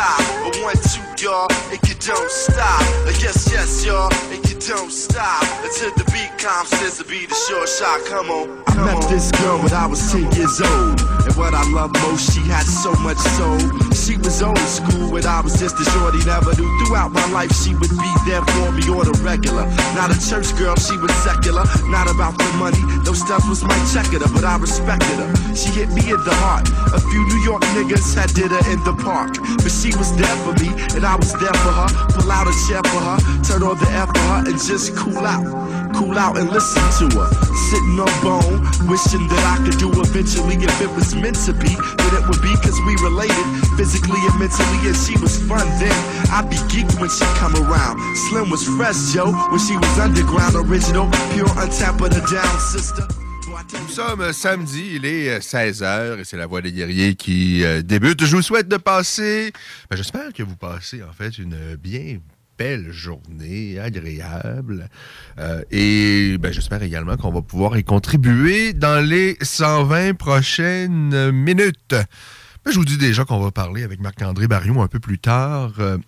But one, two, y'all, and you don't stop. Uh, yes, yes, y'all, and you don't stop. Until the beat comes, says to be the short shot. Come on, come I met on. this girl when I was 10 years old. And what I love most, she had so much soul. She was old school when I was just a shorty, never knew. Throughout my life, she would be there for me on the regular. Not a church girl, she was secular. Not about the money, those stuff was my checker, but I respected her. She hit me in the heart. A few New York niggas had did her in the park. But she was there for me, and I was there for her. Pull out a chair for her, turn on the F for her, and just cool out. Cool out and listen to her. Sitting on bone, wishing that I could do eventually. If it was meant to be, then it would be cause we related physically Nous sommes samedi, il est 16h et c'est la Voix des guerriers qui euh, débute. Je vous souhaite de passer, ben, j'espère que vous passez en fait une bien belle journée, agréable. Euh, et ben, j'espère également qu'on va pouvoir y contribuer dans les 120 prochaines minutes. Je vous dis déjà qu'on va parler avec Marc-André Barrion un peu plus tard. Euh,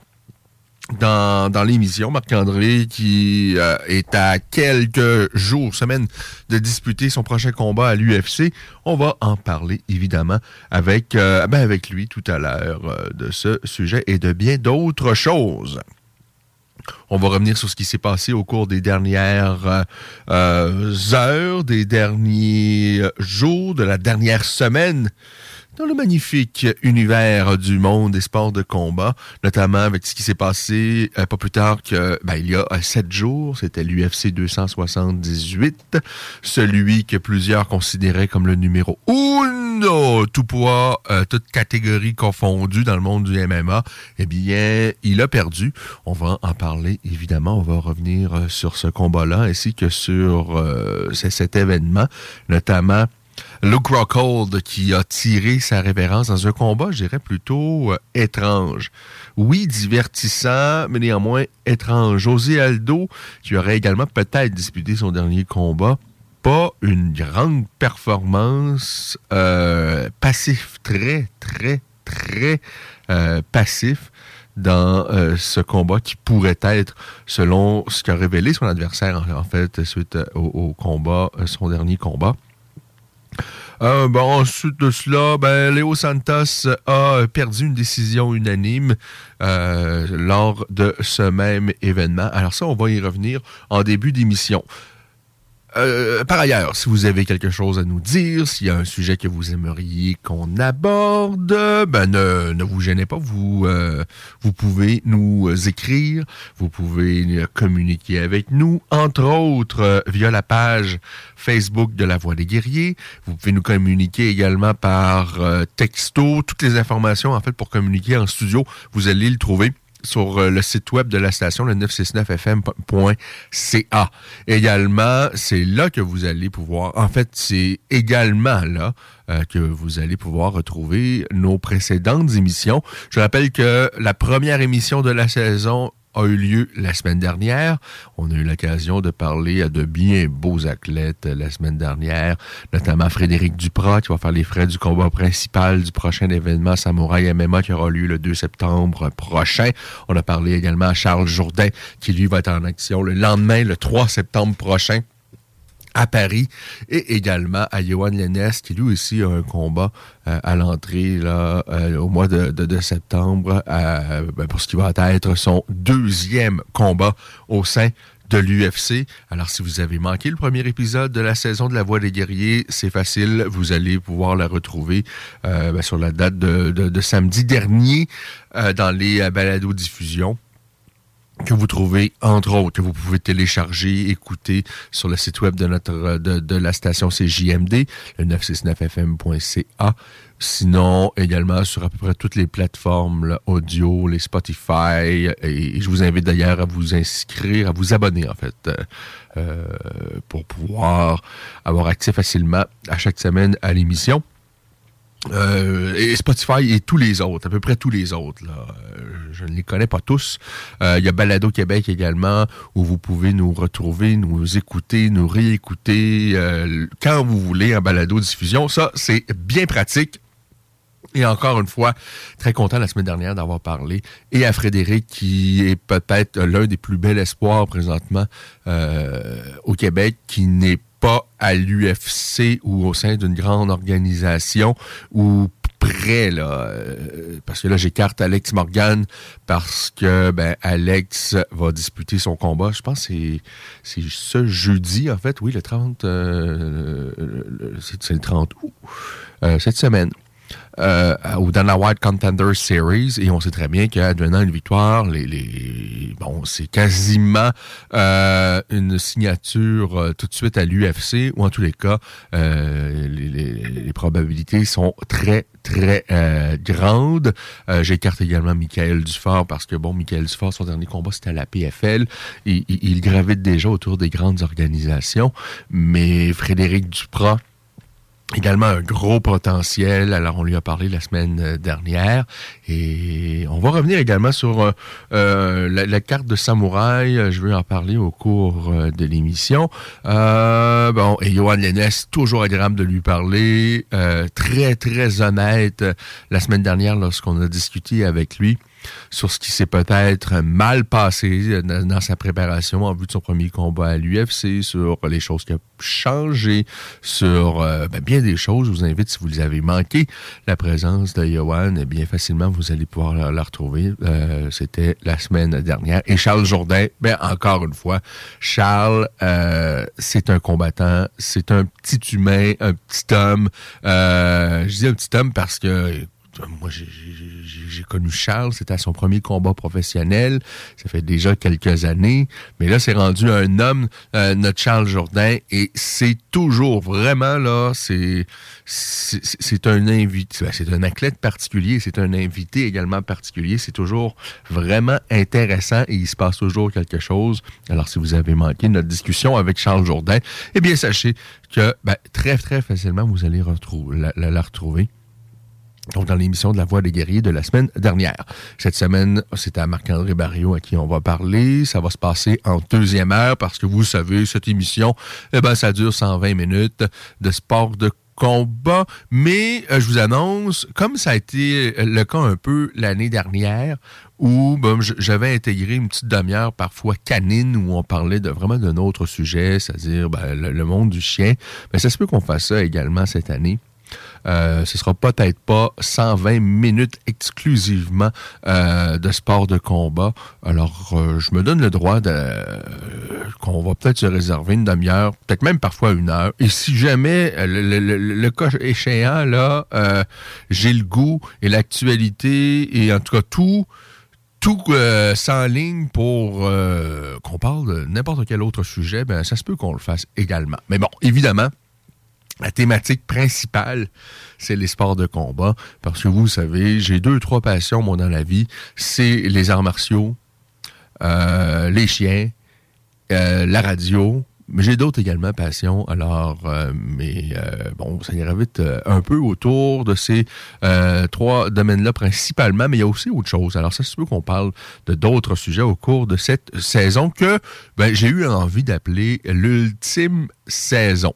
dans, dans l'émission. Marc-André qui euh, est à quelques jours, semaines de disputer son prochain combat à l'UFC. On va en parler évidemment avec, euh, ben avec lui tout à l'heure de ce sujet et de bien d'autres choses. On va revenir sur ce qui s'est passé au cours des dernières heures, des derniers jours, de la dernière semaine dans le magnifique univers du monde des sports de combat, notamment avec ce qui s'est passé euh, pas plus tard que ben, il y a euh, sept jours, c'était l'UFC 278, celui que plusieurs considéraient comme le numéro uno, tout poids, euh, toute catégorie confondue dans le monde du MMA. Eh bien, il a perdu. On va en parler évidemment. On va revenir sur ce combat-là ainsi que sur cet événement, notamment Luke Rockhold qui a tiré sa révérence dans un combat, je dirais plutôt euh, étrange. Oui, divertissant, mais néanmoins étrange. José Aldo, qui aurait également peut-être disputé son dernier combat, pas une grande performance euh, passif, très, très, très euh, passif dans ce combat qui pourrait être, selon ce qu'a révélé son adversaire, en, fait, suite au combat, son dernier combat. Euh, ensuite de cela, ben, Léo Santos a perdu une décision unanime euh, lors de ce même événement. Alors ça, on va y revenir en début d'émission. Euh, par ailleurs, si vous avez quelque chose à nous dire, s'il y a un sujet que vous aimeriez qu'on aborde, ben ne, ne, vous gênez pas, vous euh, vous pouvez nous écrire, vous pouvez communiquer avec nous, entre autres euh, via la page Facebook de la Voix des Guerriers. Vous pouvez nous communiquer également par texto. Toutes les informations en fait pour communiquer en studio, vous allez le trouver sur euh, le site web de la station, le 969fm.ca. Également, c'est là que vous allez pouvoir, en fait, c'est également là euh, que vous allez pouvoir retrouver nos précédentes émissions. Je rappelle que la première émission de la saison a eu lieu la semaine dernière. On a eu l'occasion de parler à de bien beaux athlètes la semaine dernière, notamment Frédéric Duprat qui va faire les frais du combat principal du prochain événement Samouraï MMA qui aura lieu le 2 septembre prochain. On a parlé également à Charles Jourdain qui lui va être en action le lendemain, le 3 septembre prochain à Paris et également à Johan Lennes qui lui aussi a un combat euh, à l'entrée euh, au mois de, de, septembre euh, ben, pour ce qui va être son deuxième combat au sein de l'UFC. Alors, si vous avez manqué le premier épisode de la saison de la Voix des guerriers, c'est facile. Vous allez pouvoir la retrouver ben, sur la date de, de, samedi dernier dans les balados diffusion que vous trouvez, entre autres, que vous pouvez télécharger, écouter sur le site web de notre de, de la station CJMD, le 969fm.ca. Sinon, également sur à peu près toutes les plateformes audio, les Spotify. Et, je vous invite d'ailleurs à vous inscrire, à vous abonner, en fait, euh, euh, pour pouvoir avoir accès facilement à chaque semaine à l'émission. Euh, et Spotify et tous les autres, à peu près tous les autres. Euh, je ne les connais pas tous. Euh, il y a Balado Québec également, où vous pouvez nous retrouver, nous écouter, nous réécouter quand vous voulez en balado diffusion. Ça, c'est bien pratique. Et encore une fois, très content la semaine dernière d'avoir parlé et à Frédéric, qui est peut-être l'un des plus bels espoirs présentement au Québec, qui n'est pas à l'UFC ou au sein d'une grande organisation ou près là euh, parce que là j'écarte Alex Morgan parce que ben Alex va disputer son combat. Je pense que c'est ce jeudi en fait. Oui le 30 euh, c'est le 30 août euh, cette semaine euh, au Dana White Contender Series et on sait très bien qu'advenant une victoire, les, les bon, c'est quasiment euh, une signature euh, tout de suite à l'UFC ou en tous les cas, euh, les, les, les, probabilités sont très très euh, grandes. J'écarte également Michael Dufort parce que bon, Michael Dufort, son dernier combat c'était à la PFL. Il, il, il gravite déjà autour des grandes organisations, mais Frédéric Duprat également un gros potentiel. Alors, on lui a parlé la semaine euh, dernière. Et on va revenir également sur euh, euh la, carte de samouraï. Je vais en parler au cours euh, de l'émission. Euh, bon, et Johan Lennes, toujours agréable de lui parler. très, très honnête la semaine dernière lorsqu'on a discuté avec lui sur ce qui s'est peut-être mal passé dans, sa préparation en vue de son premier combat à l'UFC, sur les choses qui ont changé, sur euh, ben, bien des choses. Je vous invite, si vous les avez manqué, la présence de Johan, eh bien facilement, vous allez pouvoir la, retrouver. Euh, C'était la semaine dernière. Et Charles Jourdain, ben encore une fois, Charles, euh, c'est un combattant, c'est un petit humain, un petit homme. Je dis un petit homme parce que moi, j'ai connu Charles, c'était à son premier combat professionnel. Ça fait déjà quelques années. Mais là, c'est rendu un homme, euh, notre Charles Jourdain, et c'est toujours vraiment là, c'est c'est un invité, ben, c'est un athlète particulier, c'est un invité également particulier. C'est toujours vraiment intéressant et il se passe toujours quelque chose. Alors, si vous avez manqué notre discussion avec Charles Jourdain, eh bien, sachez que ben, très, très facilement, vous allez la retrouver donc dans l'émission de La Voix des guerriers de la semaine dernière. Cette semaine, c'est à Marc-André Barrio à qui on va parler. Ça va se passer en deuxième heure parce que vous savez, cette émission, eh ben, ça dure 120 minutes de sport de combat, mais euh, je vous annonce, comme ça a été le cas un peu l'année dernière, où ben, j'avais intégré une petite demi-heure parfois canine où on parlait de vraiment d'un autre sujet, c'est-à-dire ben, le, monde du chien, mais ça se peut qu'on fasse ça également cette année. Euh, ce sera peut-être pas 120 minutes exclusivement euh, de sport de combat. Alors, euh, je me donne le droit de qu'on va peut-être se réserver une demi-heure, peut-être même parfois une heure. Et si jamais le, le, le, cas échéant, là, j'ai le goût et l'actualité et en tout cas tout tout euh, sans ligne pour euh, qu'on parle de n'importe quel autre sujet, ben ça se peut qu'on le fasse également. Mais bon, évidemment, la thématique principale, c'est les sports de combat. Parce que vous savez, j'ai deux, trois passions, moi, dans la vie. C'est les arts martiaux, euh, les chiens, euh, la radio. Mais j'ai d'autres également passions. Alors, euh, mais bon, ça ira vite un peu autour de ces trois domaines-là principalement, mais il y a aussi autre chose. Alors, ça se peut qu'on parle de d'autres sujets au cours de cette saison que ben, j'ai eu envie d'appeler l'ultime saison.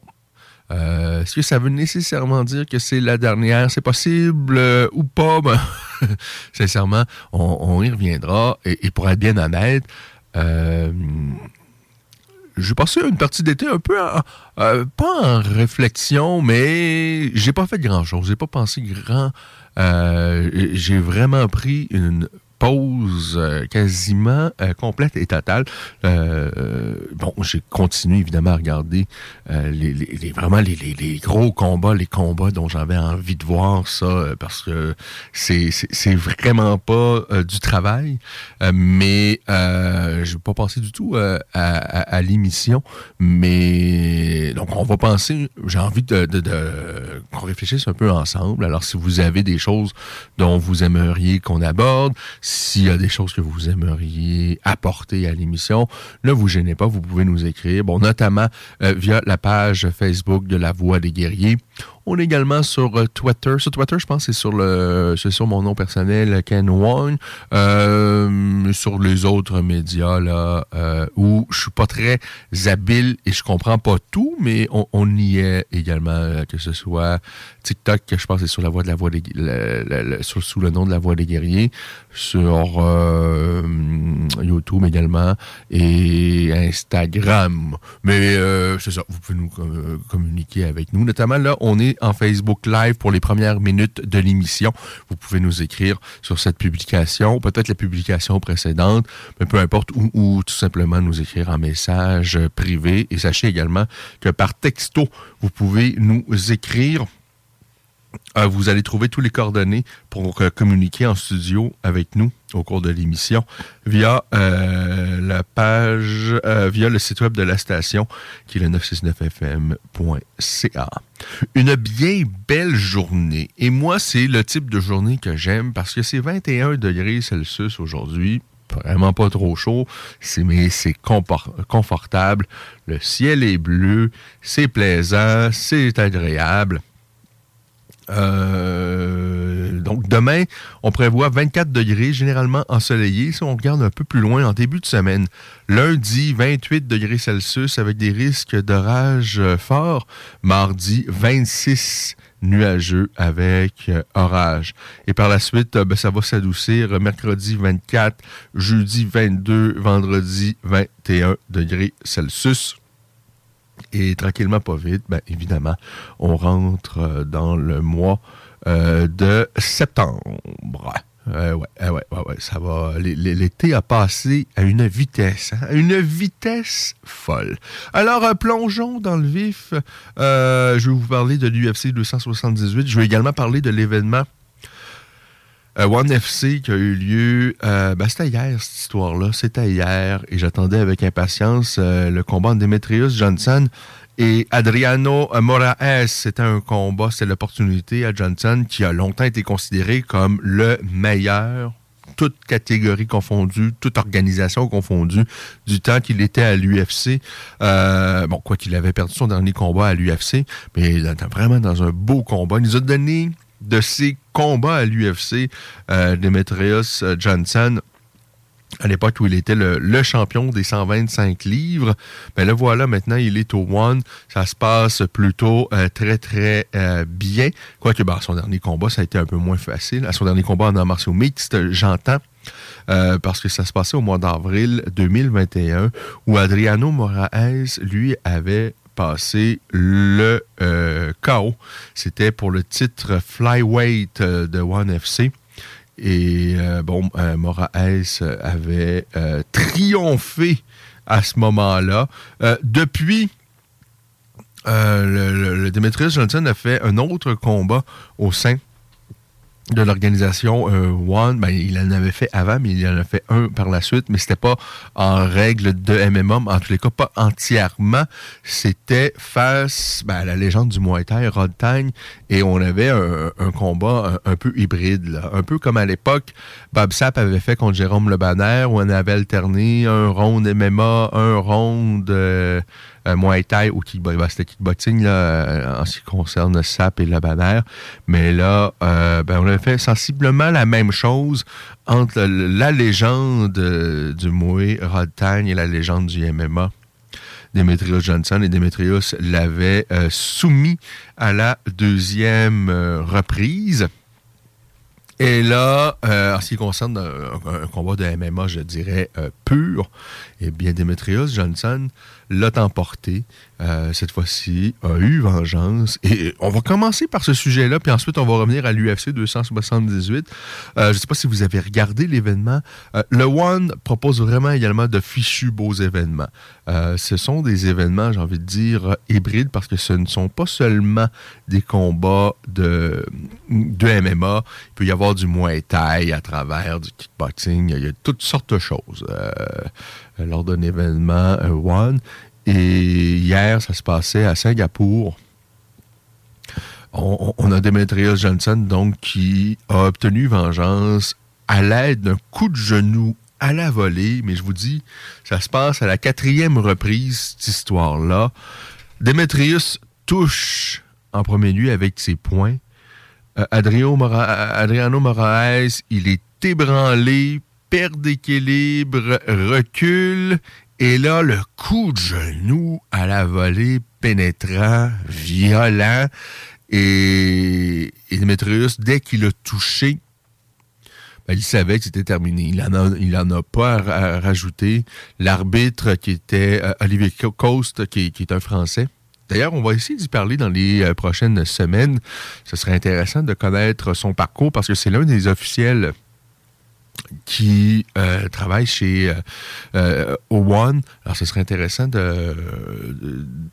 Euh, Est-ce que ça veut nécessairement dire que c'est la dernière? C'est possible euh, ou pas? Ben, sincèrement, on, y reviendra. Et, pour être bien honnête, euh, j'ai passé une partie d'été un peu, pas en réflexion, mais j'ai pas fait grand-chose. J'ai pas pensé grand. j'ai vraiment pris une pause euh, quasiment euh, complète et totale. Euh, bon, j'ai continué évidemment à regarder les, les, vraiment les, les, gros combats, les combats dont j'avais envie de voir ça, parce que c'est c'est vraiment pas du travail, mais euh, je vais pas passer du tout à, à, l'émission, mais donc on va penser, j'ai envie de, de, de qu'on réfléchisse un peu ensemble. Alors si vous avez des choses dont vous aimeriez qu'on aborde, s'il y a des choses que vous aimeriez apporter à l'émission, ne vous gênez pas, vous pouvez nous écrire, bon, notamment euh, via la page Facebook de La Voix des Guerriers. On est également sur euh, Twitter. Sur Twitter, je pense c'est sur le c'est sur mon nom personnel, Ken Wong. Euh, sur les autres médias là, où je suis pas très habile et je comprends pas tout, mais on, y est également, que ce soit TikTok, que je pense c'est sur la voix de la voix des sous le nom de la voix des guerriers, sur YouTube également et Instagram. Mais c'est ça, vous pouvez nous communiquer avec nous. Notamment là, on est en Facebook Live pour les premières minutes de l'émission. Vous pouvez nous écrire sur cette publication, peut-être la publication précédente, mais peu importe, ou, tout simplement nous écrire en message privé. Et sachez également que par texto, vous pouvez nous écrire euh, vous allez trouver tous les coordonnées pour euh, communiquer en studio avec nous au cours de l'émission via euh, la page, via le site web de la station qui est le 969fm.ca. Une bien belle journée. Et moi, c'est le type de journée que j'aime parce que c'est 21 degrés Celsius aujourd'hui vraiment pas trop chaud, mais c'est confortable. Le ciel est bleu, c'est plaisant, c'est agréable. Euh, donc demain, on prévoit 24 degrés, généralement ensoleillé. Si on regarde un peu plus loin, en début de semaine, lundi, 28 degrés Celsius avec des risques d'orage forts. Mardi, 26 nuageux avec euh, orage. Et par la suite, euh, ben, ça va s'adoucir mercredi 24, jeudi 22, vendredi 21 degrés Celsius. Et tranquillement, pas vite, ben, évidemment, on rentre euh, dans le mois euh, de septembre. Euh, ouais, ouais, ouais, ouais, ça va. L'été a passé à une vitesse, hein, à une vitesse folle. Alors, plongeons dans le vif. je vais vous parler de l'UFC 278. Je vais également parler de l'événement One FC qui a eu lieu. Ben, c'était hier, cette histoire-là. C'était hier. Et j'attendais avec impatience le combat de Demetrius Johnson et Adriano Moraes, c'était un combat, c'était l'opportunité à Johnson qui a longtemps été considéré comme le meilleur, toute catégorie confondue, toute organisation confondue, du temps qu'il était à l'UFC. Euh, bon, quoi qu'il avait perdu son dernier combat à l'UFC, mais vraiment dans un beau combat. Il nous a donné de ses combats à l'UFC, euh, Demetrius Johnson à l'époque où il était le, champion des 125 livres. Mais le voilà, maintenant, il est au One. Ça se passe plutôt euh, très, très euh, bien. Quoique, ben, son dernier combat, ça a été un peu moins facile. À son dernier combat en martiaux mixte, j'entends. Euh, parce que ça se passait au mois d'avril 2021, où Adriano Moraes, lui, avait passé le KO. C'était pour le titre Flyweight de One FC. Et euh, bon, euh, Moraes avait euh, triomphé à ce moment-là. depuis, le, le, Demetrius Johnson a fait un autre combat au sein de l'organisation euh, One, ben, il en avait fait avant, mais il en a fait un par la suite, mais c'était pas en règle de MMA, en tous les cas pas entièrement. C'était face ben, à la légende du Muay Rod Tang, et on avait un, combat un, peu hybride, un peu comme à l'époque, Bob Sapp avait fait contre Jérôme Le Banner, où on avait alterné un round MMA, un round euh, euh, Muay Thai ou kickboxing, bah, c'était kickboxing euh, en ce qui concerne Sap et la bannière. Mais là, euh, ben, on a fait sensiblement la même chose entre la légende du Muay Rod et la légende du MMA. Demetrius Johnson et Demetrius l'avait soumis à la deuxième reprise. Et là, euh, en ce qui concerne un, combat de MMA, je dirais pur, eh bien, Demetrius Johnson l'a emporté euh, cette fois-ci, a eu vengeance. Et on va commencer par ce sujet-là, puis ensuite on va revenir à l'UFC 278. Euh, je ne sais pas si vous avez regardé l'événement. Euh, le One propose vraiment également de fichus beaux événements. ce sont des événements, j'ai envie de dire, hybrides parce que ce ne sont pas seulement des combats de, MMA. Il peut y avoir du Muay Thai à travers du kickboxing. Il y a, toutes sortes de choses lors d'un événement One. Et hier, ça se passait à Singapour. On, a Demetrius Johnson, donc, qui a obtenu vengeance à l'aide d'un coup de genou à la volée. Mais je vous dis, ça se passe à la quatrième reprise, cette histoire-là. Demetrius touche en premier lieu avec ses poings. Euh, Adriano Moraes, il est ébranlé, perd d'équilibre, recule et là, le coup de genou à la volée pénétrant, violent. Et, et dès qu'il a touché, ben, il savait que c'était terminé. Il n'en a, il en a pas à, rajouter. L'arbitre qui était euh, Olivier Coast, qui, qui, est un Français. D'ailleurs, on va essayer d'y parler dans les euh, prochaines semaines. Ce serait intéressant de connaître son parcours parce que c'est l'un des officiels qui euh, travaille chez euh, euh, O1. Alors, ce serait intéressant de,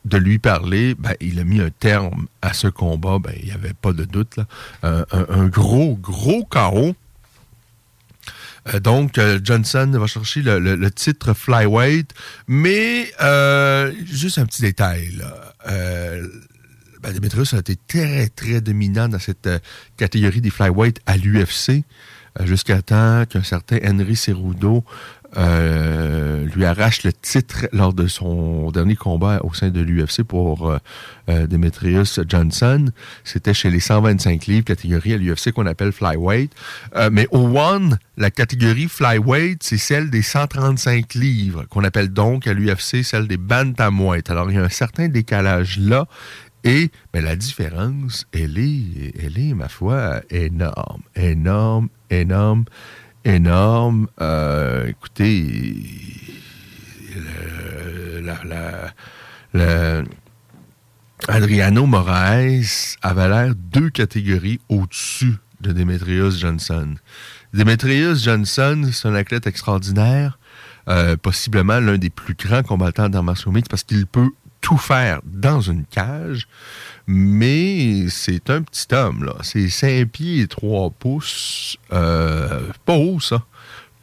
de, lui parler. Ben, il a mis un terme à ce combat. Ben, il n'y avait pas de doute. Là. Un, gros, gros chaos. Donc, Johnson va chercher le, titre flyweight, mais juste un petit détail. Là. Ben, Demetrius a été très, très dominant dans cette catégorie des flyweight à l'UFC. Euh, jusqu'à temps qu'un certain Henry Cerudo euh, lui arrache le titre lors de son dernier combat au sein de l'UFC pour euh, Demetrius Johnson. C'était chez les 125 livres, catégorie à l'UFC qu'on appelle flyweight. mais au One, la catégorie flyweight, c'est celle des 135 livres, qu'on appelle donc à l'UFC celle des bantamweight. Alors, il y a un certain décalage là. Et mais la différence, elle est, elle est, ma foi, énorme, énorme, énorme, énorme. Euh, écoutez, Adriano Moraes avait l'air deux catégories au-dessus de Demetrius Johnson. Demetrius Johnson, c'est un athlète extraordinaire, euh, possiblement l'un des plus grands combattants martial parce qu'il peut tout faire dans une cage, mais c'est un petit homme, là. C'est 5 pieds et 3 pouces. Euh, pas haut, ça.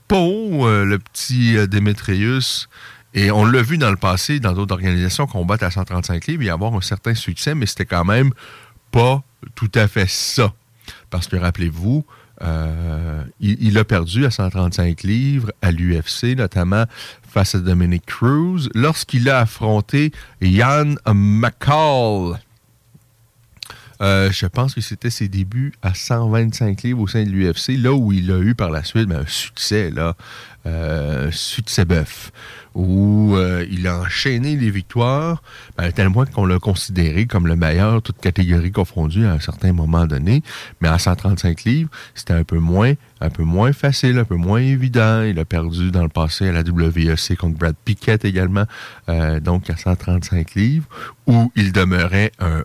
Pas haut, euh, le petit euh, Démétrius. Et on l'a vu dans le passé, dans d'autres organisations, combattre à 135 livres et avoir un certain succès, mais c'était quand même pas tout à fait ça. Parce que rappelez-vous, il, a perdu à 135 livres à l'UFC, notamment face à Dominic Cruz, lorsqu'il a affronté Ian McCall. Euh, je pense que c'était ses débuts à 125 livres au sein de l'UFC, là où il a eu par la suite ben, un succès, là, euh, succès bœuf où euh, il a enchaîné les victoires, ben, tellement qu'on l'a considéré comme le meilleur, toute catégorie confondue à un certain moment donné. Mais à 135 livres, c'était un peu moins, un peu moins facile, un peu moins évident. Il a perdu dans le passé à la WEC contre Brad Pickett également, euh, donc à 135 livres, où il demeurait un,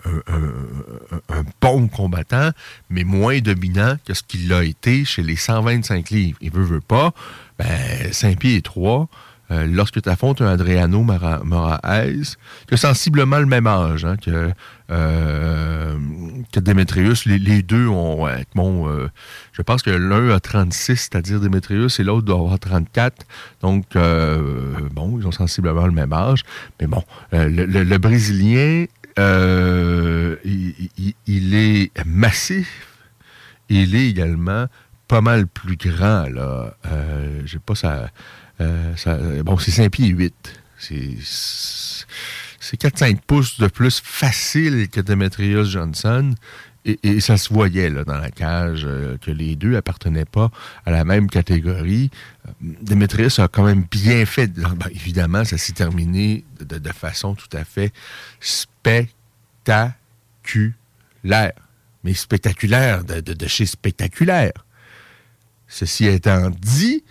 bon combattant, mais moins dominant que ce qu'il a été chez les 125 livres. Il veut, veut pas, ben, 5 pieds et 3, euh, lorsque tu affrontes un Adriano Moraes, qui a sensiblement le même âge hein, que, euh, que Demetrius, les, deux ont, bon, euh, je pense que l'un a 36, c'est-à-dire Demetrius, et l'autre doit avoir 34. Donc, bon, ils ont sensiblement le même âge. Mais bon, le, Brésilien, il, il, est massif. Il est également pas mal plus grand, là. J'ai pas ça euh, bon, c'est 5 pieds 8. C'est 4-5 pouces de plus facile que Demetrius Johnson. Et, ça se voyait là, dans la cage euh, que les deux appartenaient pas à la même catégorie. Euh, Demetrius a quand même bien fait. Évidemment, ça s'est terminé de, façon tout à fait spectaculaire. Mais spectaculaire de, de chez spectaculaire. Ceci étant dit,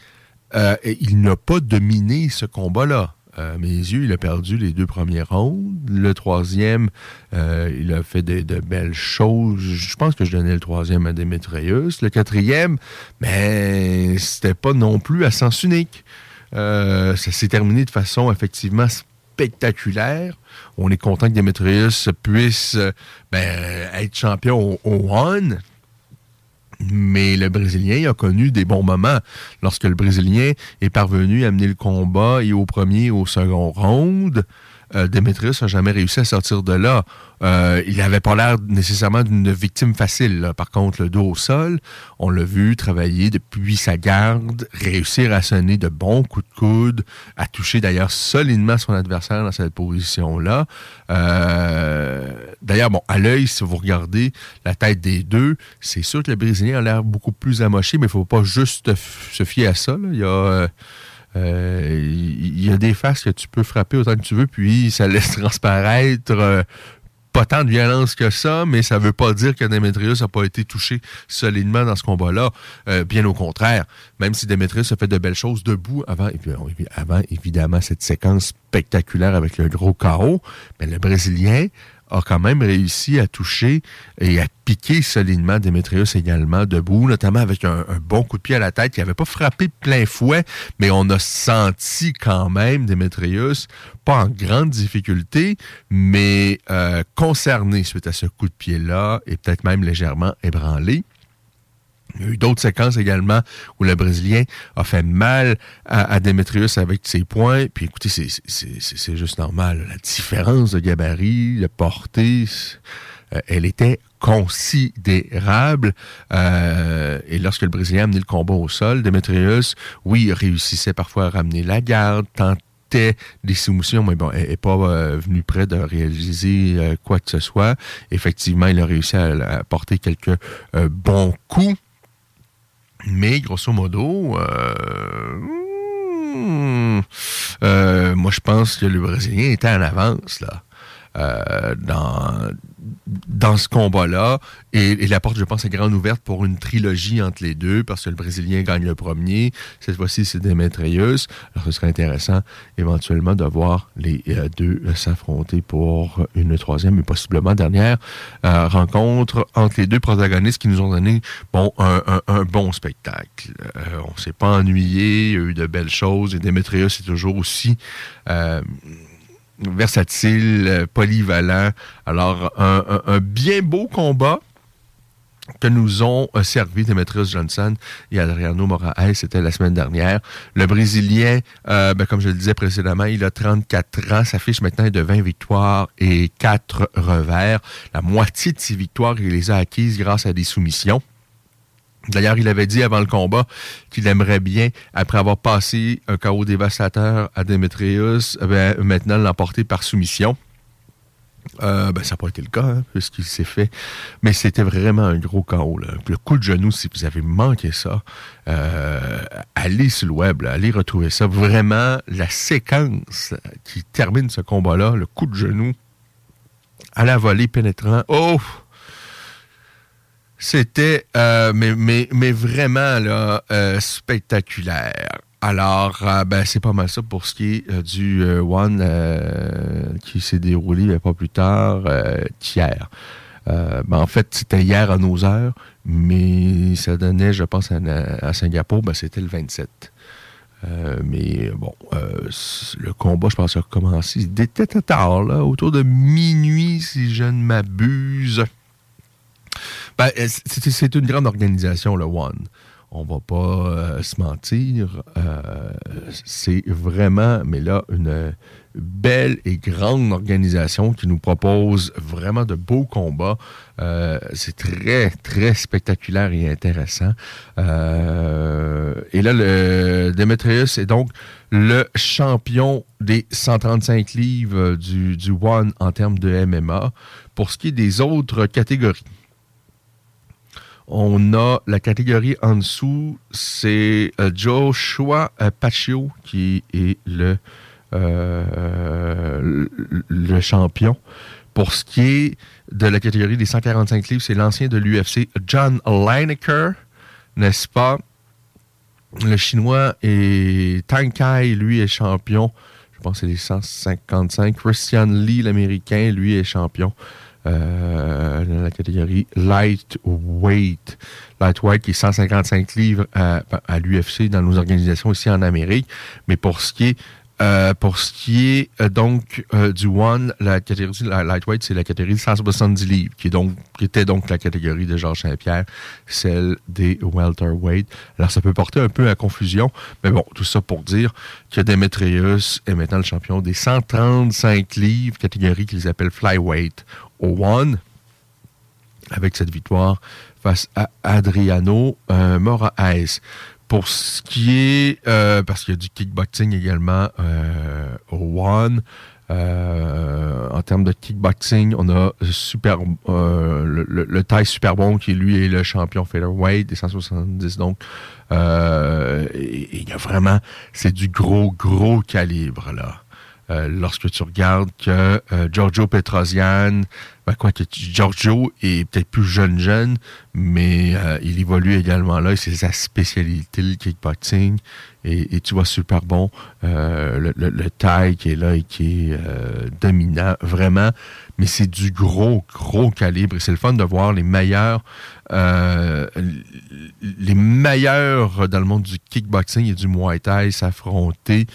euh, il n'a pas dominé ce combat-là. À mes yeux, il a perdu les deux premiers rounds. Le troisième, euh, il a fait de, belles choses. Je pense que je donnais le troisième à Demetrius. Le quatrième, mais c'était pas non plus à sens unique. Euh, ça s'est terminé de façon effectivement spectaculaire. On est content que Demetrius puisse ben, être champion au, au One. Mais le Brésilien a connu des bons moments lorsque le Brésilien est parvenu à mener le combat et au premier et au second round. Euh, Demetrius n'a jamais réussi à sortir de là. Euh, il n'avait pas l'air nécessairement d'une victime facile. Par contre, le dos au sol, on l'a vu travailler depuis sa garde, réussir à sonner de bons coups de coude, à toucher d'ailleurs solidement son adversaire dans cette position-là. Euh, d'ailleurs, bon, à l'œil, si vous regardez la tête des deux, c'est sûr que le Brésilien a l'air beaucoup plus amoché, mais il ne faut pas juste se fier à ça. Il a euh, il y a des faces que tu peux frapper autant que tu veux, puis ça laisse transparaître euh, pas tant de violence que ça, mais ça veut pas dire que Demetrius n'a pas été touché solidement dans ce combat-là. Euh, bien au contraire, même si Demetrius a fait de belles choses debout avant, avant évidemment cette séquence spectaculaire avec le gros chaos, mais le Brésilien a quand même réussi à toucher et à piquer solidement Demetrius également debout, notamment avec un, bon coup de pied à la tête qui n'avait pas frappé plein fouet, mais on a senti quand même Demetrius pas en grande difficulté, mais euh, concerné suite à ce coup de pied-là et peut-être même légèrement ébranlé. Il y a eu d'autres séquences également où le Brésilien a fait mal à, Demetrius avec ses points. Puis écoutez, c'est juste normal. La différence de gabarit, de portée, euh, elle était considérable. Euh, et lorsque le Brésilien a amené le combat au sol, Demetrius, oui, réussissait parfois à ramener la garde, tentait des soumissions, mais bon, n'est pas euh, venu près de réaliser quoi que ce soit. Effectivement, il a réussi à porter quelques bons coups. Mais grosso modo, euh, hmm, euh, moi je pense que le Brésilien était en avance là. Euh, dans, dans ce combat-là. Et, la porte, je pense, est grande ouverte pour une trilogie entre les deux, parce que le Brésilien gagne le premier. Cette fois-ci, c'est Demetrius. Alors, ce serait intéressant, éventuellement, de voir les euh, deux s'affronter pour une troisième et possiblement dernière euh, rencontre entre les deux protagonistes qui nous ont donné bon, un, bon spectacle. Euh, on s'est pas ennuyé, il y a eu de belles choses, et Demetrius est toujours aussi versatile, euh, polyvalent. Alors, un, bien beau combat que nous ont euh, servi Demetrius Johnson et Adriano Moraes, c'était la semaine dernière. Le Brésilien, euh, ben, comme je le disais précédemment, il a 34 ans, sa fiche maintenant de 20 victoires et 4 revers. La moitié de ses victoires, il les a acquises grâce à des soumissions. D'ailleurs, il avait dit avant le combat qu'il aimerait bien, après avoir passé un chaos dévastateur à Demetrius, ben, maintenant l'emporter par soumission. Euh, ben, ça n'a pas été le cas, hein, puisqu'il s'est fait. Mais c'était vraiment un gros chaos. Le coup de genou, si vous avez manqué ça, euh, allez sur le web, allez retrouver ça. Vraiment, la séquence qui termine ce combat-là, le coup de genou à la volée pénétrant. Oh! C'était, euh, mais, mais, mais, vraiment là, euh, spectaculaire. Alors, euh, ben, c'est pas mal ça pour ce qui est du One qui s'est déroulé pas plus tard qu'hier. Ben, en fait, c'était hier à nos heures, mais ça donnait, je pense, à, Singapour, ben, c'était le 27. mais bon, le combat, je pense, a recommencé. Il était tard, là, autour de minuit, si je ne m'abuse. Ben, euh, c'est une grande organisation, le One. On va pas euh, se mentir. Euh, c'est vraiment, mais là, une belle et grande organisation qui nous propose vraiment de beaux combats. c'est très, très spectaculaire et intéressant. et là, le Demetrius est donc le champion des 135 livres du, du One en termes de MMA. Pour ce qui est des autres catégories, on a la catégorie en dessous, c'est euh, Joshua euh, Paccio qui est le, euh, le champion. Pour ce qui est de la catégorie des 145 livres, c'est l'ancien de l'UFC, John Lineker, n'est-ce pas? Le Chinois est Tang Kai, lui, est champion. Je pense que c'est les 155. Christian Lee, l'Américain, lui, est champion dans la catégorie lightweight. Lightweight qui est 155 livres à, à l'UFC dans nos organisations ici en Amérique. Mais pour ce qui est euh, pour ce qui est euh, donc euh, du one, la catégorie la lightweight, c'est la catégorie de 170 livres, qui, est était donc la catégorie de Georges Saint-Pierre, celle des welterweight. Alors ça peut porter un peu à confusion, mais bon, tout ça pour dire que Demetrius est maintenant le champion des 135 livres, catégorie qu'ils appellent flyweight au one, avec cette victoire face à Adriano Moraes. Pour ce qui est, euh, parce qu'il y a du kickboxing également euh, au One, euh, en termes de kickboxing, on a super, le, le, taille super bon qui lui est le champion featherweight des 170. Donc, il y a vraiment, c'est du gros, gros calibre là. Lorsque tu regardes que Giorgio Petrosian, ben quoi que Giorgio est peut-être plus jeune jeune, mais euh, il évolue également là. C'est sa spécialité, le kickboxing. Et, tu vois super bon euh, le, le, taille qui est là et qui est euh, dominant, vraiment. Mais c'est du gros, gros calibre. Et c'est le fun de voir les meilleurs, les meilleurs dans le monde du kickboxing et du Muay Thai s'affronter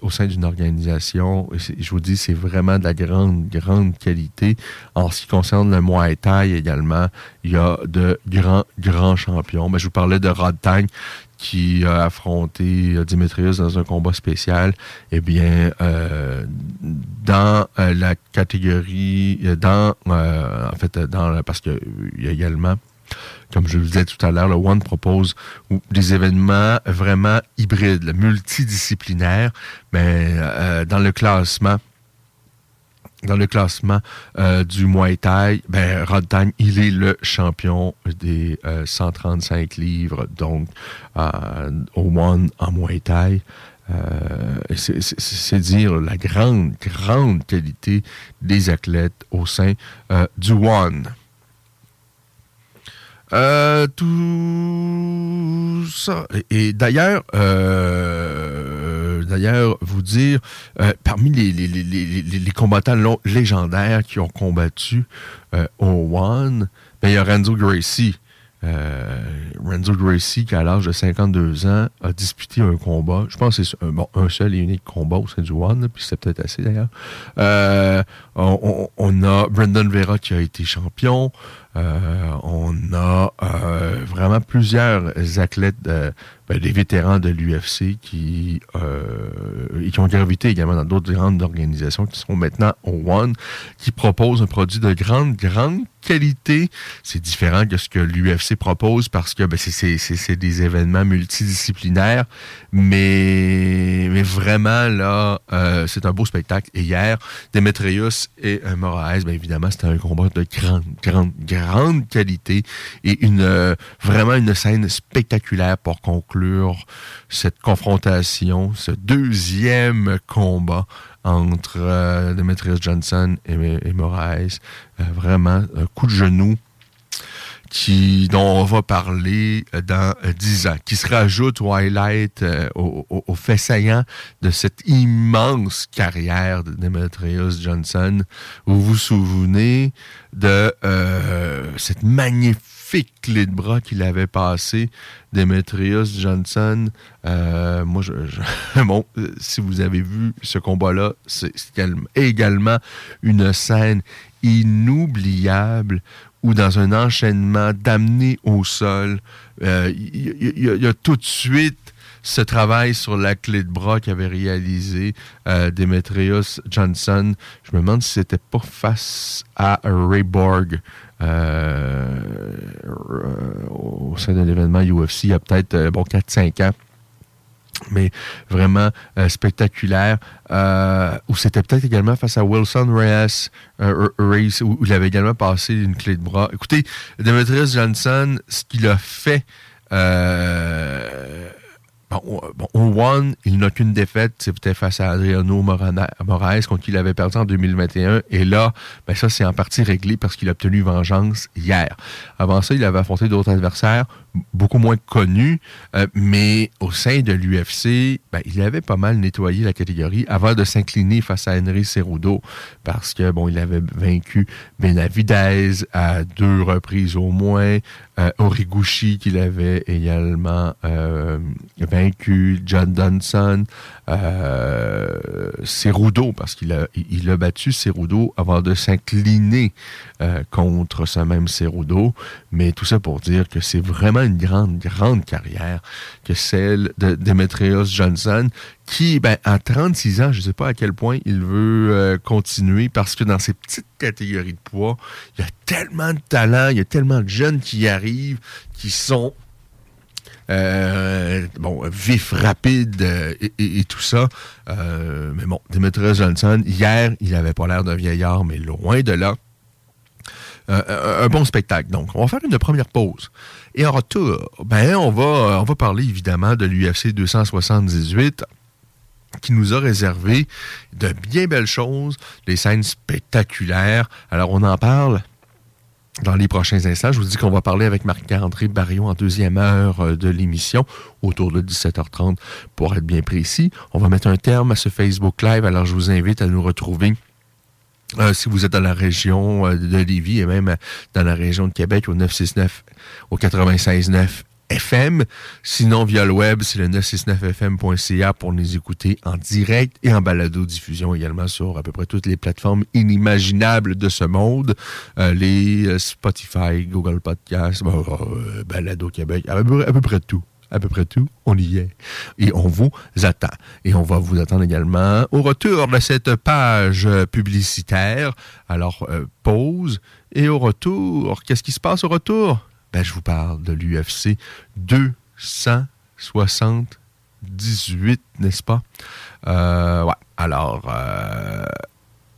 au sein d'une organisation. Je vous dis, c'est vraiment de la grande, grande qualité. En ce qui concerne le Muay Thai également, il y a de grands, grands champions. Mais je vous parlais de Rod Tang qui a affronté euh, Dimitrius dans un combat spécial, eh bien, euh, dans euh, la catégorie, dans, en fait, dans, parce qu'il y a également, comme je le disais tout à l'heure, le One propose des événements vraiment hybrides, multidisciplinaires, mais dans le classement, dans le classement euh, du Muay Thai, ben, Rod Tang, il est le champion des 135 euh, livres, donc euh, au One en Muay Thai. c'est dire la grande, grande qualité des athlètes au sein du One. Tout ça. Et, d'ailleurs, d'ailleurs vous dire, euh, parmi les, les, combattants légendaires qui ont combattu euh, au One, ben, il y a Renzo Gracie. Euh, Renzo Gracie, qui à l'âge de 52 ans, a disputé un combat. Je pense que c'est un, seul et unique combat au sein du One, puis c'est peut-être assez d'ailleurs. on, a Brendan Vera qui a été champion. on a vraiment plusieurs athlètes ben, des vétérans de l'UFC qui, euh, qui ont gravité également dans d'autres grandes organisations qui sont maintenant au One, qui proposent un produit de grande, grande qualité. C'est différent de ce que l'UFC propose parce que ben, c'est des événements multidisciplinaires, mais, vraiment, là, euh, c'est un beau spectacle. Et hier, Demetrius et euh, Moraes, bien évidemment, c'était un combat de grande, grande, grande qualité et euh, vraiment une scène spectaculaire pour conclure cette confrontation, ce deuxième combat entre euh, Demetrius Johnson et, Moraes. Euh, vraiment, un coup de genou qui, dont on va parler dans dix ans, qui se rajoute au highlight, euh, au, fait saillant de cette immense carrière de Demetrius Johnson. Vous vous souvenez de cette magnifique clé de bras qu'il avait passé, Demetrius Johnson. Euh, moi, je, bon, si vous avez vu ce combat-là, c'est également une scène inoubliable où dans un enchaînement d'amener au sol, euh, il y, a tout de suite ce travail sur la clé de bras qu'avait réalisé euh, Demetrius Johnson. Je me demande si c'était pas face à Ray Borg. Euh, au sein de l'événement UFC il y a peut-être euh, bon 4-5 ans mais vraiment euh, spectaculaire. Euh, ou c'était peut-être également face à Wilson Reyes, Reyes où, il avait également passé une clé de bras. Écoutez, Demetrius Johnson, ce qu'il a fait, bon, One, il n'a qu'une défaite, c'était face à Adriano Moraes, contre qui il avait perdu en 2021. Et là, ben ça, c'est en partie réglé parce qu'il a obtenu vengeance hier. Avant ça, il avait affronté d'autres adversaires beaucoup moins connus, euh, mais au sein de l'UFC, ben, il avait pas mal nettoyé la catégorie avant de s'incliner face à Henry Cerudo parce que, bon, il avait vaincu Benavidez à deux reprises au moins, euh, Origuchi qu'il avait également euh, vaincu, John Dunson, euh, Cerudo, parce qu'il a, il a battu Cerudo avant de s'incliner euh, contre ce même Cerudo. Mais tout ça pour dire que c'est vraiment une grande, grande carrière que celle de Demetrius Johnson, qui, ben, à 36 ans, je ne sais pas à quel point il veut euh, continuer, parce que dans ces petites catégories de poids, il y a tellement de talent, il y a tellement de jeunes qui arrivent, qui sont euh, bon, vif, rapide euh, et, tout ça. Mais bon, Demetrius Johnson, hier, il n'avait pas l'air d'un vieillard, mais loin de là. Un bon spectacle. Donc, on va faire une première pause. Et en retour, ben, on va, on va parler évidemment de l'UFC 278 qui nous a réservé de bien belles choses, des scènes spectaculaires. Alors, on en parle dans les prochains instants. Je vous dis qu'on va parler avec Marc-André Barriot en deuxième heure euh, de l'émission, autour de 17h30 pour être bien précis. On va mettre un terme à ce Facebook Live, alors je vous invite à nous retrouver. Euh, si vous êtes dans la région euh, de Lévis et même dans la région de Québec au 969, au 96.9 FM. Sinon, via le web, c'est le 969fm.ca pour nous écouter en direct et en balado-diffusion également sur à peu près toutes les plateformes inimaginables de ce monde. Euh, les euh, Spotify, Google Podcasts, euh, Balado Québec, à peu près tout à peu près tout, on y est. Et on vous attend. Et on va vous attendre également au retour de cette page publicitaire. Alors, pause. Et au retour, qu'est-ce qui se passe au retour? ben, je vous parle de l'UFC 278, n'est-ce pas? Euh, ouais. Alors, euh,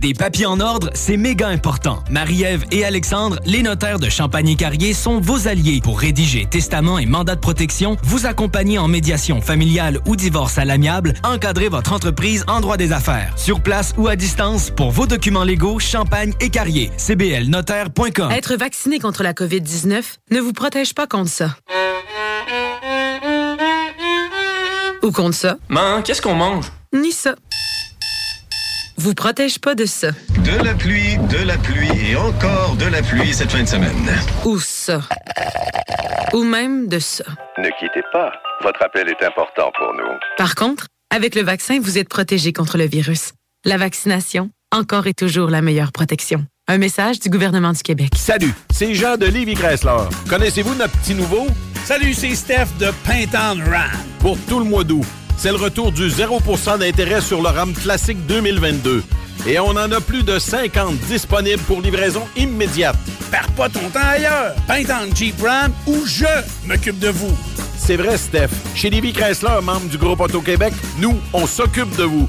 Des papiers en ordre, c'est méga important. Marie-Ève et Alexandre, les notaires de Champagne-Carrier, sont vos alliés pour rédiger testament et mandat de protection, vous accompagner en médiation familiale ou divorce à l'amiable, encadrer votre entreprise en droit des affaires. Sur place ou à distance, pour vos documents légaux, Champagne et Carrier. cblnotaire.com. Être vacciné contre la COVID-19 ne vous protège pas contre ça. Ou contre ça. Man, qu'est-ce qu'on mange? Ni ça vous protège pas de ça. De la pluie, de la pluie et encore de la pluie cette fin de semaine. Ou ça. Ou même de ça. Ne quittez pas. Votre appel est important pour nous. Par contre, avec le vaccin, vous êtes protégé contre le virus. La vaccination, encore et toujours la meilleure protection. Un message du gouvernement du Québec. Salut, c'est Jean de Lévis Chrysler. Connaissez-vous notre petit nouveau? Salut, c'est Steph de Pintan Ram. Pour tout le mois d'août c'est le retour du 0% d'intérêt sur le RAM classique 2022. Et on en a plus de 50 disponibles pour livraison immédiate. Perds pas ton temps ailleurs. Peint Jeep Ram ou je m'occupe de vous. C'est vrai, Steph. Chez Livy Chrysler, membre du groupe Auto-Québec, nous, on s'occupe de vous.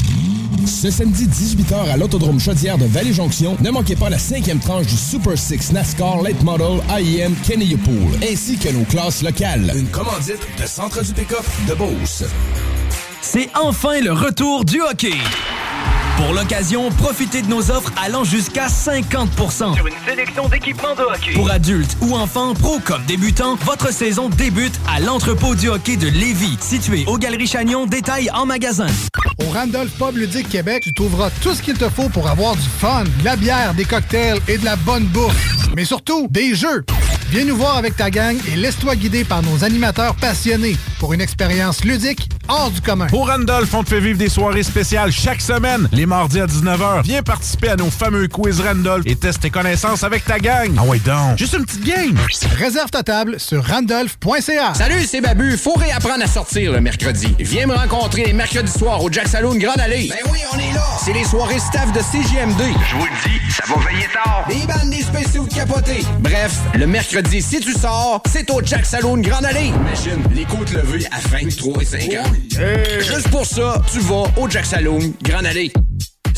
Ce samedi 18h à l'Autodrome Chaudière de Vallée-Jonction, ne manquez pas la cinquième tranche du Super Six NASCAR Late Model IEM Kenny Pool, ainsi que nos classes locales. Une commandite de Centre du Pick-Up de Beauce. C'est enfin le retour du hockey Pour l'occasion, profitez de nos offres allant jusqu'à 50 Sur une sélection d'équipements de hockey. Pour adultes ou enfants, pro comme débutants, votre saison débute à l'entrepôt du hockey de Lévis, situé aux Galeries Chagnon, détail en magasin. Au Randolph Pub Ludique Québec, tu trouveras tout ce qu'il te faut pour avoir du fun, de la bière, des cocktails et de la bonne bouffe. Mais surtout, des jeux. Viens nous voir avec ta gang et laisse-toi guider par nos animateurs passionnés pour une expérience ludique hors du commun. Pour Randolph, on te fait vivre des soirées spéciales chaque semaine, les mardis à 19h. Viens participer à nos fameux quiz Randolph et teste tes connaissances avec ta gang. Ah ouais donc, juste une petite game. Réserve ta table sur randolph.ca. Salut, c'est Babu. Faut réapprendre à sortir le mercredi. Viens me rencontrer les mercredis soirs au Jack Saloon Grande Allée. Ben oui, on est là. C'est les soirées staff de CGMD. Je vous le dis, ça va veiller tard. Des bandes, des spéciaux de capotés. Bref, le mercredi, si tu sors, c'est au Jack Saloon Grande Allée. Imagine, les côtes levées à 23 et 50. Juste pour ça, tu vas au Jack Saloon Grande Allée.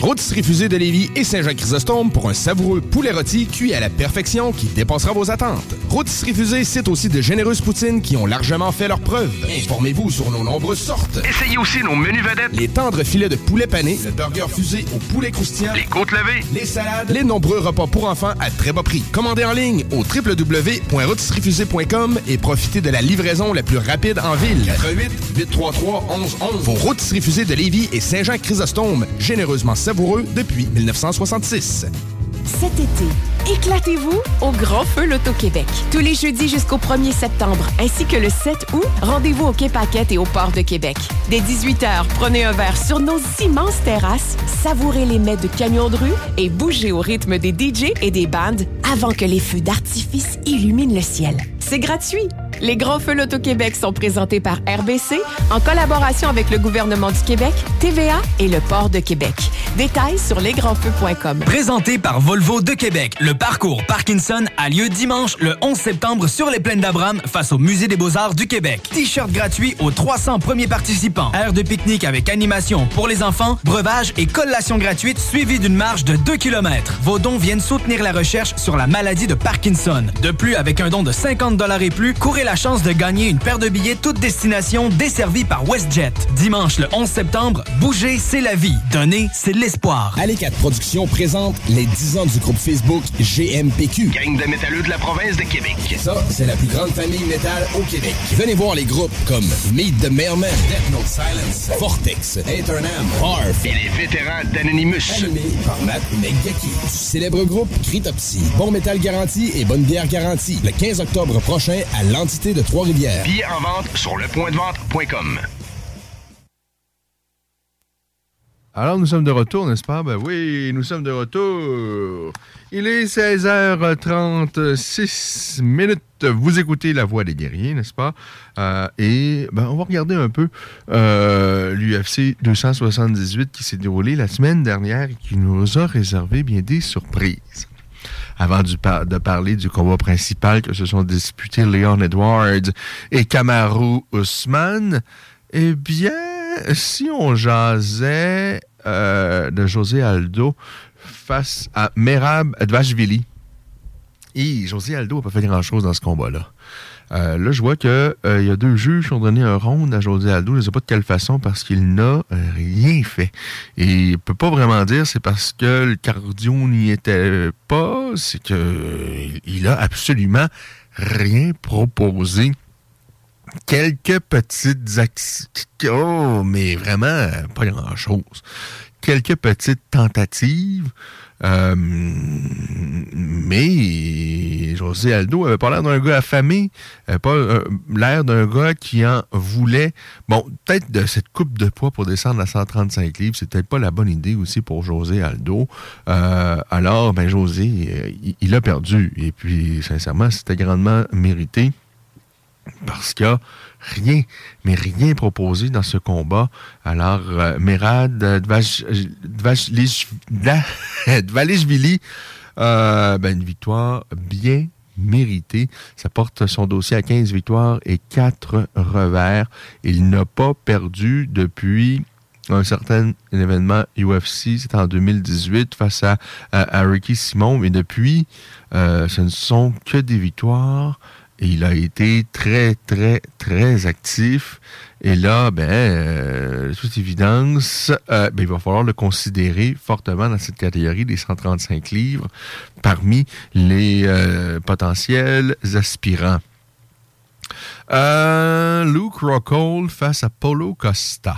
Rôtisserie Fusée de Lévis et Saint-Jean-Chrysostome pour un savoureux poulet rôti cuit à la perfection qui dépassera vos attentes. Rôtisserie Fusée cite aussi de généreuses poutines qui ont largement fait leurs preuves. Informez-vous sur nos nombreuses sortes. Essayez aussi nos menus vedettes. Les tendres filets de poulet pané, le burger fusé au poulet croustillant, Les côtes levées. les salades, les nombreux repas pour enfants à très bas prix. Commandez en ligne au www.rôtisseriefusée.com et profitez de la livraison la plus rapide en ville. 88 833 1111. Vos rôtisseries fusées de Lévis et Saint-Jean-Chrysostome, généreusement savoureux depuis 1966. Cet été, éclatez-vous au Grand Feu Loto-Québec. Tous les jeudis jusqu'au 1er septembre, ainsi que le 7 août, rendez-vous au Quai Paquette et au Port de Québec. Dès 18h, prenez un verre sur nos immenses terrasses, savourez les mets de camions de rue et bougez au rythme des DJ et des bandes avant que les feux d'artifice illuminent le ciel. C'est gratuit. Les Grands Feux Loto-Québec sont présentés par RBC en collaboration avec le gouvernement du Québec, TVA et le Port de Québec. Détails sur lesgrandsfeux.com. Présenté Volvo de Québec, le parcours Parkinson a lieu dimanche le 11 septembre sur les plaines d'Abraham face au Musée des Beaux-Arts du Québec. T-shirt gratuit aux 300 premiers participants. Aire de pique-nique avec animation pour les enfants, breuvage et collation gratuite suivie d'une marche de 2 km. Vos dons viennent soutenir la recherche sur la maladie de Parkinson. De plus, avec un don de 50 et plus, courez la chance de gagner une paire de billets toute destination desservie par WestJet. Dimanche le 11 septembre, bouger, c'est la vie. Donner, c'est l'espoir. Allez 4 Productions présente les 10 ans du groupe Facebook GMPQ. Gang de métalleux de la province de Québec. Ça, c'est la plus grande famille métal au Québec. Venez voir les groupes comme Meet the Mailman, Death Note Silence, Vortex, Eternam, Harf Et les vétérans d'Anonymous. animé par Matt Megaki. Du célèbre groupe Critopsy. Bon métal garanti et bonne bière garantie. Le 15 octobre prochain à l'entité de Trois-Rivières. Billets en vente sur lepointdevente.com. Alors, nous sommes de retour, n'est-ce pas? Ben oui, nous sommes de retour. Il est 16h36 minutes. Vous écoutez La Voix des guerriers, n'est-ce pas? Euh, et ben, on va regarder un peu euh, l'UFC 278 qui s'est déroulé la semaine dernière et qui nous a réservé bien des surprises. Avant de parler du combat principal que se sont disputés Leon Edwards et Kamaru Usman, eh bien, si on jasait euh, de José Aldo face à Merab Dvashvili, et José Aldo n'a pas fait grand-chose dans ce combat-là. Euh, là, je vois qu'il y a deux juges qui ont donné un round à José Aldo. Je ne sais pas de quelle façon, parce qu'il n'a euh, rien fait. Et il ne peut pas vraiment dire c'est parce que le cardio n'y était pas, c'est que il a absolument rien proposé quelques petites. Oh, mais vraiment, pas grand-chose. Quelques petites tentatives. euh, mais José Aldo avait pas l'air d'un gars affamé, avait pas euh, l'air d'un gars qui en voulait. Bon, peut-être de cette coupe de poids pour descendre à 135 livres, c'est peut-être pas la bonne idée aussi pour José Aldo. Euh, alors, ben José, il a perdu. Et puis, sincèrement, c'était grandement mérité. Parce qu'il n'y a rien, mais rien proposé dans ce combat. Alors, euh, Merad Dvalishvili, euh, ben, une victoire bien méritée. Ça porte son dossier à 15 victoires et 4 revers. Il n'a pas perdu depuis un certain événement UFC, c'était en 2018 face à, Ricky Simon, mais depuis, euh, ce ne sont que des victoires. Il a été très, très, très actif. Et là, ben, euh, toute évidence, euh, ben, il va falloir le considérer fortement dans cette catégorie des 135 livres parmi les potentiels aspirants. Luke Rockhold face à Polo Costa.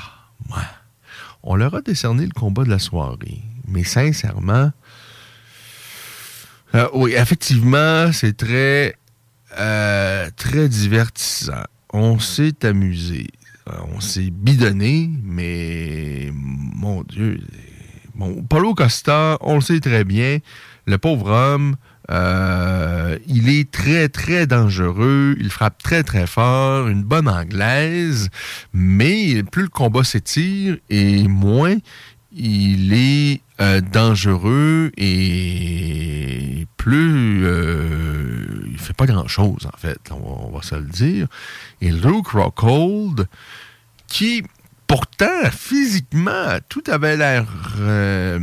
On leur a décerné le combat de la soirée. Mais sincèrement, euh, oui, effectivement, c'est très, euh, très divertissant. On s'est amusé. On s'est bidonné, mais mon Dieu. Bon, Paulo Costa, on le sait très bien, le pauvre homme, euh, il est très, très dangereux. Il frappe très, très fort. Une bonne anglaise. Mais plus le combat s'étire et moins il est euh, dangereux et plus euh, il fait pas grand chose en fait on va, se le dire et Luke Rockhold qui pourtant, physiquement, tout avait l'air euh,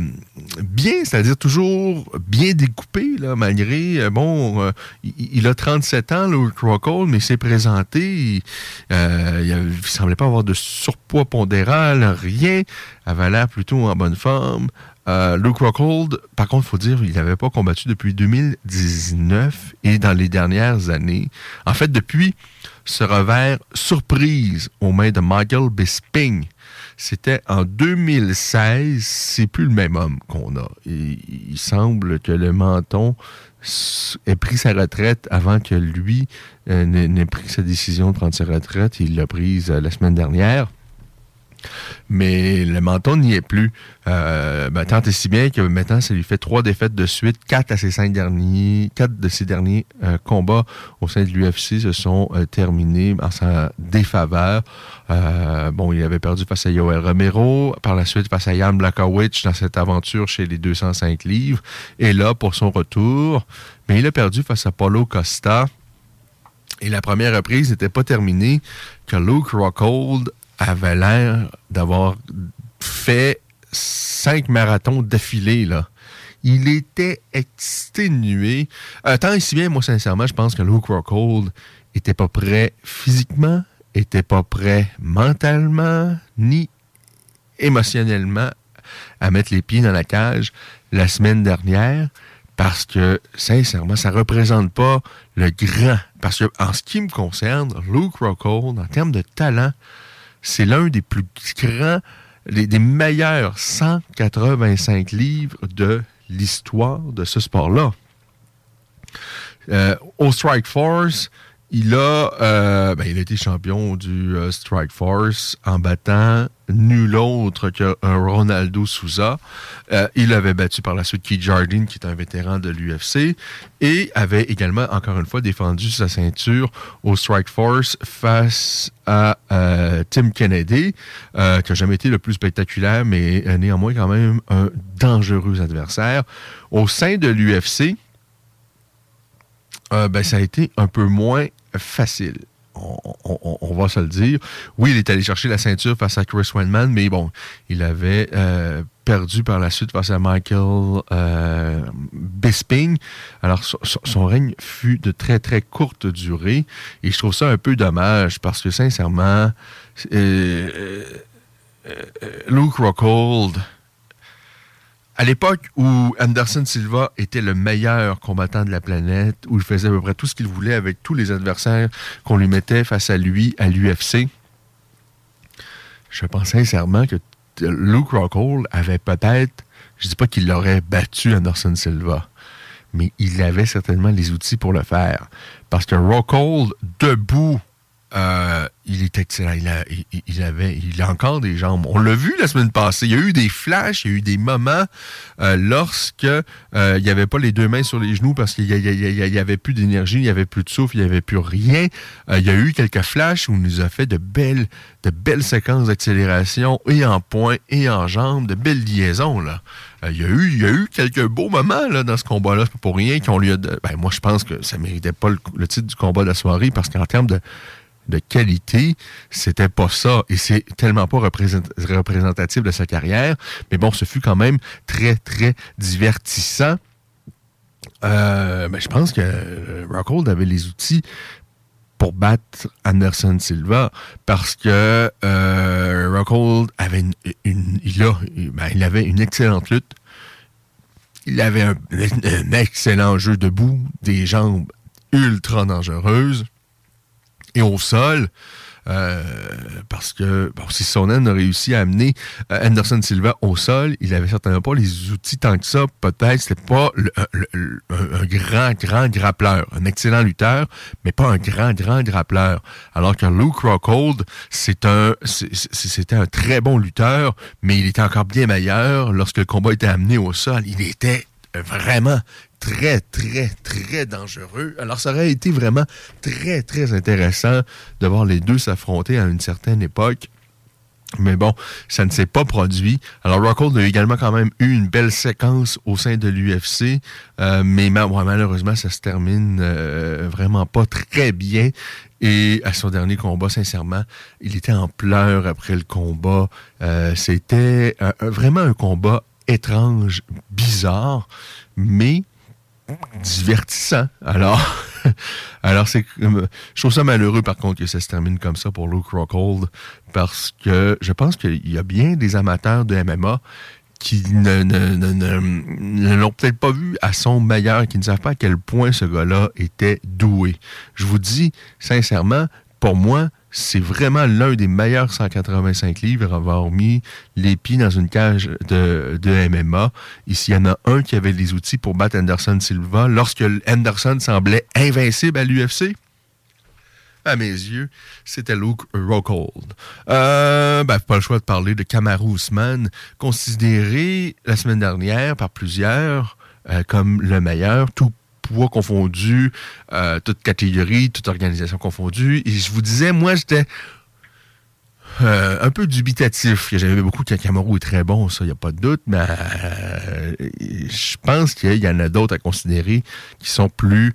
bien, c'est-à-dire toujours bien découpé, là, malgré, euh, bon, il, a 37 ans, Luke Rockhold, mais il s'est présenté, il, ne semblait pas avoir de surpoids pondéral, rien, avait l'air plutôt en bonne forme. Luke Rockhold, par contre, il faut dire, il n'avait pas combattu depuis 2019 et dans les dernières années. En fait, depuis ce revers surprise aux mains de Michael Bisping. C'était en 2016, c'est plus le même homme qu'on a. il semble que le menton ait pris sa retraite avant que lui euh, n'ait pris sa décision de prendre sa retraite. Il l'a prise euh, la semaine dernière. Mais le menton n'y est plus. Euh, ben, tant et si bien que maintenant, ça lui fait trois défaites de suite. Quatre ses cinq derniers, de ses derniers euh, combats au sein de l'UFC se sont euh, terminés en sa défaveur. bon, il avait perdu face à Yoel Romero, par la suite face à Jan Blakowicz dans cette aventure chez les 205 livres. Et là, pour son retour, mais il a perdu face à Paulo Costa. Et la première reprise n'était pas terminée que Luke Rockhold avait l'air d'avoir fait cinq marathons d'affilée, là. Il était exténué. Tant et bien, moi, sincèrement, je pense que Luke Rockhold était pas prêt physiquement, était pas prêt mentalement, ni émotionnellement à mettre les pieds dans la cage la semaine dernière parce que, sincèrement, ça représente pas le grand. Parce que, en ce qui me concerne, Luke Rockhold, en termes de talent, c'est l'un des plus grands, des meilleurs 185 livres de l'histoire de ce sport-là. Euh, au Strike Force, il a, euh, ben, il a été champion du euh, Strike Force en battant nul autre que Ronaldo Souza. Euh, il avait battu par la suite Keith Jardine, qui est un vétéran de l'UFC, et avait également, encore une fois, défendu sa ceinture au Strike Force face à Tim Kennedy, qui n'a jamais été le plus spectaculaire, mais néanmoins quand même un dangereux adversaire. Au sein de l'UFC, ben, ça a été un peu moins facile. On, va se le dire. Oui, il est allé chercher la ceinture face à Chris Weinman, mais bon, il avait euh, perdu par la suite face à Michael euh, Bisping. Alors, son, règne fut de très, très courte durée. Et je trouve ça un peu dommage parce que, sincèrement, euh, Luke Rockhold à l'époque où Anderson Silva était le meilleur combattant de la planète, où il faisait à peu près tout ce qu'il voulait avec tous les adversaires qu'on lui mettait face à lui à l'UFC, je pense sincèrement que Luke Rockhold avait peut-être, je dis pas qu'il aurait battu Anderson Silva, mais il avait certainement les outils pour le faire. Parce que Rockhold, debout, euh, il est excellent. Il a, il, il avait, il a encore des jambes. On l'a vu la semaine passée. Il y a eu des flashs, il y a eu des moments euh, lorsque euh, il n'y avait pas les deux mains sur les genoux parce qu'il n'y avait plus d'énergie, il n'y avait plus de souffle, il n'y avait plus rien. Euh, il y a eu quelques flashs où il nous a fait de belles, de belles séquences d'accélération et en point et en jambes, de belles liaisons là. Euh, il y, a eu, il y a eu quelques beaux moments là, dans ce combat-là. C'est pas pour rien qu'on lui a. Ben, moi, je pense que ça méritait pas le titre du combat de la soirée parce qu'en termes de, de qualité, c'était pas ça. Et c'est tellement pas représent- représentatif de sa carrière. Mais bon, ce fut quand même très, très divertissant. Euh, ben, je pense que euh, Rockhold avait les outils pour battre Anderson Silva parce que euh, Rockhold avait une, une- il, a, ben, il avait une excellente lutte. Il avait un, un excellent jeu debout, des jambes ultra dangereuses et au sol. euh, parce que bon, si Sonnen a réussi à amener euh, Anderson Silva au sol, il avait certainement pas les outils tant que ça. Peut-être c'était pas un, grand, grand grappleur. Un excellent lutteur, mais pas un grand, grand grappleur. Alors que Luke Rockhold, c'est un, c'était un très bon lutteur, mais il était encore bien meilleur lorsque le combat était amené au sol. Il était vraiment très, très, très dangereux. Alors, ça aurait été vraiment très, très intéressant de voir les deux s'affronter à une certaine époque. Mais bon, ça ne s'est pas produit. Alors, Rockhold a également quand même eu une belle séquence au sein de l'UFC, euh, mais malheureusement, ça se termine euh, vraiment pas très bien. Et à son dernier combat, sincèrement, il était en pleurs après le combat. Euh, C'était vraiment un combat étrange, bizarre, mais divertissant. Alors, alors c'est, euh, je trouve ça malheureux par contre que ça se termine comme ça pour Luke Rockhold parce que je pense qu'il y a bien des amateurs de MMA qui ne, ne- l'ont peut-être pas vu à son meilleur, qui ne savent pas à quel point ce gars-là était doué. Je vous dis sincèrement, pour moi, c'est vraiment l'un des meilleurs 185 livres à avoir mis les pieds dans une cage de, de MMA. Ici, il y en a un qui avait les outils pour battre Anderson Silva lorsque Anderson semblait invincible à l'UFC. À mes yeux, c'était Luke Rockhold. Euh, ben, pas le choix de parler de Kamaru Usman, considéré la semaine dernière par plusieurs euh, comme le meilleur, tout poids confondu, euh, toute catégorie, toute organisation confondue. Et je vous disais, moi, j'étais euh, un peu dubitatif. J'avais beaucoup que Kamaru est très bon, ça, il n'y a pas de doute, mais euh, je pense qu'il y en a d'autres à considérer qui sont plus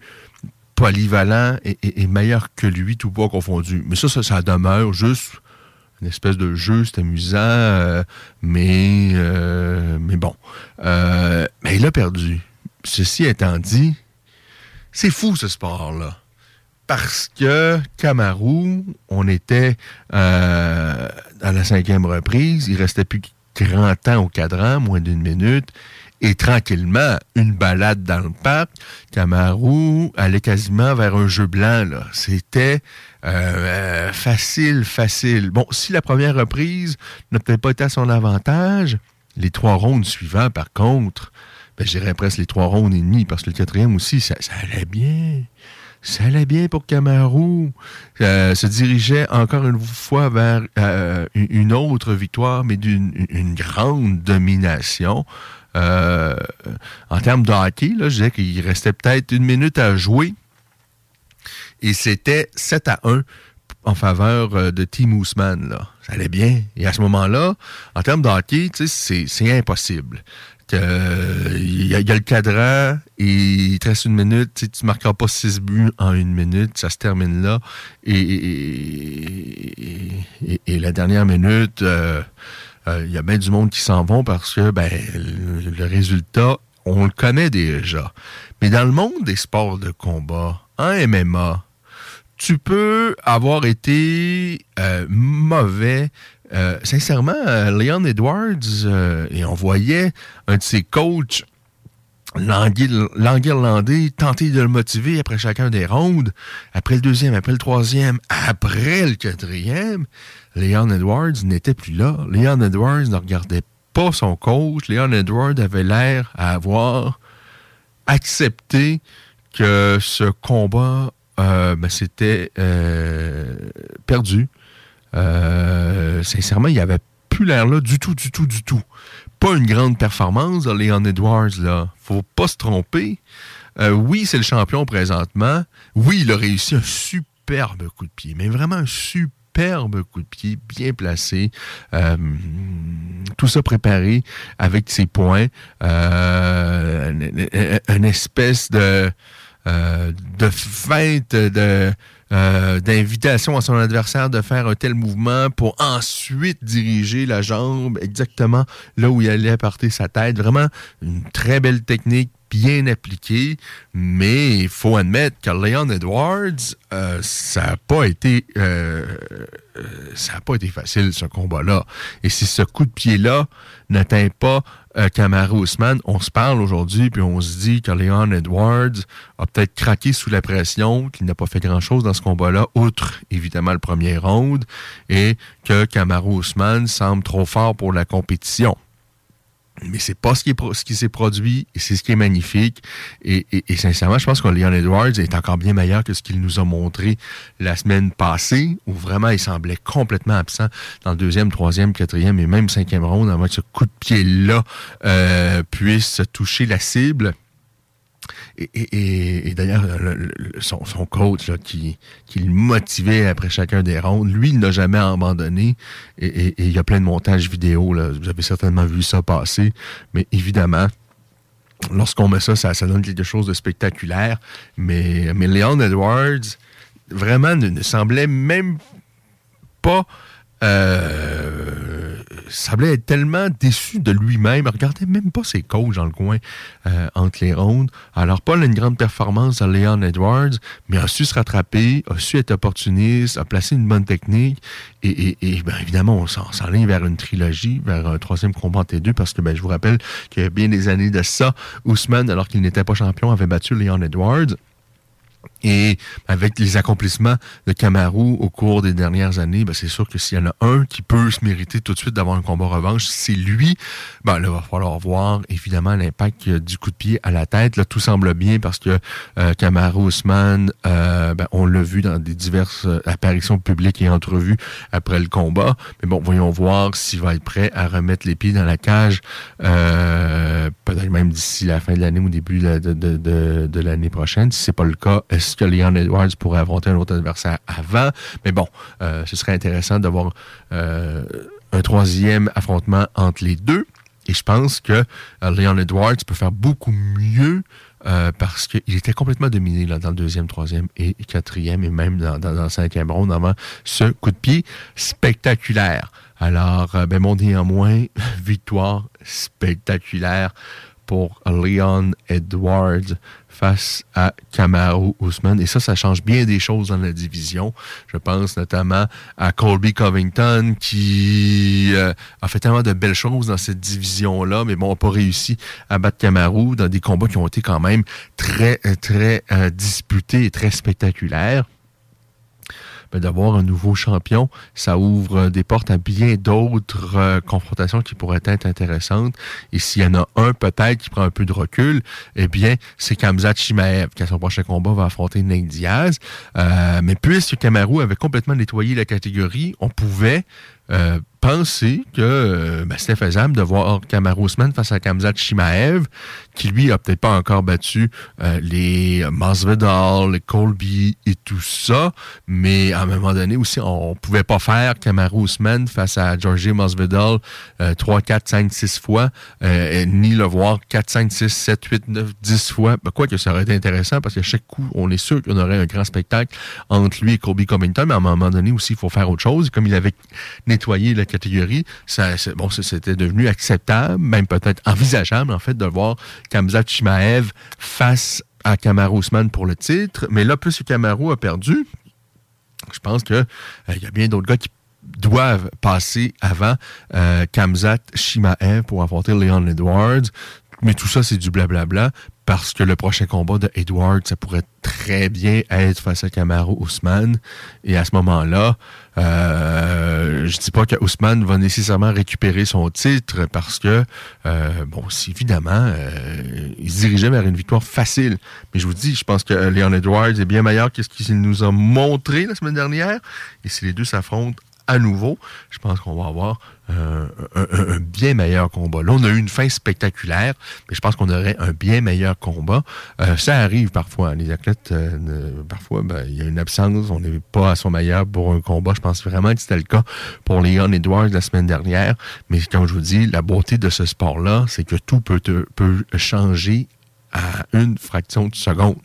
polyvalents et, meilleurs que lui, tout poids confondu. Mais ça, ça, ça demeure juste une espèce de jeu, c'est amusant, euh, mais, mais bon. Mais il a perdu. Ceci étant dit, c'est fou ce sport-là. Parce que Kamaru, on était euh, à la cinquième reprise, il restait plus que grand temps au cadran, moins d'une minute, et tranquillement, une balade dans le parc, Kamaru allait quasiment vers un jeu blanc. là. C'était euh, euh, facile, facile. Bon, si la première reprise n'a peut-être pas été à son avantage, les trois rondes suivants, par contre, ben, je dirais presque les trois rondes et demi, parce que le quatrième aussi, ça, ça allait bien. Ça allait bien pour Kamaru. Euh, se dirigeait encore une fois vers euh, une autre victoire, mais d'une une- une grande domination. Euh, en termes de hockey, là, je disais qu'il restait peut-être une minute à jouer. Et c'était 7 à 1 en faveur euh, de Team Ousmane. Là. Ça allait bien. Et à ce moment-là, en termes de hockey, c'est impossible. Il y, a- le cadran et il te reste une minute. Tu ne marqueras pas six buts en une minute. Ça se termine là. Et, la dernière minute, euh, euh, il y a bien du monde qui s'en vont parce que ben, le, le résultat, on le connaît déjà. Mais dans le monde des sports de combat, en MMA, tu peux avoir été euh, mauvais. Euh, sincèrement, euh, Leon Edwards, euh, et on voyait un de ses coachs l'Anguirlandais tenter de le motiver après chacun des rondes, après le deuxième, après le troisième, après le quatrième, Leon Edwards n'était plus là. Leon Edwards ne regardait pas son coach. Leon Edwards avait l'air à avoir accepté que ce combat euh, ben, perdu. Euh, sincèrement, il n'y avait plus l'air là du tout, du tout, du tout. Pas une grande performance Leon Edwards, là. Faut pas se tromper. Euh, oui, c'est le champion présentement. Oui, il a réussi un superbe coup de pied, mais vraiment un superbe coup de pied, bien placé. Euh, tout ça préparé avec ses points. Euh, une, espèce de, de feinte de euh, d'invitation à son adversaire de faire un tel mouvement pour ensuite diriger la jambe exactement là où il allait porter sa tête. Vraiment une très belle technique bien appliquée, mais il faut admettre que Leon Edwards, euh, ça n'a pas été euh, euh, ça n'a pas été facile ce combat-là. Et si ce coup de pied-là n'atteint pas euh, Usman, on se parle aujourd'hui puis on se dit que Leon Edwards a peut-être craqué sous la pression, qu'il n'a pas fait grand-chose dans ce combat-là, outre évidemment le premier round, et que Kamaru Usman semble trop fort pour la compétition. Mais c'est pas ce qui, est, ce qui s'est produit et c'est ce qui est magnifique. Et, sincèrement, je pense que Leon Edwards est encore bien meilleur que ce qu'il nous a montré la semaine passée, où vraiment il semblait complètement absent dans le deuxième, troisième, quatrième et même cinquième round, avant que ce coup de pied-là euh, puisse toucher la cible. Et, d'ailleurs, son, coach qui, le motivait après chacun des rounds, lui, il n'a jamais abandonné. Et, il y a plein de montages vidéo. Vous avez certainement vu ça passer. Mais évidemment, lorsqu'on met ça, ça, donne quelque chose de spectaculaire. Mais, mais Leon Edwards, vraiment, ne, ne semblait même pas euh, semblait être tellement déçu de lui-même. Il regardait même pas ses coachs dans le coin euh, entre les rondes. Alors, pas une grande performance à Leon Edwards, mais a su se rattraper, a su être opportuniste, a placé une bonne technique. Et, ben, évidemment, on s'enligne vers une trilogie, vers un troisième combat les deux, parce que ben, je vous rappelle qu'il y a bien des années de ça, Ousmane, alors qu'il n'était pas champion, avait battu Leon Edwards. Et avec les accomplissements de Kamaru au cours des dernières années, ben c'est sûr que s'il y en a un qui peut se mériter tout de suite d'avoir un combat revanche, c'est lui. Ben là, il va falloir voir évidemment l'impact du coup de pied à la tête. Là, tout semble bien parce que euh, Kamaru Usman, euh, ben, on l'a vu dans des diverses apparitions publiques et entrevues après le combat. Mais bon, voyons voir s'il va être prêt à remettre les pieds dans la cage, euh, peut-être même d'ici la fin de l'année ou début de, de, de, de l'année prochaine. Si c'est pas le cas, que Leon Edwards pourrait affronter un autre adversaire avant? Mais bon, euh, ce serait intéressant d'avoir euh, un troisième affrontement entre les deux. Et je pense que euh, Leon Edwards peut faire beaucoup mieux parce qu'il était complètement dominé dans le deuxième, troisième et quatrième et même dans, le cinquième round avant ce coup de pied spectaculaire. Alors, ben, mon néanmoins, victoire spectaculaire pour Leon Edwards face à Kamaru Usman. Et ça, ça change bien des choses dans la division. Je pense notamment à Colby Covington qui euh, a fait tellement de belles choses dans cette division-là, mais bon, n'a pas réussi à battre Kamaru dans des combats qui ont été quand même très, très euh, disputés et très spectaculaires ben, d'avoir un nouveau champion, ça ouvre des portes à bien d'autres euh, confrontations qui pourraient être intéressantes. Et s'il y en a un peut-être qui prend un peu de recul, eh bien, c'est Kamzat Chimaev qui à son prochain combat va affronter Nate Diaz. Euh, mais puisque Kamaru avait complètement nettoyé la catégorie, on pouvait euh, penser que euh, ben, c'était faisable de voir Kamaru Usman face à Kamzat Chimaev, qui lui a peut-être pas encore battu euh, les Masvidal, les Colby et tout ça, mais à un moment donné aussi, on, pouvait pas faire Kamaru Usman face à Georgie Masvidal 3, 4, 5, 6 fois, euh, ni le voir 4, 5, 6, 7, 8, 9, 10 fois. Ben, quoi que ça aurait été intéressant parce que chaque coup, on est sûr qu'on aurait un grand spectacle entre lui et Colby Covington, mais à un moment donné aussi, il faut faire autre chose. Comme il avait nettoyer la catégorie, bon, c'était devenu acceptable, même peut-être envisageable, en fait, de voir Kamzat Chimaev face à Kamaru Usman pour le titre. Mais là, plus Kamaru a perdu, je pense que il euh, y a bien d'autres gars qui doivent passer avant euh, Kamzat Chimaev pour affronter Leon Edwards mais tout ça, c'est du blablabla parce que le prochain combat de Edward, ça pourrait très bien être face à Kamaru Ousmane. Et à ce moment-là, euh, je dis pas que Ousmane va nécessairement récupérer son titre parce que, euh, bon, évidemment, euh, il se dirigeait vers une victoire facile. Mais je vous dis, je pense que Leon Edwards est bien meilleur que ce qu'il nous a montré la semaine dernière. Et si les deux s'affrontent à nouveau, je pense qu'on va avoir euh, un, un, bien meilleur combat. Là, on a eu une fin spectaculaire, mais je pense qu'on aurait un bien meilleur combat. Euh, ça arrive parfois. Les athlètes, euh, parfois, ben, il y a une absence, on n'est pas à son meilleur pour un combat. Je pense vraiment que c'était le cas pour Leon Edwards la semaine dernière. Mais comme je vous dis, la beauté de ce sport-là, c'est que tout peut, peut changer à une fraction de seconde.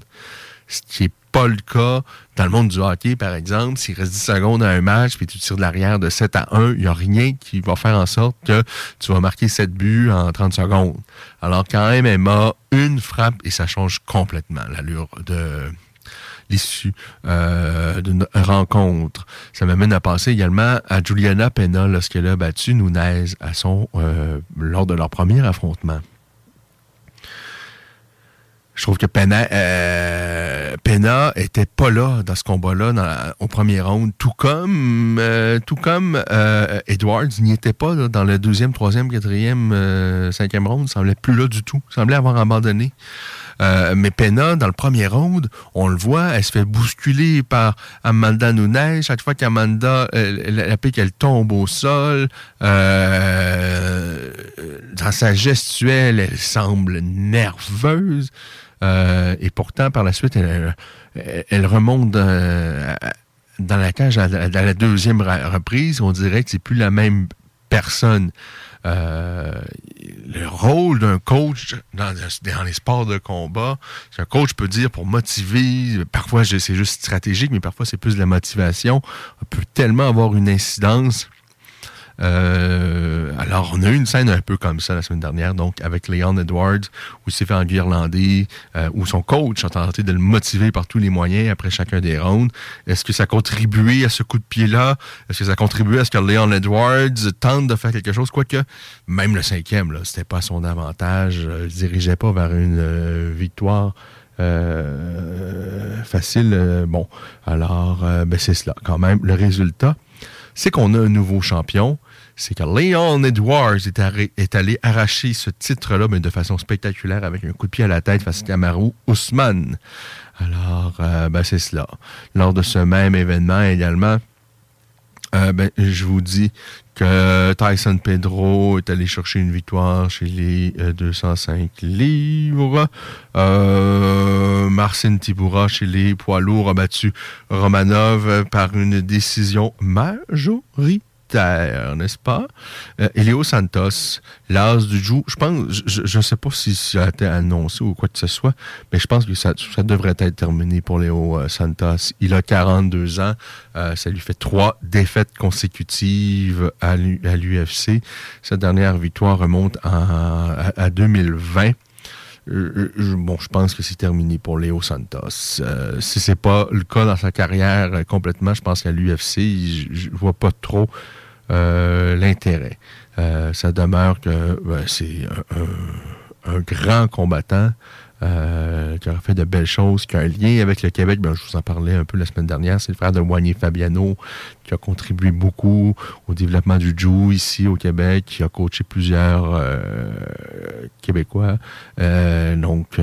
Ce qui est pas le cas dans le monde du hockey, par exemple. S'il reste 10 secondes à un match, puis tu tires de l'arrière de 7 à 1, il n'y a rien qui va faire en sorte que tu vas marquer 7 buts en 30 secondes. Alors qu'en MMA, une frappe, et ça change complètement l'allure de l'issue euh, d'une rencontre. Ça m'amène à penser également à Juliana Pena lorsqu'elle a battu Nunez à son, euh, lors de leur premier affrontement. Je trouve que Pena, euh, Pena était pas là dans ce combat-là au premier round, tout comme euh, tout comme euh, Edwards n'y était pas là, dans le deuxième, troisième, quatrième, euh, cinquième round. Il semblait plus là du tout. Il semblait avoir abandonné. Euh, mais Pena, dans le premier round, on le voit, elle se fait bousculer par Amanda Nunes. Chaque fois qu'Amanda, la pique, elle tombe au sol. Euh, dans sa gestuelle, elle semble nerveuse. Euh, et pourtant, par la suite, elle, remonte dans, dans la cage à, la deuxième reprise. On dirait que c'est plus la même personne. Euh, le rôle d'un coach dans, dans, les sports de combat, un coach peut dire pour motiver, parfois c'est juste stratégique, mais parfois c'est plus de la motivation, on peut tellement avoir une incidence euh, alors, on a eu une scène un peu comme ça la semaine dernière, donc avec Leon Edwards, où il s'est fait enguirlander, euh, où son coach a tenté de le motiver par tous les moyens après chacun des rounds. Est-ce que ça a contribué à ce coup de pied-là? Est-ce que ça a contribué à ce que Leon Edwards tente de faire quelque chose? Quoique, même le cinquième, c'était pas son avantage. Ne dirigeait pas vers une euh, victoire. Euh, facile. Euh, bon, alors, euh, ben c'est cela. Quand même, le résultat, c'est qu'on a un nouveau champion. C'est que Leon Edwards est, allé arracher ce titre-là, mais de façon spectaculaire, avec un coup de pied à la tête face à Kamaru Ousmane. Alors, euh, ben c'est cela. Lors de ce même événement également, euh, ben, je vous dis que Tyson Pedro est allé chercher une victoire chez les euh, 205 livres. Euh, Marcin Tibura chez les poids lourds a battu Romanov par une décision majoritaire n'est-ce pas? Euh, Elio Santos, l'as du Jou, je pense, je ne sais pas si ça a été annoncé ou quoi que ce soit, mais je pense que ça, devrait être terminé pour Léo euh, Santos. Il a 42 ans, euh, ça lui fait trois défaites consécutives à l'UFC. Sa dernière victoire remonte à, à 2020. Euh, bon, je pense que c'est terminé pour Léo Santos. Euh, si c'est pas le cas dans sa carrière complètement, je pense qu'à l'UFC, je, je vois pas trop l'intérêt. ça demeure que c'est un, grand combattant. Euh, qui aura fait de belles choses, qui a un lien avec le Québec. Ben, je vous en parlais un peu la semaine dernière. C'est le frère de Wagner Fabiano qui a contribué beaucoup au développement du Jiu ici au Québec, qui a coaché plusieurs euh, Québécois. Euh, donc,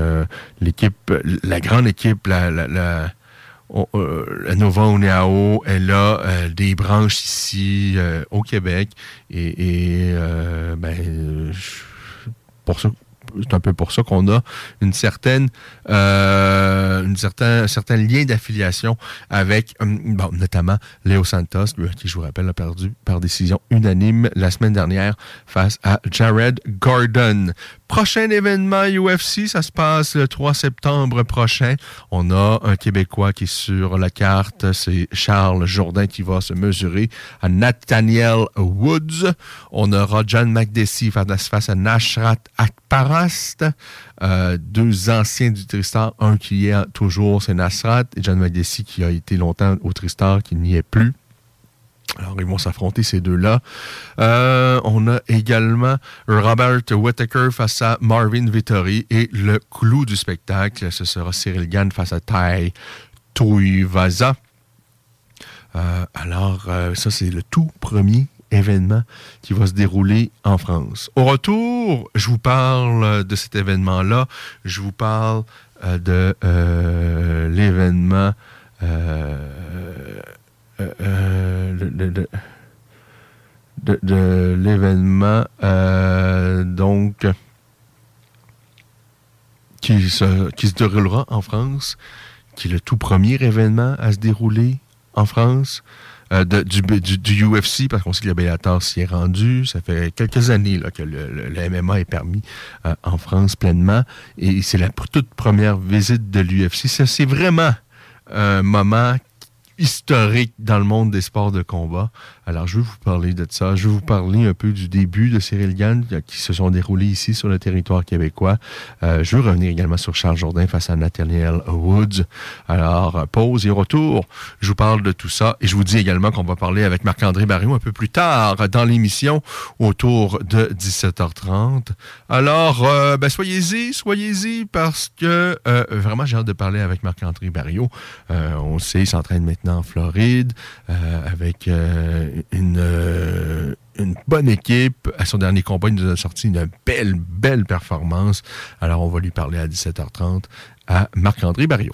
l'équipe, la grande équipe, la la Nova Uniao, elle a euh, des branches ici euh, au Québec et, euh, ben, c'est un peu pour ça qu'on a une certaine, euh, un certain lien d'affiliation avec, bon, notamment Léo Santos, qui, je vous rappelle, a perdu par décision unanime la semaine dernière face à Jared Gordon. Prochain événement UFC, ça se passe le 3 septembre prochain. On a un Québécois qui est sur la carte, c'est Charles Jourdain qui va se mesurer à Nathaniel Woods. On aura John McDessie face à Nashrat Akparast. Euh, deux anciens du Tristar, un qui est toujours, c'est Nasrat, et John McDessie qui a été longtemps au Tristar, qui n'y est plus. Alors, ils vont s'affronter ces deux-là. Euh, on a également Robert Whittaker face à Marvin Vittori. Et le clou du spectacle, ce sera Cyril Gann face à Tai Tuivasa. Euh, alors, euh, ça, c'est le tout premier événement qui va se dérouler en France. Au retour, je vous parle de cet événement-là. Je vous parle euh, de l'événement... de, de- de- l'événement euh, donc qui se, qui se déroulera en France, qui est le tout premier événement à se dérouler en France. euh, de- du, du, UFC, parce qu'on sait que le Bellator s'y est rendu. Ça fait quelques années là, que le, le- MMA est permis euh, en France pleinement. Et c'est la toute première visite de l'UFC. Ça, c'est vraiment un moment historique dans le monde des sports de combat. Alors, je vais vous parler de ça. Je vais vous parler un peu du début de Cyril Gann euh, qui se sont déroulés ici sur le territoire québécois. Euh, je veux revenir également sur Charles Jourdain face à Nathaniel Woods. Alors, euh, pause et retour. Je vous parle de tout ça et je vous dis également qu'on va parler avec Marc-André Barriot un peu plus tard dans l'émission autour de 17h30. Alors, ben, soyez-y, soyez-y parce que vraiment, j'ai hâte de parler avec Marc-André Barriot. On sait, il s'entraîne maintenant en Floride avec une, euh, une bonne équipe. À son dernier combat, nous a sorti une belle, belle performance. Alors, on va lui parler à 17h30 à Marc-André Barriot.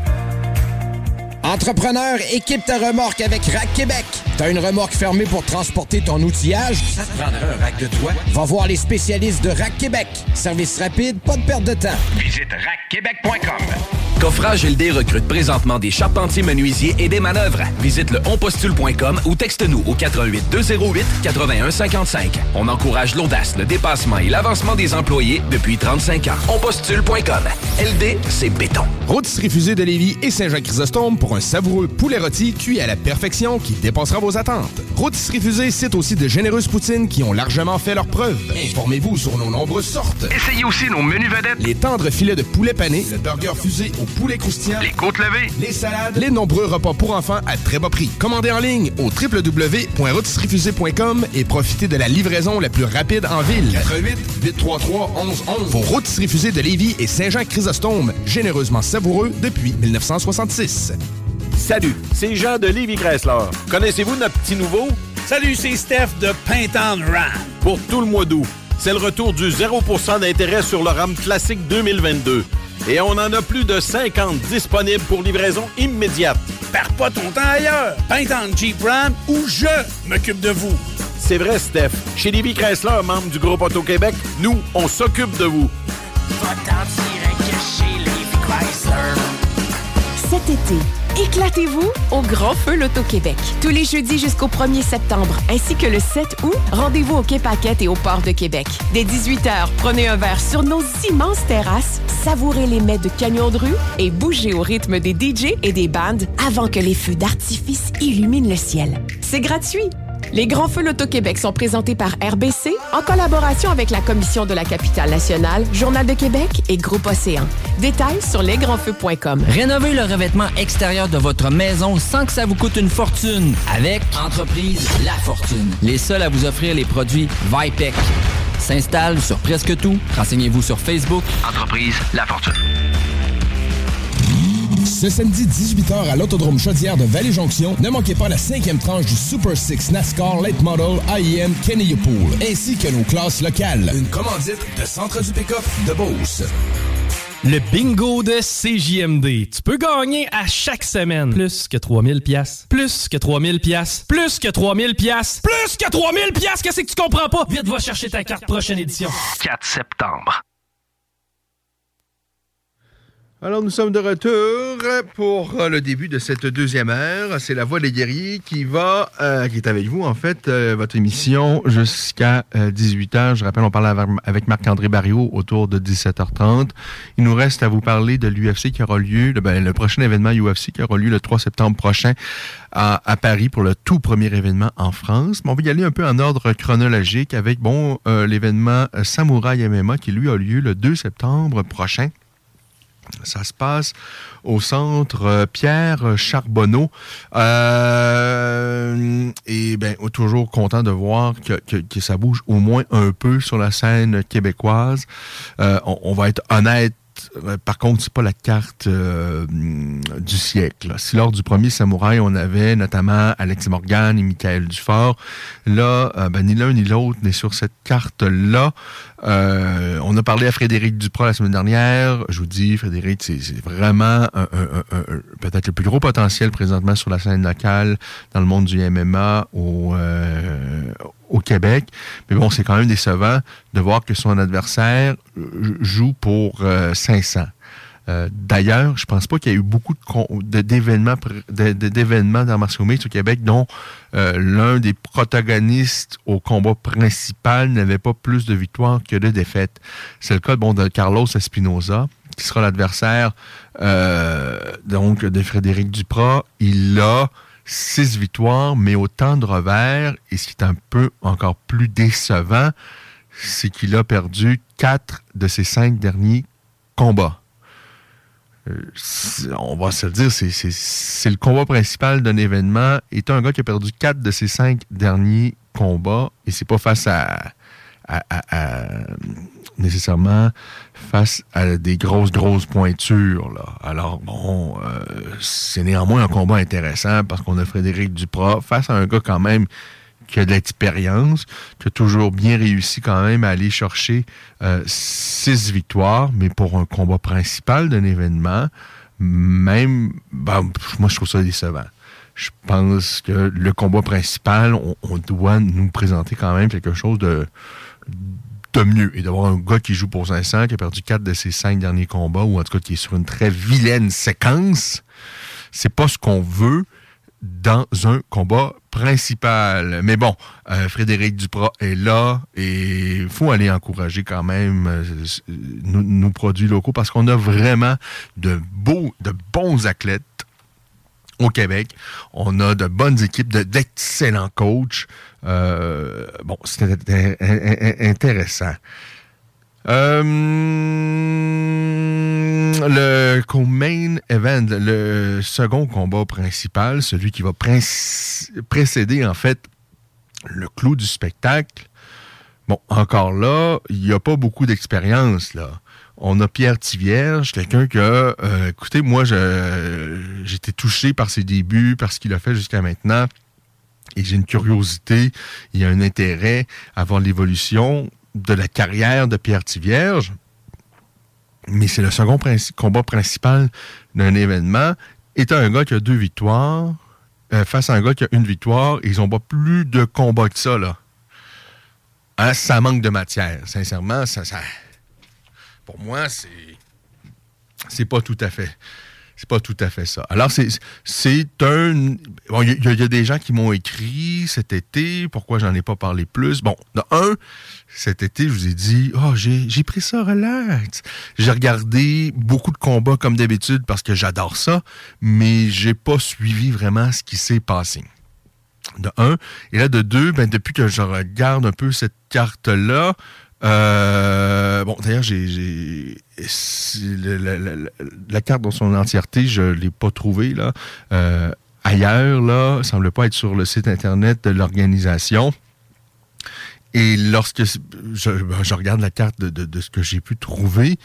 Entrepreneur, équipe ta remorque avec Rack Québec. T'as une remorque fermée pour transporter ton outillage? Ça te prendra un rack de toi? Va voir les spécialistes de Rack Québec. Service rapide, pas de perte de temps. Visite rackquebec.com. Coffrage LD recrute présentement des charpentiers menuisiers et des manœuvres. Visite le onpostule.com ou texte-nous au 88 208 81 55. On encourage l'audace, le dépassement et l'avancement des employés depuis 35 ans. Onpostule.com. LD, c'est béton. Rôtisserie Fusée de Lévis et Saint-Jean-Chrysostome pour un savoureux poulet rôti cuit à la perfection qui dépassera vos attentes. Rôtisserie Fusée cite aussi de généreuses poutines qui ont largement fait leurs preuves. Informez-vous sur nos nombreuses sortes. Essayez aussi nos menus vedettes. Les tendres filets de poulet pané, le burger fusé au poulet croustillant, Les côtes levées. les salades, les nombreux repas pour enfants à très bas prix. Commandez en ligne au www.rôtisseriefusée.com et profitez de la livraison la plus rapide en ville. 88 833 1111. Vos rôtisseries fusées de Lévis et Saint-Jean-Chrysostome, généreusement savoureux depuis 1966. Salut, c'est Jean de Lévi Chrysler. Connaissez-vous notre petit nouveau? Salut, c'est Steph de Pintown Ram. Pour tout le mois d'août, c'est le retour du 0% d'intérêt sur le RAM classique 2022. Et on en a plus de 50 disponibles pour livraison immédiate. Perds pas ton temps ailleurs. Pintown Jeep Ram ou je m'occupe de vous. C'est vrai, Steph. Chez Lévi Chrysler, membre du groupe Auto-Québec, nous, on s'occupe de vous. Cet été, éclatez-vous au Grand Feu Loto-Québec. Tous les jeudis jusqu'au 1er septembre, ainsi que le 7 août, rendez-vous au Quai Paquette et au Port de Québec. Dès 18h, prenez un verre sur nos immenses terrasses, savourez les mets de Canyon de rue et bougez au rythme des DJ et des bandes avant que les feux d'artifice illuminent le ciel. C'est gratuit. Les Grands Feux Loto-Québec sont présentés par RBC en collaboration avec la Commission de la capitale nationale, Journal de Québec et Groupe Océan. Détails sur lesgrandsfeux.com. Rénovez le revêtement extérieur de votre maison sans que ça vous coûte une fortune avec Entreprise La Fortune. Les seuls à vous offrir les produits Vipec. S'installe sur presque tout. Renseignez-vous sur Facebook. Entreprise La Fortune. Ce samedi 18h à l'Autodrome Chaudière de Vallée-Jonction, ne manquez pas la cinquième tranche du Super Six NASCAR Late Model IEM Kenny Pool, ainsi que nos classes locales. Une commandite de Centre du Pick-up de Beauce. Le bingo de CJMD. Tu peux gagner à chaque semaine plus que 3000 pièces, plus que 3000 pièces, plus que 3000 pièces, plus que 3000 pièces. Qu'est-ce que tu comprends pas? Vite va chercher ta carte prochaine édition. 4 septembre. Alors, nous sommes de retour pour euh, le début de cette deuxième heure. C'est La Voix des guerriers qui va, euh, qui est avec vous, en fait, euh, votre émission jusqu'à 18h. Je rappelle, on parle avec- Marc-André Barriot autour de 17h30. Il nous reste à vous parler de l'UFC qui aura lieu, le, ben, le prochain événement UFC qui aura lieu le 3 septembre prochain à, Paris pour le tout premier événement en France. Mais on va y aller un peu en ordre chronologique avec, bon, euh, l'événement euh, Samouraï MMA qui, lui, a lieu le 2 septembre prochain. Ça se passe au centre euh, Pierre Charbonneau. Euh, et bien, toujours content de voir que, que- ça bouge au moins un peu sur la scène québécoise. Euh, on, va être honnête. Par contre, c'est pas la carte du siècle. Si lors du premier Samouraï, on avait notamment Alex Morgan et Michael Dufort, là, ben, ni l'un ni l'autre n'est sur cette carte-là. Euh, on a parlé à Frédéric Duprat la semaine dernière. Je vous dis, Frédéric, c'est vraiment peut-être le plus gros potentiel présentement sur la scène locale dans le monde du MMA au, euh, au Québec. Mais bon, c'est quand même décevant de voir que son adversaire euh, joue pour euh, 500. Euh, D'ailleurs, je pense pas qu'il y ait eu beaucoup d'événements de- d'événements mixtes au Québec dont euh, l'un des protagonistes au combat principal n'avait pas plus de victoires que de défaites. C'est le cas bon, de Carlos Espinoza, qui sera l'adversaire euh, donc de Frédéric Duprat. Il a six victoires, mais autant de revers. Et ce qui est un peu encore plus décevant, c'est qu'il a perdu quatre de ses cinq derniers combats. Euh, on va se le dire, c'est- le combat principal d'un événement. est un gars qui a perdu quatre de ses cinq derniers combats et c'est pas face à- nécessairement face à des grosses grosses pointures là. Alors bon, euh, c'est néanmoins un combat intéressant parce qu'on a Frédéric Duprat face à un gars quand même qui a de l'expérience, qui a toujours bien réussi quand même à aller chercher euh, six victoires, mais pour un combat principal d'un événement, même, ben, moi je trouve ça décevant. Je pense que le combat principal, on, on doit nous présenter quand même quelque chose de, de mieux. Et d'avoir un gars qui joue pour 500, qui a perdu quatre de ses cinq derniers combats, ou en tout cas qui est sur une très vilaine séquence, c'est pas ce qu'on veut dans un combat principal. Mais bon, euh, Frédéric Duprat est là et il faut aller encourager quand même euh, nos, produits locaux parce qu'on a vraiment de beaux, de bons athlètes au Québec. On a de bonnes équipes, de- d'excellents coachs. Euh, bon, c'est int- int- intéressant. Euh, le co-main event, le second combat principal, celui qui va précéder en fait le clou du spectacle. Bon, encore là, il n'y a pas beaucoup d'expérience là. On a Pierre Tivierge, quelqu'un que, euh, écoutez, moi, j'étais touché par ses débuts, par ce qu'il a fait jusqu'à maintenant. Et j'ai une curiosité, il y a un intérêt à voir l'évolution de la carrière de Pierre Tivierge. Mais c'est le second combat principal d'un événement. Étant un gars qui a deux victoires, euh, face à un gars qui a une victoire, ils n'ont pas plus de combats que ça, là. Hein, ça manque de matière. Sincèrement, ça, ça pour moi, c'est c'est pas tout à fait. C'est pas tout à fait ça. Alors, c'est un. Bon, il y, y a des gens qui m'ont écrit cet été, pourquoi j'en ai pas parlé plus. Bon, un, cet été, je vous ai dit, oh, j'ai pris ça relax. J'ai regardé beaucoup de combats comme d'habitude parce que j'adore ça, mais j'ai pas suivi vraiment ce qui s'est passé de un. Et là, de deux, ben, depuis que je regarde un peu cette carte-là, euh, bon, d'ailleurs, j'ai, la carte dans son entièreté, je ne l'ai pas trouvée, là. Euh, ailleurs, là, semble pas être sur le site Internet de l'organisation. Et lorsque je, je regarde la carte de, ce que j'ai pu trouver,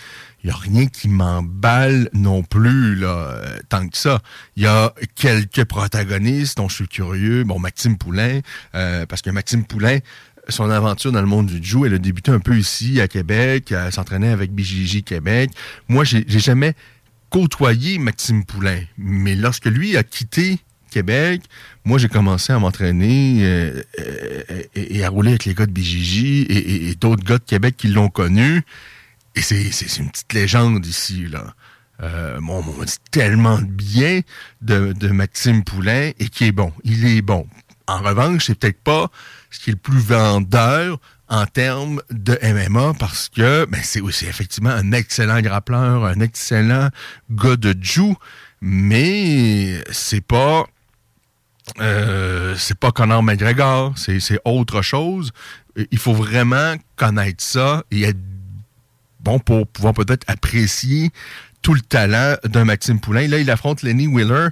il n'y a rien qui m'emballe non plus, là, euh, tant que ça. Il y a quelques protagonistes dont je suis curieux. Bon, Maxime Poulain, euh, parce que Maxime Poulain, son aventure dans le monde du jiu, elle a débuté un peu ici à Québec, elle s'entraînait avec BJJ Québec. Moi, j'ai jamais côtoyé Maxime Poulain, mais lorsque lui a quitté Québec, moi j'ai commencé à m'entraîner euh, euh, et, à rouler avec les gars de BJJ et, d'autres gars de Québec qui l'ont connu. Et c'est une petite légende ici, là. Euh, on dit tellement bien de, de Maxime Poulain et qui est bon. Il est bon. En revanche, c'est peut-être pas ce qui est le plus vendeur en termes de MMA parce que ben, c'est aussi effectivement un excellent grappleur, un excellent gars de Jiu, mais c'est pas euh, c'est pas Conor McGregor, c'est autre chose. Il faut vraiment connaître ça et être bon pour pouvoir peut-être apprécier tout le talent d'un Maxime Poulain. Là, il affronte Lenny Wheeler.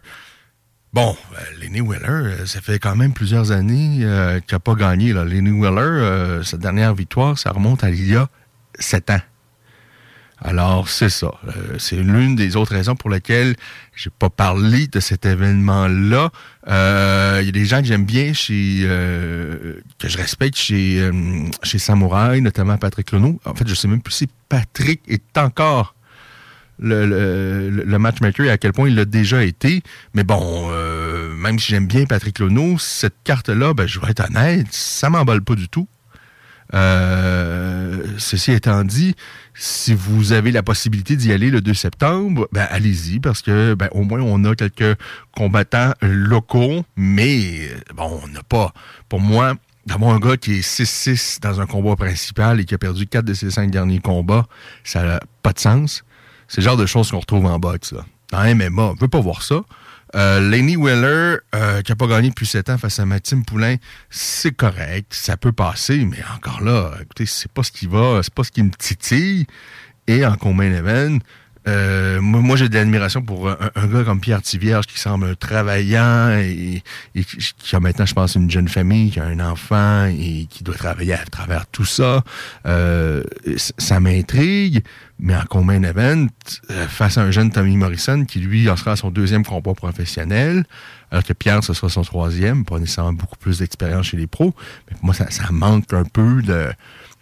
Bon, euh, Lenny Wheeler, euh, ça fait quand même plusieurs années euh, qu'il n'a pas gagné. Là. Lenny Wheeler, sa dernière victoire, ça remonte à il y a sept ans. Alors, c'est ça. c'est l'une des autres raisons pour lesquelles j'ai pas parlé de cet événement-là. Il y a des gens que j'aime bien chez que je respecte chez, chez Samouraï, notamment Patrick Renault. En fait, je sais même plus si Patrick est encore le, matchmaker et à quel point il l'a déjà été. Mais bon, euh, même si j'aime bien Patrick Lono, cette carte-là, ben, je vais être honnête, ça m'emballe pas du tout. Euh, ceci étant dit, si vous avez la possibilité d'y aller le 2 septembre, ben allez-y parce que ben, au moins on a quelques combattants locaux, mais bon, on n'a pas. Pour moi, d'avoir un gars qui est 6-6 dans un combat principal et qui a perdu 4 de ses 5 derniers combats, ça n'a pas de sens. C'est le genre de choses qu'on retrouve en boxe. Là. Dans MMA, on ne veut pas voir ça. Euh, Lenny Wheeler, euh, qui n'a pas gagné depuis 7 ans face à Maxime Poulain, c'est correct, ça peut passer, mais encore là, écoutez, c'est pas ce qui va, c'est pas ce qui me titille. Et en commun event, euh, moi, j'ai de l'admiration pour un, gars comme Pierre Tivierge qui semble travaillant et, qui a maintenant, je pense, une jeune famille, qui a un enfant et qui doit travailler à travers tout ça. Euh, ça m'intrigue, mais en combien event, euh, face à un jeune Tommy Morrison qui, lui, en sera son deuxième combat professionnel, alors que Pierre, ce sera son troisième, pas nécessairement beaucoup plus d'expérience chez les pros, mais pour moi, ça, ça manque un peu de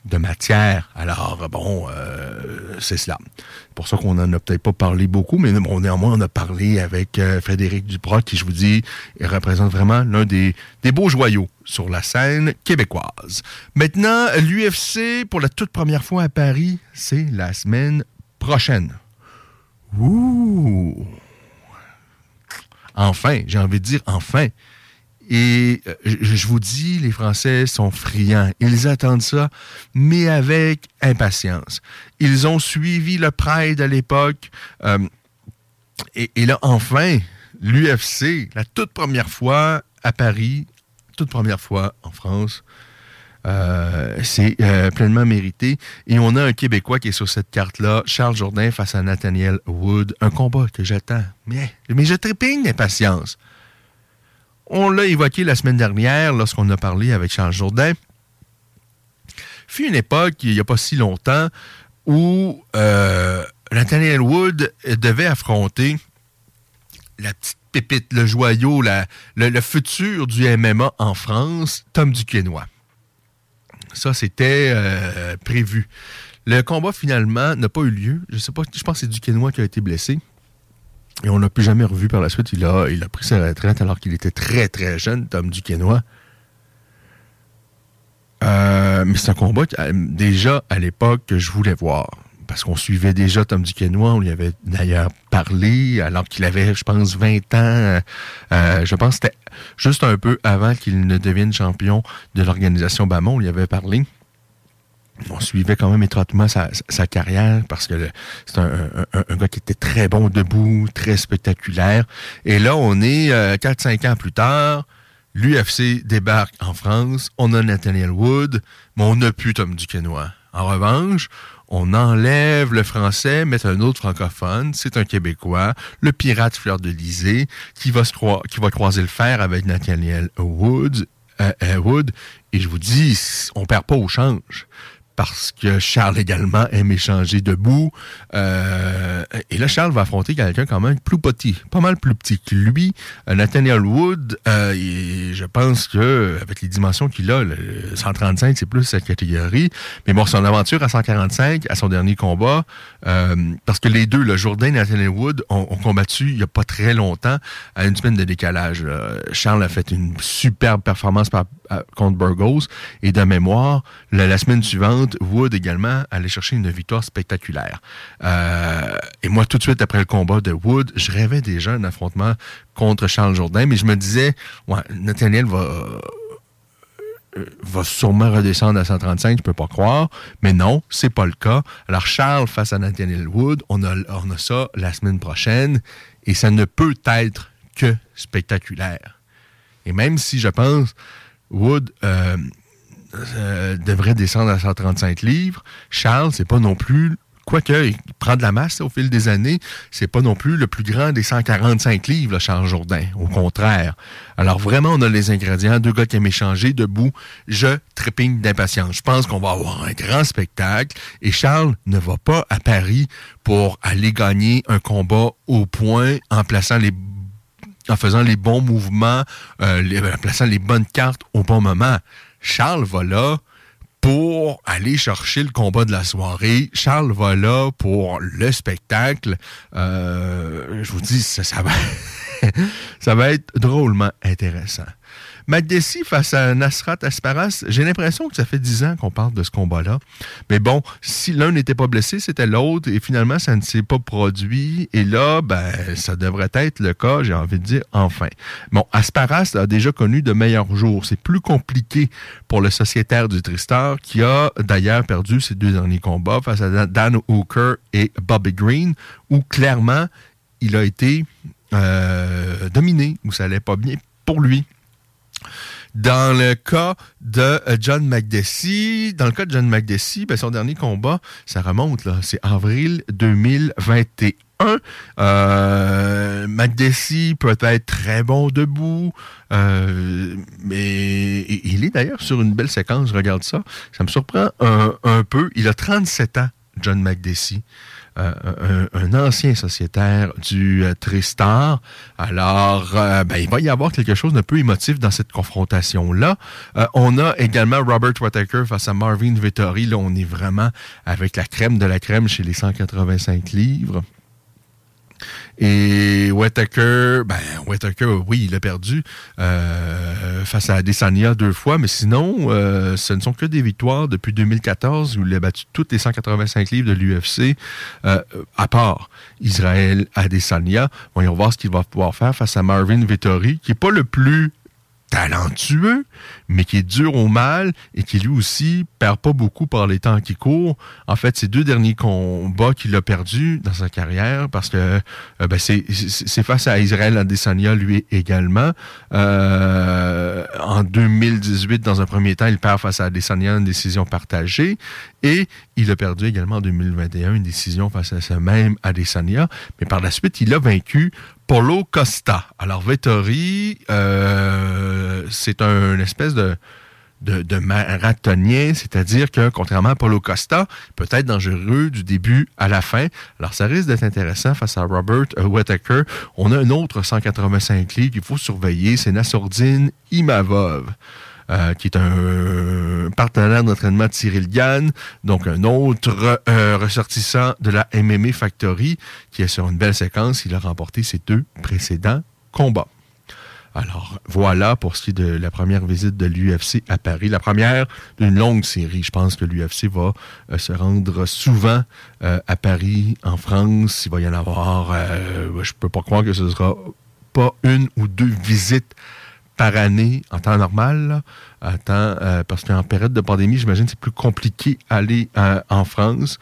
de matière. Alors, bon, euh, c'est cela. C'est pour ça qu'on n'en a peut-être pas parlé beaucoup, mais bon, néanmoins, on a parlé avec euh, Frédéric Duproc, qui, je vous dis, représente vraiment l'un des, des beaux joyaux sur la scène québécoise. Maintenant, l'UFC, pour la toute première fois à Paris, c'est la semaine prochaine. Ouh! Enfin, j'ai envie de dire enfin. Et euh, je vous dis, les Français sont friands. Ils attendent ça, mais avec impatience. Ils ont suivi le Pride à l'époque. Euh, et, là, enfin, l'UFC, la toute première fois à Paris, toute première fois en France, euh, c'est pleinement mérité. Et on a un Québécois qui est sur cette carte-là, Charles Jourdain face à Nathaniel Wood. Un combat que j'attends. Mais, mais je trépigne d'impatience. On l'a évoqué la semaine dernière lorsqu'on a parlé avec Charles Jourdain. Fut une époque, il n'y a pas si longtemps, où euh, Nathaniel Wood devait affronter la petite pépite, le joyau, le, futur du MMA en France, Tom Duquesnois. Ça, c'était euh, prévu. Le combat, finalement, n'a pas eu lieu. Je sais pas, je pense que c'est Duquesnois qui a été blessé. Et on n'a plus jamais revu par la suite. Il a, pris sa retraite alors qu'il était très, très jeune, Tom Duquesnois. Euh, mais c'est un combat déjà à l'époque que je voulais voir. Parce qu'on suivait déjà Tom Duquesnois, on lui avait d'ailleurs parlé, alors qu'il avait, je pense, 20 ans. Euh, je pense que c'était juste un peu avant qu'il ne devienne champion de l'organisation Bamon, on lui avait parlé on suivait quand même étroitement sa, carrière parce que c'est un, gars qui était très bon debout, très spectaculaire. Et là, on est 4-5 euh, ans plus tard. L'UFC débarque en France. On a Nathaniel Wood, mais on n'a plus Tom Duquesnois. En revanche, on enlève le français, met un autre francophone, c'est un Québécois, le pirate Fleur de Lysée, qui va, se qui va croiser le fer avec Nathaniel Wood, euh, euh, Wood. Et je vous dis, on perd pas au change parce que Charles également aime échanger debout. Euh, et là, Charles va affronter quelqu'un quand même plus petit, pas mal plus petit que lui. Euh, Nathaniel Wood, euh, je pense que avec les dimensions qu'il a, le 135, c'est plus sa catégorie. Mais bon, son aventure à 145, à son dernier combat, parce que les deux, le Jourdain et Nathaniel Wood, ont, combattu il n'y a pas très longtemps, à une semaine de décalage. Charles a fait une superbe performance contre Burgos. Et de mémoire, la semaine suivante, Wood également allait chercher une victoire spectaculaire. Euh, et moi, tout de suite après le combat de Wood, je rêvais déjà un affrontement contre Charles Jourdain, mais je me disais, ouais, Nathaniel va sûrement redescendre à 135, je peux pas croire. Mais non, c'est pas le cas. Alors, Charles face à Nathaniel Wood, on a, on ça la semaine prochaine et ça ne peut être que spectaculaire. Et même si je pense Wood euh, euh, devrait descendre à 135 livres, Charles, c'est pas non plus Quoique, il prend de la masse au fil des années, c'est pas non plus le plus grand des 145 livres, Charles Jourdain. Au contraire. Alors vraiment, on a les ingrédients. Deux gars qui aiment échanger, debout. Je trépigne d'impatience. Je pense qu'on va avoir un grand spectacle. Et Charles ne va pas à Paris pour aller gagner un combat au point en plaçant les en faisant les bons mouvements, euh, en plaçant les bonnes cartes au bon moment. Charles va là pour aller chercher le combat de la soirée. Charles va là pour le spectacle. Euh, je vous dis, ça, ça, va, ça va être drôlement intéressant. Dessy face à Nasrat Asparas, j'ai l'impression que ça fait dix ans qu'on parle de ce combat-là. Mais bon, si l'un n'était pas blessé, c'était l'autre, et finalement, ça ne s'est pas produit. Et là, ben, ça devrait être le cas, j'ai envie de dire, enfin. Bon, Asparas a déjà connu de meilleurs jours. C'est plus compliqué pour le sociétaire du Tristar, qui a d'ailleurs perdu ses deux derniers combats face à Dan Hooker et Bobby Green, où clairement, il a été euh, dominé, où ça allait pas bien pour lui. Dans le cas de euh, John McDessie, dans le cas de John McDessie, ben, son dernier combat, ça remonte, là, c'est avril 2021. Euh, McDessie peut être très bon debout, euh, mais il est d'ailleurs sur une belle séquence, regarde ça. Ça me surprend un, un peu. Il a 37 ans, John McDessie. Euh, un, ancien sociétaire du euh, Tristar. Alors, euh, ben, il va y avoir quelque chose d'un peu émotif dans cette confrontation-là. on a également Robert Whittaker face à Marvin Vittori. Là, on est vraiment avec la crème de la crème chez les 185 livres. Et Whittaker, ben, Whittaker, oui, il a perdu euh, face à Adesanya deux fois, mais sinon, euh, ce ne sont que des victoires depuis 2014 où il a battu toutes les 185 livres de l'UFC, euh, à part Israël Adesanya. Voyons voir ce qu'il va pouvoir faire face à Marvin Vettori, qui n'est pas le plus talentueux, mais qui est dur au mal et qui lui aussi perd pas beaucoup par les temps qui courent. En fait, ces deux derniers combats qu'il a perdus dans sa carrière, parce que euh, ben, c'est face à Israël Adesanya, lui également. Euh, en 2018, dans un premier temps, il perd face à Adesanya une décision partagée et il a perdu également en 2021 une décision face à ce même Adesanya. Mais par la suite, il a vaincu Polo Costa. Alors, Vettori, euh, c'est un espèce de, de, marathonien, c'est-à-dire que, contrairement à Polo Costa, peut être dangereux du début à la fin. Alors, ça risque d'être intéressant face à Robert Whittaker. On a un autre 185 livres qu'il faut surveiller, c'est Nassourdine Imavov. Euh, qui est un partenaire d'entraînement de Cyril Gann, donc un autre euh, ressortissant de la MMA Factory, qui est sur une belle séquence. Il a remporté ses deux précédents combats. Alors voilà pour ce qui est de la première visite de l'UFC à Paris. La première d'une longue série. Je pense que l'UFC va euh, se rendre souvent à Paris, en France. Il va y en avoir. je peux pas croire que ce sera pas une ou deux visites par année en temps normal. Euh, parce qu'en période de pandémie, j'imagine c'est plus compliqué d'aller euh, en France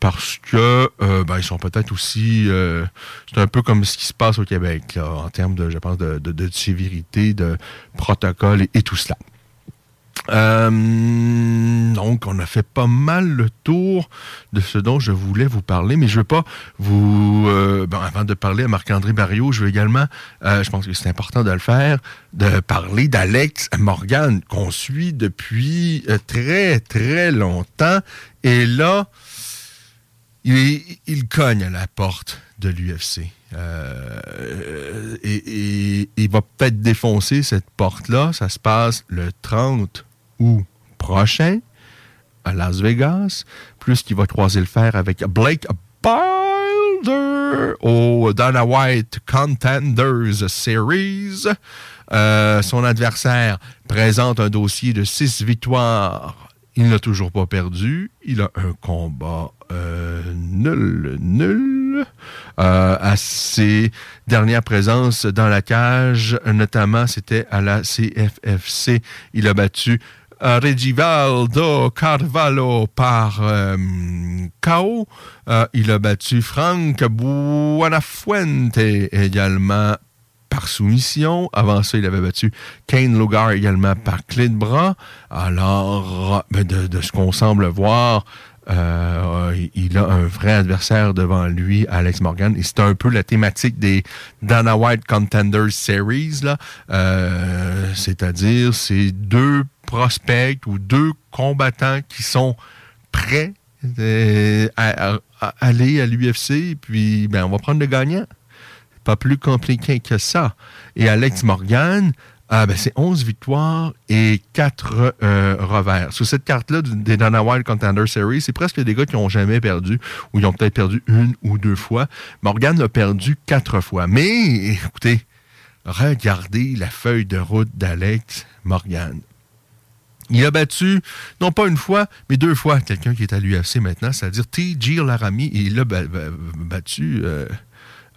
parce que euh, ben, ils sont peut-être aussi c'est un peu comme ce qui se passe au Québec en termes de je pense de, de, sévérité de protocole et tout cela euh, donc, on a fait pas mal le tour de ce dont je voulais vous parler, mais je veux pas vous... Euh, avant de parler à Marc-André Barriot, je veux également, euh, je pense que c'est important de le faire, de parler d'Alex Morgan, qu'on suit depuis très, très longtemps. Et là, il, il cogne à la porte de l'UFC. et, il va peut-être défoncer cette porte-là. Ça se passe le 30 ou prochain à Las Vegas, plus qu'il va croiser le fer avec Blake Bilder au Dana White Contenders Series. Euh, son adversaire présente un dossier de six victoires il n'a toujours pas perdu. Il a un combat euh, nul, nul. Euh, à ses dernières présences dans la cage, notamment c'était à la CFFC. Il a battu Regivaldo Carvalho par euh, KO. Euh, il a battu Frank Buonafuente également par soumission. Avant ça, il avait battu Kane Lugar également par clé de bras. Alors, ben, de, ce qu'on semble voir, euh, il a un vrai adversaire devant lui, Alex Morgan. Et c'est un peu la thématique des Dana White Contenders Series. Euh, c'est-à-dire, c'est deux prospects ou deux combattants qui sont prêts euh, à, à- à aller à l'UFC, puis ben, on va prendre le gagnant. Pas plus compliqué que ça. Et Alex Morgan, ah, ben, c'est 11 victoires et 4 euh, revers. Sur cette carte-là des Dana White Contender Series, c'est presque des gars qui n'ont jamais perdu ou ils ont peut-être perdu une ou deux fois. Morgan a perdu quatre fois. Mais, écoutez, regardez la feuille de route d'Alex Morgan. Il a battu, non pas une fois, mais deux fois, quelqu'un qui est à l'UFC maintenant, c'est-à-dire T.J. Laramie, et il l'a ba- ba- battu euh,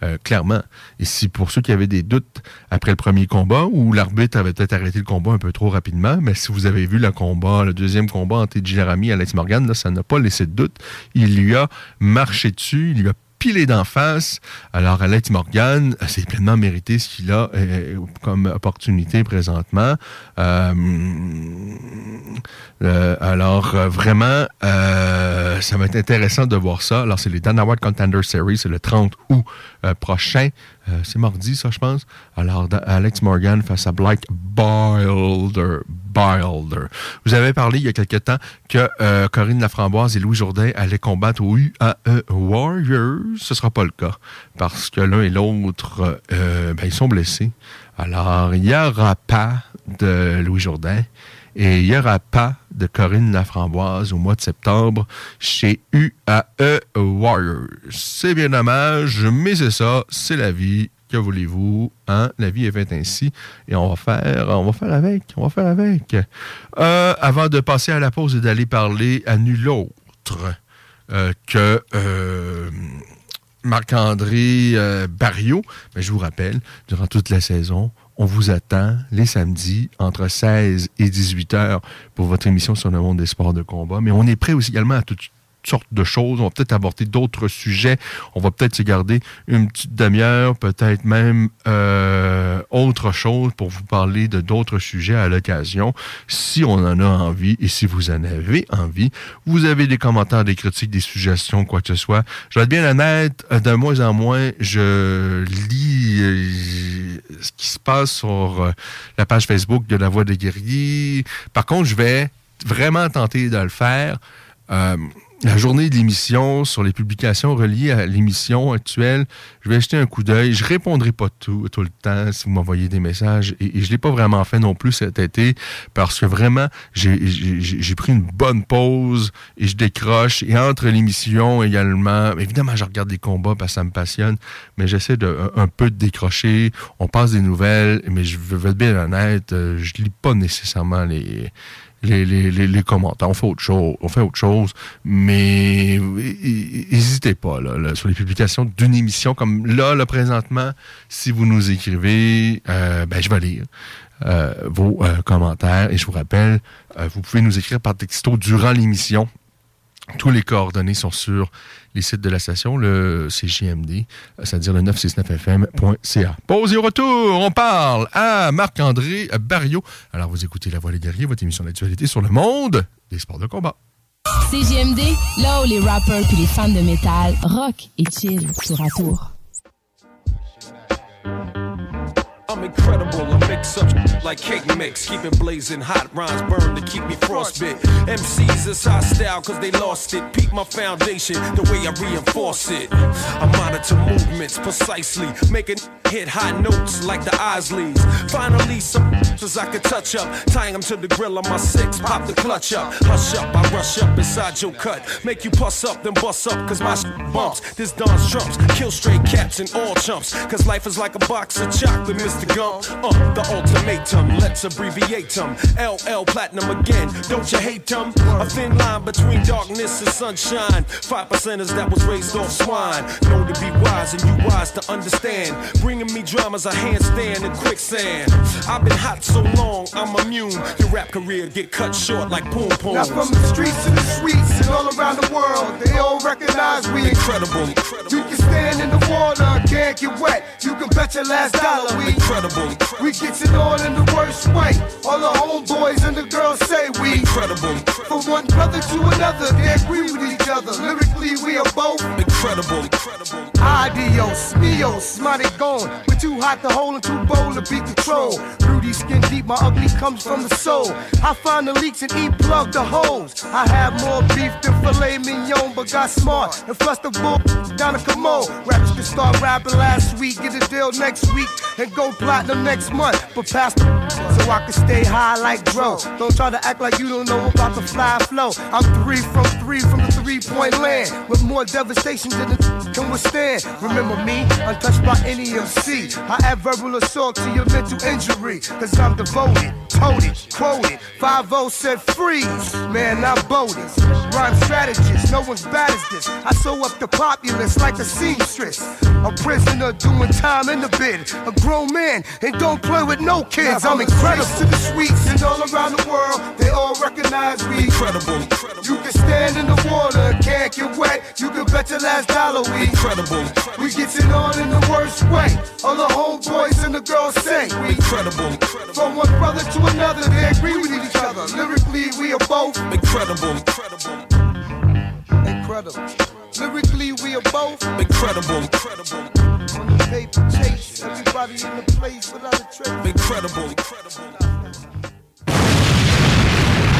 euh, clairement. Et si pour ceux qui avaient des doutes après le premier combat, ou l'arbitre avait peut-être arrêté le combat un peu trop rapidement, mais si vous avez vu le combat, le deuxième combat entre T.J. Laramie et Alex Morgan, là, ça n'a pas laissé de doute. Il lui a marché dessus, il lui a pilé d'en face. Alors, Alex Morgan, euh, c'est pleinement mérité ce qu'il a euh, comme opportunité présentement. Euh, euh, alors, euh, vraiment, ça va être intéressant de voir ça. Alors, c'est les Dana White Contender Series, c'est le 30 août euh, prochain. Euh, c'est mardi, ça, je pense. Alors, Alex Morgan face à Blake Bilder. Bilder. Vous avez parlé il y a quelque temps que euh, Corinne Laframboise et Louis Jourdain allaient combattre au UAE Warriors. Ce ne sera pas le cas parce que l'un et l'autre, euh, ben, ils sont blessés. Alors, il n'y aura pas de Louis Jourdain et il n'y aura pas de Corinne Laframboise au mois de septembre chez UAE Warriors. C'est bien dommage, mais c'est ça, c'est la vie. Que voulez-vous? Hein? La vie est faite ainsi. Et on va faire, on va faire avec. On va faire avec. Euh, avant de passer à la pause et d'aller parler à nul autre euh, que euh, Marc-André Barriot, mais je vous rappelle, durant toute la saison, on vous attend les samedis entre 16 et 18 heures pour votre émission sur le monde des sports de combat. Mais on est prêt aussi également à toutes sortes de choses. On va peut-être aborder d'autres sujets. On va peut-être se garder une petite demi-heure, peut-être même euh, autre chose pour vous parler de d'autres sujets à l'occasion. Si on en a envie et si vous en avez envie, vous avez des commentaires, des critiques, des suggestions, quoi que ce soit. Je vais être bien honnête, euh, de moins en moins, je lis euh, ce qui se passe sur euh, la page Facebook de La Voix des guerriers. Par contre, je vais vraiment tenter de le faire. La journée de l'émission, sur les publications reliées à l'émission actuelle, je vais jeter un coup d'œil. Je répondrai pas tout, tout le temps si vous m'envoyez des messages. Et, je l'ai pas vraiment fait non plus cet été parce que vraiment, j'ai- pris une bonne pause et je décroche. Et entre l'émission également, évidemment, je regarde des combats parce que ça me passionne, mais j'essaie de un, peu de décrocher. On passe des nouvelles, mais je veux être bien honnête, euh, je lis pas nécessairement les les, les, les, les commentaires. On fait autre chose, on fait autre chose, mais n'hésitez pas là, là, sur les publications d'une émission comme là, là présentement, si vous nous écrivez, euh, ben je vais lire. euh, vos euh, commentaires et je vous rappelle, vous pouvez nous écrire par texto durant l'émission. Tous les coordonnées sont sur les sites de la station, le CJMD, c'est-à-dire le 969fm.ca. Pause et retour, on parle à Marc-André Barriot. Alors, vous écoutez La Voix des guerriers, votre émission d'actualité sur le monde des sports de combat. CGMD, là où les rappers puis les fans de métal rock et chill tour à tour. I'm incredible. I mix up like cake mix, keep it blazing hot. Rhymes burn to keep me frostbit. MCs is hostile cause they lost it. Peak my foundation the way I reinforce it. I monitor movements precisely, making hit high notes like the Osleys. Finally, some as I could touch up, tying them to the grill on my six. Pop the clutch up, hush up, I rush up inside your cut. Make you puss up, then bust up, cause my bumps. This Don's trumps, kill straight cats and all chumps. Cause life is like a box of chocolate, Mr. Uh, the ultimatum, let's abbreviate them. LL Platinum again, don't you hate them? A thin line between darkness and sunshine. Five percenters that was raised off swine. Know to be wise and you wise to understand. Bringing me dramas, a handstand in quicksand. I've been hot so long, I'm immune. Your rap career get cut short like poom poom. Now from the streets to the suites and all around the world, they all recognize we incredible. You can stand in the water, can't get wet. You can bet your last dollar we incredible. We get it on in the worst way. All the homeboys and the girls say we incredible. From one brother to another, they agree with each other. Lyrically, we are both incredible. Adios, mios, mighty gone. We're too hot to hold and too bold to be controlled. Rudy skin deep, my ugly comes from the soul. I find the leaks and eat plug the holes. I have more beef than filet mignon, but got smart and flushed the bull down the commode. Rappers can start rapping last week, get a deal next week, and go platinum next month. But pass the so I can stay high like Dro. Don't try to act like you don't know about the fly flow. I'm three from three from the three point land with more devastation than the can withstand. Remember me, untouched by any MC. I add verbal assault to your mental injury, cause I'm devoted, toted, quoted. 5 said freeze, man, I'm boated. Rhyme strategist, no one's bad as this. I sew up the populace like a seamstress. A prisoner doing time in the bid. A grown man, and don't play with no kids. I'm incredible to the sweets and all around the world. They all recognize we incredible. You can stand in the water can't get wet. You can bet your last dollar we incredible. We get it on in the worst way. All the homeboys and the girls say we incredible. From one brother to another, they agree with each other. Lyrically, we are both incredible. Incredible. Incredible. Lyrically, we are both incredible. Incredible. On the paper chase, everybody in the place without a trace. Incredible. Incredible.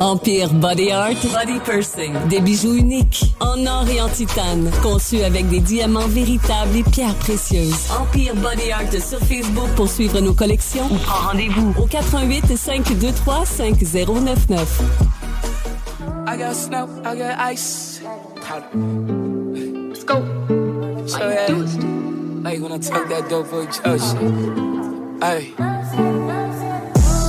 Empire Body Art Body Pursing. Des bijoux uniques en or et en titane, conçus avec des diamants véritables et pierres précieuses. Empire Body Art sur Facebook pour suivre nos collections ou prends rendez-vous au 88 523 5099. I got snow, I got ice. Let's go. So yeah, like when I talk that dope boy shit. Hey.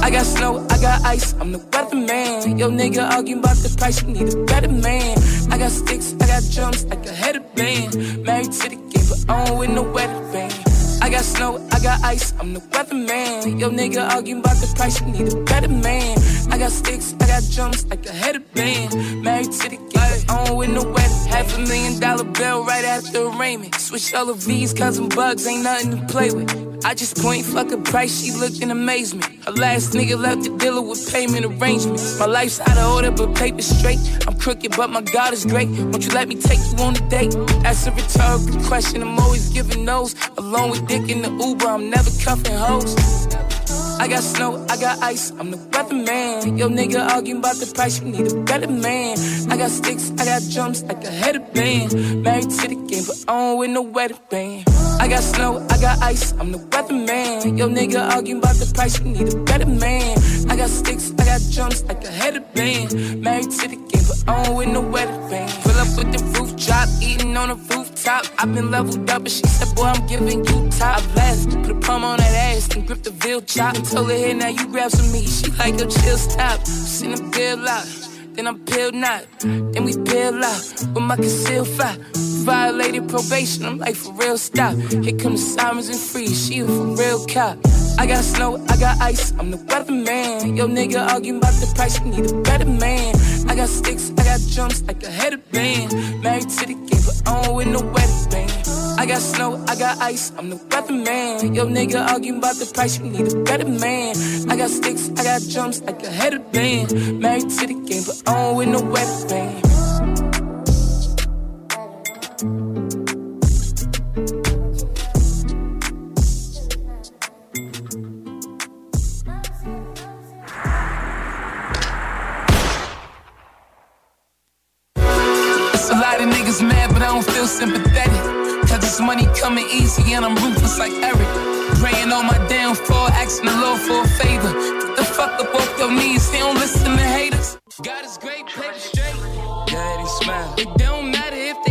I got snow, I got ice, I'm the weatherman. Yo, nigga arguing about the price, you need a better man. I got sticks, I got drums, like a headband. Married to the game, but don't with no wedding band. I got snow, I got ice, I'm the weatherman. Yo, nigga arguing about the price, you need a better man. I got sticks, I got drums, like a head of headband. Married to the I don't with no wedding. Half a million dollar bill right after arraignment. Switch all of V's, cause them bugs ain't nothing to play with. I just point, fuck a price, she looked in amazement. Her last nigga left the dealer with payment arrangements. My life's out of order, but paper straight. I'm crooked, but my God is great. Won't you let me take you on a date? That's a rhetorical question, I'm always giving those. Along with dick in the Uber, I'm never cuffing hoes. I got snow, I got ice, I'm the weatherman. Yo, nigga arguing about the price, you need a better man. I got sticks, I got drums, like a headband. Married to the game, but I don't with no wedding band. I got snow, I got ice, I'm the weatherman. Yo, nigga arguing about the price, you need a better man. I got sticks, I got drums, like a headband. Married to the game, but I don't with no wedding band. Up with the roof drop, eating on the rooftop. I've been leveled up, but she said, boy, I'm giving you top. Blast, put a palm on that ass, and grip the veal chop. Told her, hey, now you grab some meat. She like, yo, chill, stop. Send a bill out. Then I'm peeled not. Then we peel out with my concealed fire. Violated probation. I'm like, for real, stop. Here come the sirens and freeze. She a for real cop. I got snow, I got ice. I'm the weatherman. Yo, nigga arguing about the price. You need a better man. I got sticks, I got drums, like a headband. Married to the game, but don't with no wedding band. I got snow, I got ice. I'm the weatherman. Yo, nigga arguing about the price. You need a better man. I got sticks, I got drums, like a headband. Married to the game, but don't with no wedding band. But I don't feel sympathetic. Cause this money coming easy and I'm ruthless like Eric. Praying on my downfall, asking the Lord for a favor. Get the fuck up off your knees, he don't listen to haters. God is great, play straight. And smile. It don't matter if they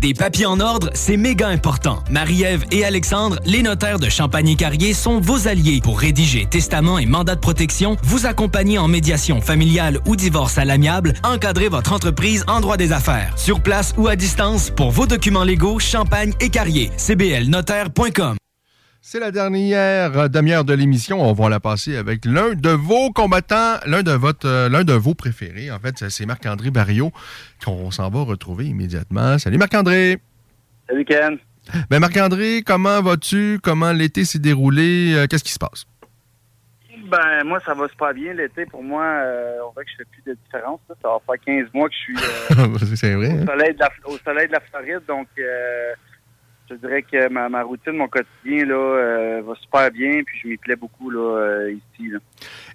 Des papiers en ordre, c'est méga important. Marie-Ève et Alexandre, les notaires de Champagne-Carrier, sont vos alliés pour rédiger testament et mandat de protection, vous accompagner en médiation familiale ou divorce à l'amiable, encadrer votre entreprise en droit des affaires. Sur place ou à distance, pour vos documents légaux, Champagne et Carrier. cblnotaire.com. C'est la dernière euh, demi-heure de l'émission. On va la passer avec l'un de vos combattants, l'un de votre, euh, l'un de vos préférés. En fait, c'est Marc-André Barriot qu'on s'en va retrouver immédiatement. Salut Marc-André. Salut Ken. Ben Marc-André, comment vas-tu? Comment l'été s'est déroulé? Euh, Qu'est-ce qui se passe? Ben, moi, ça va super bien. L'été, pour moi, euh, on voit que je fais plus de différence. là. Ça va faire 15 mois que je suis euh, vrai. au, hein? soleil de la, au soleil de la Floride. Donc, euh, je dirais que ma, ma routine, mon quotidien, là, euh, va super bien. Puis, je m'y plais beaucoup, là, euh, ici, là.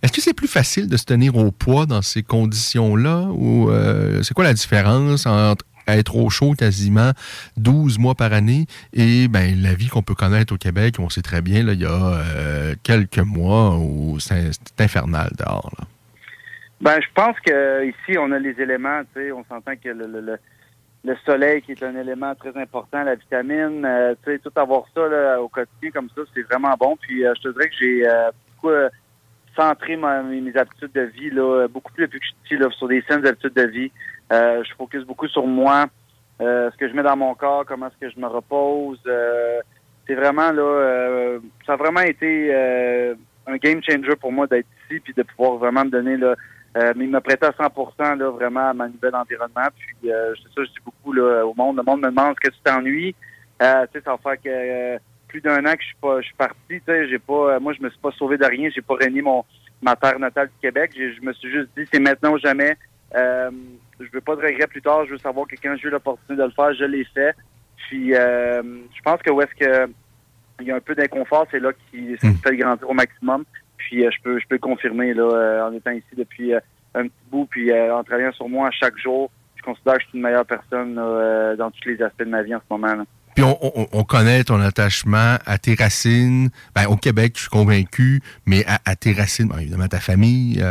Est-ce que c'est plus facile de se tenir au poids dans ces conditions-là? Ou euh, c'est quoi la différence entre être au chaud quasiment 12 mois par année et ben, la vie qu'on peut connaître au Québec, on sait très bien, là, il y a quelques mois où c'est c'est infernal dehors. là. Ben, je pense que ici, on a les éléments. Tu sais, on s'entend que le, le, le, le soleil, qui est un élément très important, la vitamine, euh, tu sais, tout avoir ça là, au quotidien comme ça, c'est vraiment bon. Puis, euh, je te dirais que j'ai euh, beaucoup euh, centré ma- mes, habitudes de vie là, beaucoup plus depuis que je suis là, sur des saines habitudes de vie. Euh, je focus beaucoup sur moi, euh, ce que je mets dans mon corps, comment est-ce que je me repose. euh, c'est vraiment là, euh, ça a vraiment été euh, un game changer pour moi d'être ici puis de pouvoir vraiment me donner là, euh, mais me prêter à 100% là, vraiment à ma nouvel environnement. Puis euh, c'est ça, je dis beaucoup là, au monde. Le monde me demande est-ce que tu t'ennuies? Euh, tu sais, ça va faire que euh, plus d'un an que je suis pas, je suis parti. Tu sais, j'ai pas, euh, moi je me suis pas sauvé de rien. J'ai pas renié mon ma terre natale du Québec. Je me suis juste dit c'est maintenant ou jamais. Euh, je veux pas de regrets plus tard. Je veux savoir que quand j'ai eu l'opportunité de le faire, je l'ai fait. Puis euh, je pense que où est-ce que il y a un peu d'inconfort, c'est là qui ça me fait grandir au maximum. Puis euh, je peux je peux confirmer là euh, en étant ici depuis euh, un petit bout, puis en travaillant sur moi chaque jour. Je considère que je suis une meilleure personne là, dans tous les aspects de ma vie en ce moment. Là. Puis on, on- on connaît ton attachement à tes racines. Ben, au Québec, je suis convaincu, mais à, à tes racines, bon, évidemment, ta famille euh,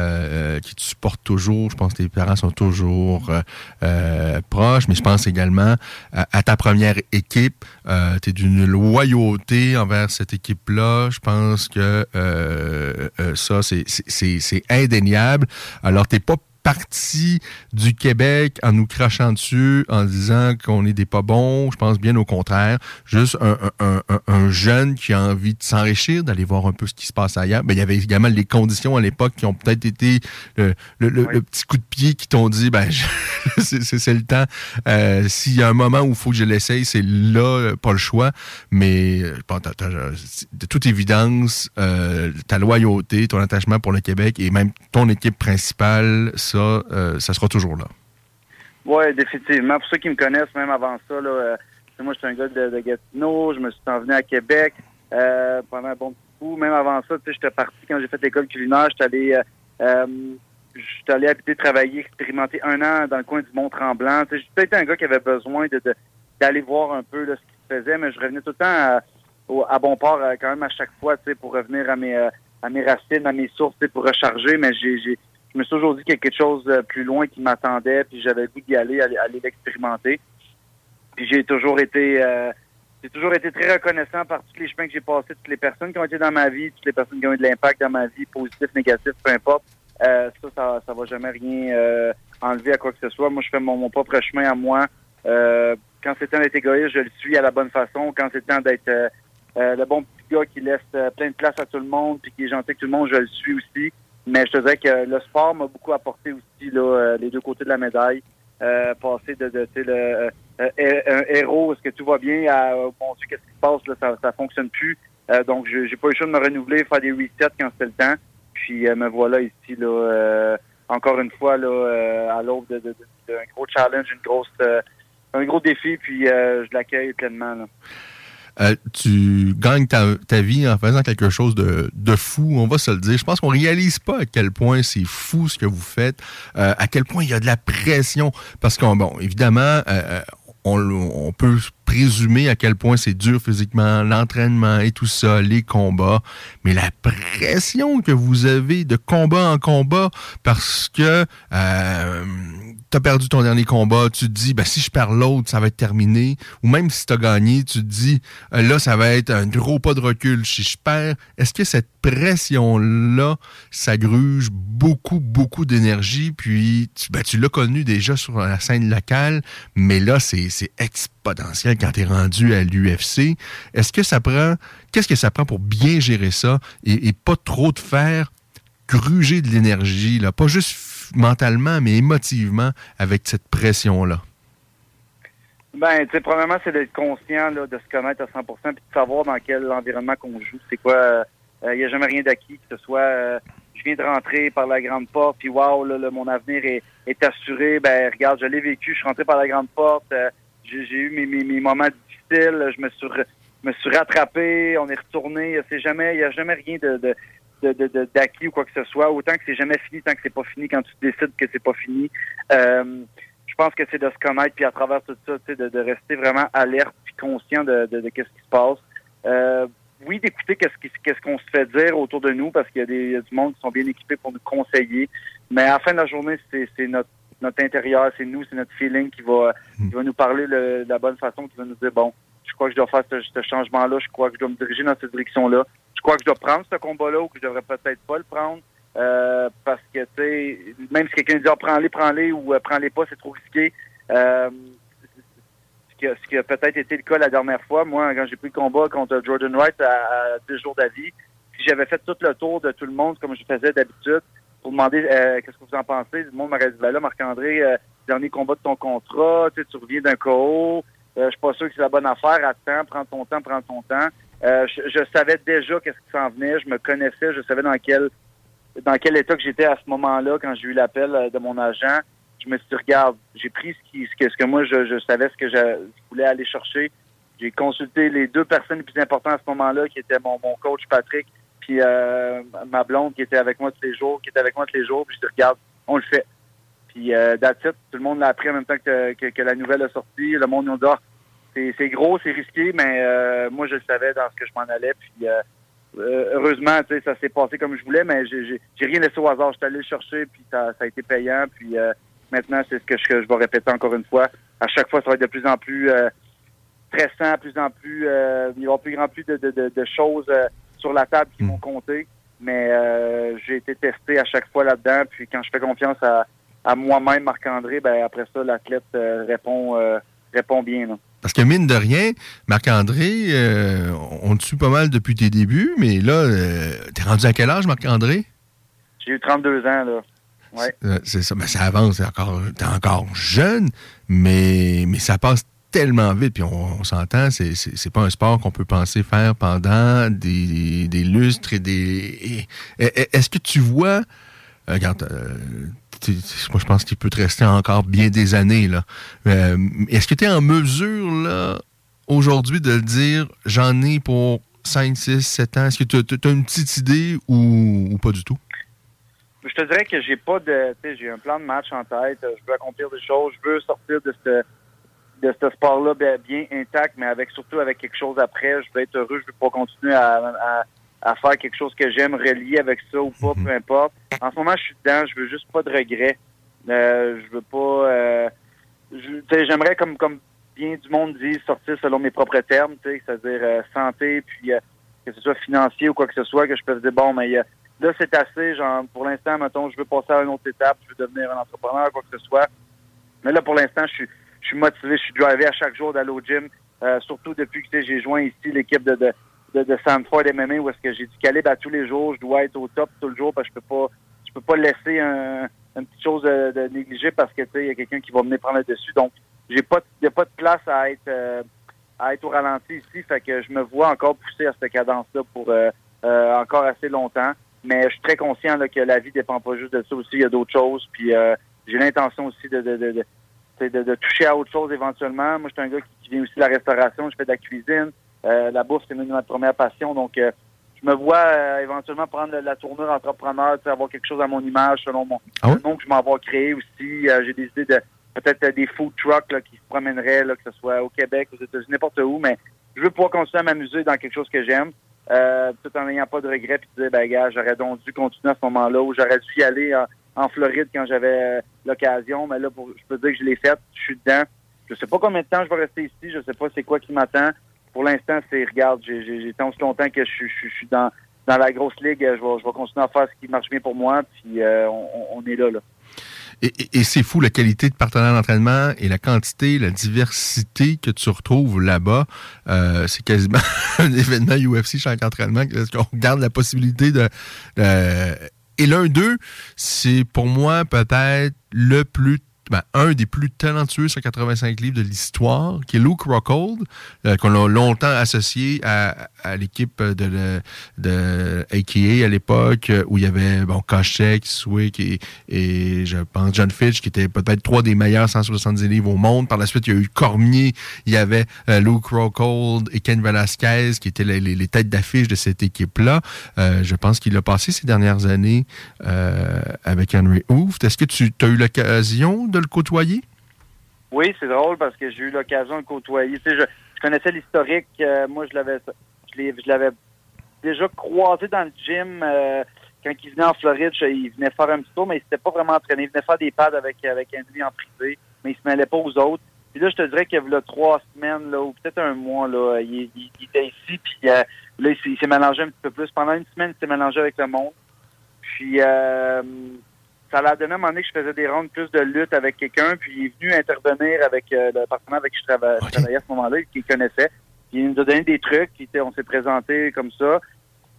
euh, qui te supporte toujours. Je pense que tes parents sont toujours euh, euh, proches, mais je pense également à, ta première équipe. Euh, tu es d'une loyauté envers cette équipe-là. Je pense que euh, ça, c'est indéniable. Alors, t'es pas parti du Québec en nous crachant dessus, en disant qu'on est des pas bons. Je pense bien au contraire. Juste un, un- un- un jeune qui a envie de s'enrichir, d'aller voir un peu ce qui se passe ailleurs. Ben, il y avait également les conditions à l'époque qui ont peut-être été le, le- le- le petit coup de pied qui t'ont dit, ben, c'est le temps. Euh, S'il y a un moment où il faut que je l'essaye, c'est là, euh, pas le choix. Mais euh, bon, t'as- de toute évidence, euh, ta loyauté, ton attachement pour le Québec et même ton équipe principale, ça, euh, ça sera toujours là. Oui, définitivement. Pour ceux qui me connaissent, même avant ça, là, euh, moi, je suis un gars de, Gatineau. Je me suis envenu à Québec euh, pendant un bon bout. Même avant ça, j'étais parti quand j'ai fait l'école culinaire. J'étais allé, j'étais allé habiter, travailler, expérimenter un an dans le coin du Mont-Tremblant. J'ai peut-être un gars qui avait besoin d'aller voir un peu ce qui se faisait, mais je revenais tout le temps à, à bon port quand même à chaque fois, pour revenir à mes, à mes racines, à mes sources, pour recharger. Mais j'ai, je me suis toujours dit qu'il y a quelque chose euh, plus loin qui m'attendait, puis j'avais le goût d'y aller, aller, aller l'expérimenter. Puis j'ai toujours été euh, j'ai toujours été très reconnaissant par tous les chemins que j'ai passés, toutes les personnes qui ont été dans ma vie, toutes les personnes qui ont eu de l'impact dans ma vie, positif, négatif, peu importe. Euh, ça, ça, ça va jamais rien euh, enlever à quoi que ce soit. Moi, je fais mon, mon propre chemin à moi. Euh, quand c'est temps d'être égoïste, je le suis à la bonne façon. Quand c'est temps d'être euh, le bon petit gars qui laisse plein de place à tout le monde puis qui est gentil avec tout le monde, je le suis aussi. Mais je te dirais que le sport m'a beaucoup apporté aussi là, euh, les deux côtés de la médaille. Euh, passer de, de le, euh, euh, un héros, est-ce que tout va bien, à oh, mon Dieu, qu'est-ce qui se passe, là, ça, ça fonctionne plus. Euh, donc, j'ai pas eu le choix de me renouveler, faire des resets quand c'était le temps. Puis euh, me voilà ici, là, encore une fois, là, à l'aube de, de, de- d'un gros challenge, une grosse, un gros défi, puis je l'accueille pleinement. Là. Euh, tu gagnes ta, ta vie en faisant quelque chose de, de fou, on va se le dire. Je pense qu'on réalise pas à quel point c'est fou ce que vous faites, euh, à quel point il y a de la pression. Parce qu'on, bon, évidemment, euh, euh, on, on peut présumer à quel point c'est dur physiquement, l'entraînement et tout ça, les combats, mais la pression que vous avez de combat en combat parce que euh, tu perdu ton dernier combat, tu te dis, ben, si je perds l'autre, ça va être terminé. Ou même si tu as gagné, tu te dis, euh, là, ça va être un gros pas de recul. Si je perds, est-ce que cette pression-là, ça gruge beaucoup, beaucoup d'énergie? Puis, tu, ben, l'as connu déjà sur la scène locale, mais là, c'est exponentiel quand tu es rendu à l'UFC. Est-ce que ça prend, qu'est-ce que ça prend pour bien gérer ça et, et pas trop te faire gruger de l'énergie, là, pas juste mentalement, mais émotivement avec cette pression-là? Ben, tu sais, premièrement, c'est d'être conscient là, de se connaître à 100% puis de savoir dans quel environnement qu'on joue. C'est quoi, il n'y a jamais rien d'acquis, que ce soit, euh, je viens de rentrer par la grande porte, puis wow, là, mon avenir est, assuré. Ben, regarde, je l'ai vécu, je suis rentré par la grande porte, euh, j'ai eu mes, moments difficiles, je me suis, rattrapé, on est retourné. Il n'y a jamais rien de de- de- de- d'acquis ou quoi que ce soit. Autant que c'est jamais fini, tant que c'est pas fini, quand tu décides que c'est pas fini. Euh, je pense que c'est de se connaître, puis à travers tout ça, tu sais, de, de rester vraiment alerte puis conscient de, de, de qu'est-ce qui se passe. Euh, oui, d'écouter qu'est-ce qui- qu'est-ce qu'on se fait dire autour de nous, parce qu'il y a des il y a du monde qui sont bien équipés pour nous conseiller. Mais à la fin de la journée, c'est c'est notre notre intérieur, c'est nous, c'est notre feeling qui va qui va nous parler le- de la bonne façon, qui va nous dire bon, je crois que je dois faire ce, ce changement-là, je crois que je dois me diriger dans cette direction-là, crois que je dois prendre ce combat-là ou que je devrais peut-être pas le prendre. Euh, parce que, tu sais, même si quelqu'un dit, ah, prends-les, prends-les ou euh, prends-les pas, c'est trop risqué. Euh, ce qui a, peut-être été le cas la dernière fois, moi, quand j'ai pris le combat contre Jordan Wright à, deux jours d'avis, si j'avais fait tout le tour de tout le monde comme je faisais d'habitude pour demander euh, qu'est-ce que vous en pensez, monde m'aurait dit, ben là, Marc-André, euh, dernier combat de ton contrat, tu reviens d'un KO, euh, je suis pas sûr que c'est la bonne affaire, attends, prends ton temps, prends ton temps. Euh, je, savais déjà qu'est-ce qui s'en venait, je me connaissais, je savais dans quel dans quel état que j'étais à ce moment-là quand j'ai eu l'appel euh, de mon agent. Je me suis dit, regarde, j'ai pris ce, qui, ce, que, ce que moi, je, je savais, ce que je, voulais aller chercher. J'ai consulté les deux personnes les plus importantes à ce moment-là, qui étaient mon, mon coach Patrick, puis euh, ma blonde qui était avec moi tous les jours, qui était avec moi tous les jours. Puis je dis, regarde, on le fait. Puis euh, that's tout le monde l'a appris en même temps que, que, que la nouvelle a sorti. Le monde nous dit, Ah, c'est c'est gros, c'est risqué, mais euh, moi, je le savais dans ce que je m'en allais. Puis euh, euh, heureusement, tu sais, ça s'est passé comme je voulais, mais j'ai j'ai- j'ai rien laissé au hasard. J'étais allé le chercher, puis ça, ça a été payant. Puis euh, maintenant, c'est ce que je, je vais répéter encore une fois. À chaque fois, ça va être de plus en plus euh, stressant, plus en plus, euh, il y avoir plus grand plus de, de, de, de choses euh, sur la table qui vont compter. Mais euh, j'ai été testé à chaque fois là-dedans. Puis quand je fais confiance à, à moi-même, Marc-André, ben après ça, l'athlète euh, répond euh, répond bien. là. Parce que mine de rien, Marc-André, euh, on te suit pas mal depuis tes débuts, mais là, euh, t'es rendu à quel âge, Marc-André? J'ai eu 32 ans, là. Ouais. Euh, c'est ça, mais ça avance, c'est encore, t'es encore jeune, mais, mais ça passe tellement vite, puis on, on s'entend, c'est, pas un sport qu'on peut penser faire pendant des, des lustres et des... est-ce que tu vois... euh, regarde, euh, moi je pense qu'il peut te rester encore bien des années, là. Euh, est-ce que tu es en mesure, là, aujourd'hui, de le dire, j'en ai pour 5, 6, 7 ans? Est-ce que tu as une petite idée ou, pas du tout? Je te dirais que j'ai pas de, j'ai un plan de match en tête. euh, Je veux accomplir des choses. Je veux sortir de ce, de ce sport-là bien, bien intact, mais avec surtout avec quelque chose après. Je veux être heureux. Je veux pas continuer à, à faire quelque chose que j'aime relier avec ça ou pas, peu importe. En ce moment, je suis dedans. Je veux juste pas de regrets. Euh, je veux pas. Euh, je- tu sais, j'aimerais comme comme bien du monde dit sortir selon mes propres termes, tu sais, c'est-à-dire euh, santé, puis euh, que ce soit financier ou quoi que ce soit, que je peux dire bon, mais a- là, c'est assez. Genre, pour l'instant, mettons, je veux passer à une autre étape, je veux devenir un entrepreneur, quoi que ce soit. Mais là, pour l'instant, je suis, je suis motivé, je suis drivé à chaque jour d'aller au gym. Euh, surtout depuis que j'ai joint ici l'équipe de, de, de, de Sanford MMA où est-ce que j'ai du calibre à tous les jours. Je dois être au top tout le jour parce que je peux pas je peux pas laisser un, une petite chose de, négliger parce que tu sais, il y a quelqu'un qui va venir prendre le dessus. Donc, j'ai pas de- pas de place à être euh, à être au ralenti ici. Fait que je me vois encore pousser à cette cadence-là pour euh, euh, encore assez longtemps. Mais je suis très conscient que la vie dépend pas juste de ça aussi. Il y a d'autres choses. Puis j'ai l'intention aussi de, de, de, de toucher à autre chose éventuellement. Moi, je suis un gars qui, qui vient aussi de la restauration. Je fais de la cuisine. Euh, la bouffe, c'est une de ma première passion. Donc, euh, je me vois euh, éventuellement prendre la, tournure entrepreneur, avoir quelque chose à mon image selon mon le nom que je m'en vais créer aussi. Euh, j'ai des idées de peut-être des food trucks là, qui se promèneraient, là, que ce soit au Québec, aux États-Unis, n'importe où, mais je veux pouvoir continuer à m'amuser dans quelque chose que j'aime, euh, tout en n'ayant pas de regrets, puis dire, ben gars, j'aurais donc dû continuer à ce moment-là, ou j'aurais dû y aller en, en Floride quand j'avais euh, l'occasion, mais là, pour, je peux dire que je l'ai fait, je suis dedans. Je sais pas combien de temps je vais rester ici, je sais pas c'est quoi qui m'attend. Pour l'instant, c'est, regarde, j'ai, tant aussi longtemps que je, suis- dans, dans la grosse ligue, je vais, je vais continuer à faire ce qui marche bien pour moi, puis euh, on, est là, là. Et, c'est fou la qualité de partenaire d'entraînement et la quantité, la diversité que tu retrouves là-bas. Euh, c'est quasiment un événement UFC chaque entraînement. Est-ce qu'on regarde la possibilité de- et l'un d'eux, c'est pour moi peut-être le plus ben, un des plus talentueux sur 85 livres de l'histoire, qui est Luke Rockhold, euh, qu'on a longtemps associé à, à l'équipe de, le- de AKA à l'époque, euh, où il y avait bon, Koscheck, Swick et, et je pense John Fitch, qui étaient peut-être trois des meilleurs 170 livres au monde. Par la suite, il y a eu Cormier, il y avait euh, Luke Rockhold et Ken Velasquez, qui étaient les, les- les têtes d'affiche de cette équipe-là. Euh, je pense qu'il a passé ces dernières années euh, avec Henry Hooft. Est-ce que tu as eu l'occasion de le côtoyer? Oui, c'est drôle parce que j'ai eu l'occasion de le côtoyer. Je, connaissais l'historique. euh, moi, je l'avais, je l'avais déjà croisé dans le gym euh, quand il venait en Floride. il venait faire un petit tour, mais il s'était pas vraiment entraîné. Il venait faire des pads avec avec Henry en privé, mais il se mêlait pas aux autres. Puis là, je te dirais qu'il y a trois semaines là, ou peut-être un mois là, il, était ici. Puis euh, là, il s'est mélangé un petit peu plus. Pendant une semaine, il s'est mélangé avec le monde. Puis euh, ça l'a donné à un moment donné que je faisais des rondes plus de lutte avec quelqu'un, puis il est venu intervenir avec euh, le partenaire avec qui je, trava- je travaillais à ce moment-là, qu'il connaissait. Puis il nous a donné des trucs, puis on s'est présenté comme ça.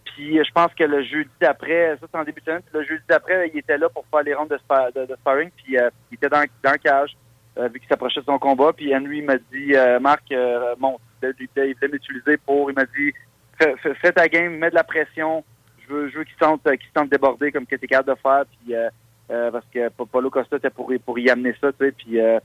Puis euh, je pense que le jeudi d'après, ça c'est en début de semaine, puis le jeudi d'après, il était là pour faire les rondes de, spa- de, de sparring, puis euh, il était dans, dans le cage, euh, vu qu'il s'approchait de son combat, puis Henry m'a dit, euh, Marc, monte, il il voulait m'utiliser pour, il m'a dit, fais, fais- fais ta game, mets de la pression, je veux, je veux qu'il se sente, qu'il se sente débordé comme que t'es capable de faire, puis euh, euh, parce que Pa- Paulo Costa était pour, pour y amener ça, tu sais, puis euh,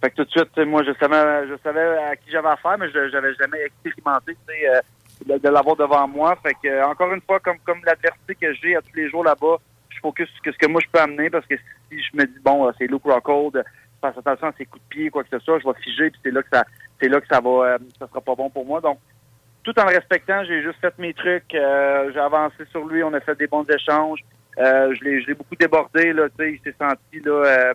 fait que tout de suite, moi, je savais, je savais à qui j'avais affaire, mais je j'avais jamais expérimenté, tu sais, euh, de, l'avoir devant moi. Fait que, euh, encore une fois, comme, comme l'adversité que j'ai à tous les jours là-bas, je focus sur ce que moi je peux amener, parce que si je me dis, bon, euh, c'est Luke Rockhold, fasse attention à ses coups de pied, quoi que ce soit, je vais figer, puis c'est là que ça, c'est là que ça va, euh, ça sera pas bon pour moi. Donc, tout en le respectant, j'ai juste fait mes trucs, euh, j'ai avancé sur lui, on a fait des bons échanges. Euh, je l'ai je l'ai beaucoup débordé, là, tu sais, il s'est senti là, euh,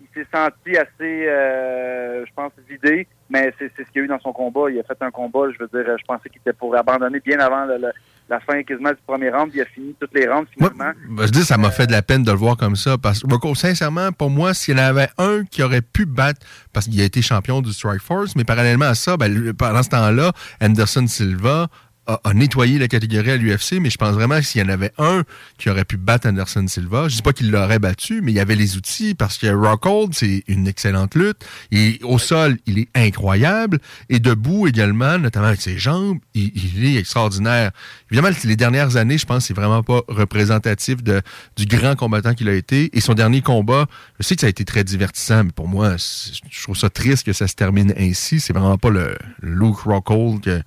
il s'est senti assez, euh, je pense, vidé, mais c'est c'est ce qu'il y a eu dans son combat. Il a fait un combat, je veux dire, je pensais qu'il était pour abandonner bien avant le- le- la fin quasiment du premier round, il a fini toutes les rounds finalement. Ben, je dis, ça m'a fait de la peine de le voir comme ça. Parce que, sincèrement, pour moi, s'il y en avait un qui aurait pu battre, parce qu'il a été champion du Strike Force, mais parallèlement à ça, ben, pendant ce temps-là, Anderson Silva a, a nettoyé la catégorie à l'UFC, mais je pense vraiment que s'il y en avait un qui aurait pu battre Anderson Silva, je dis pas qu'il l'aurait battu, mais il y avait les outils, parce que Rockhold, c'est une excellente lutte. Et au sol, il est incroyable. Et debout également, notamment avec ses jambes, il, il est extraordinaire. Évidemment, les dernières années, je pense que c'est vraiment pas représentatif de, du grand combattant qu'il a été. Et son dernier combat, je sais que ça a été très divertissant, mais pour moi, je trouve ça triste que ça se termine ainsi. C'est vraiment pas le, le Luke Rockhold que-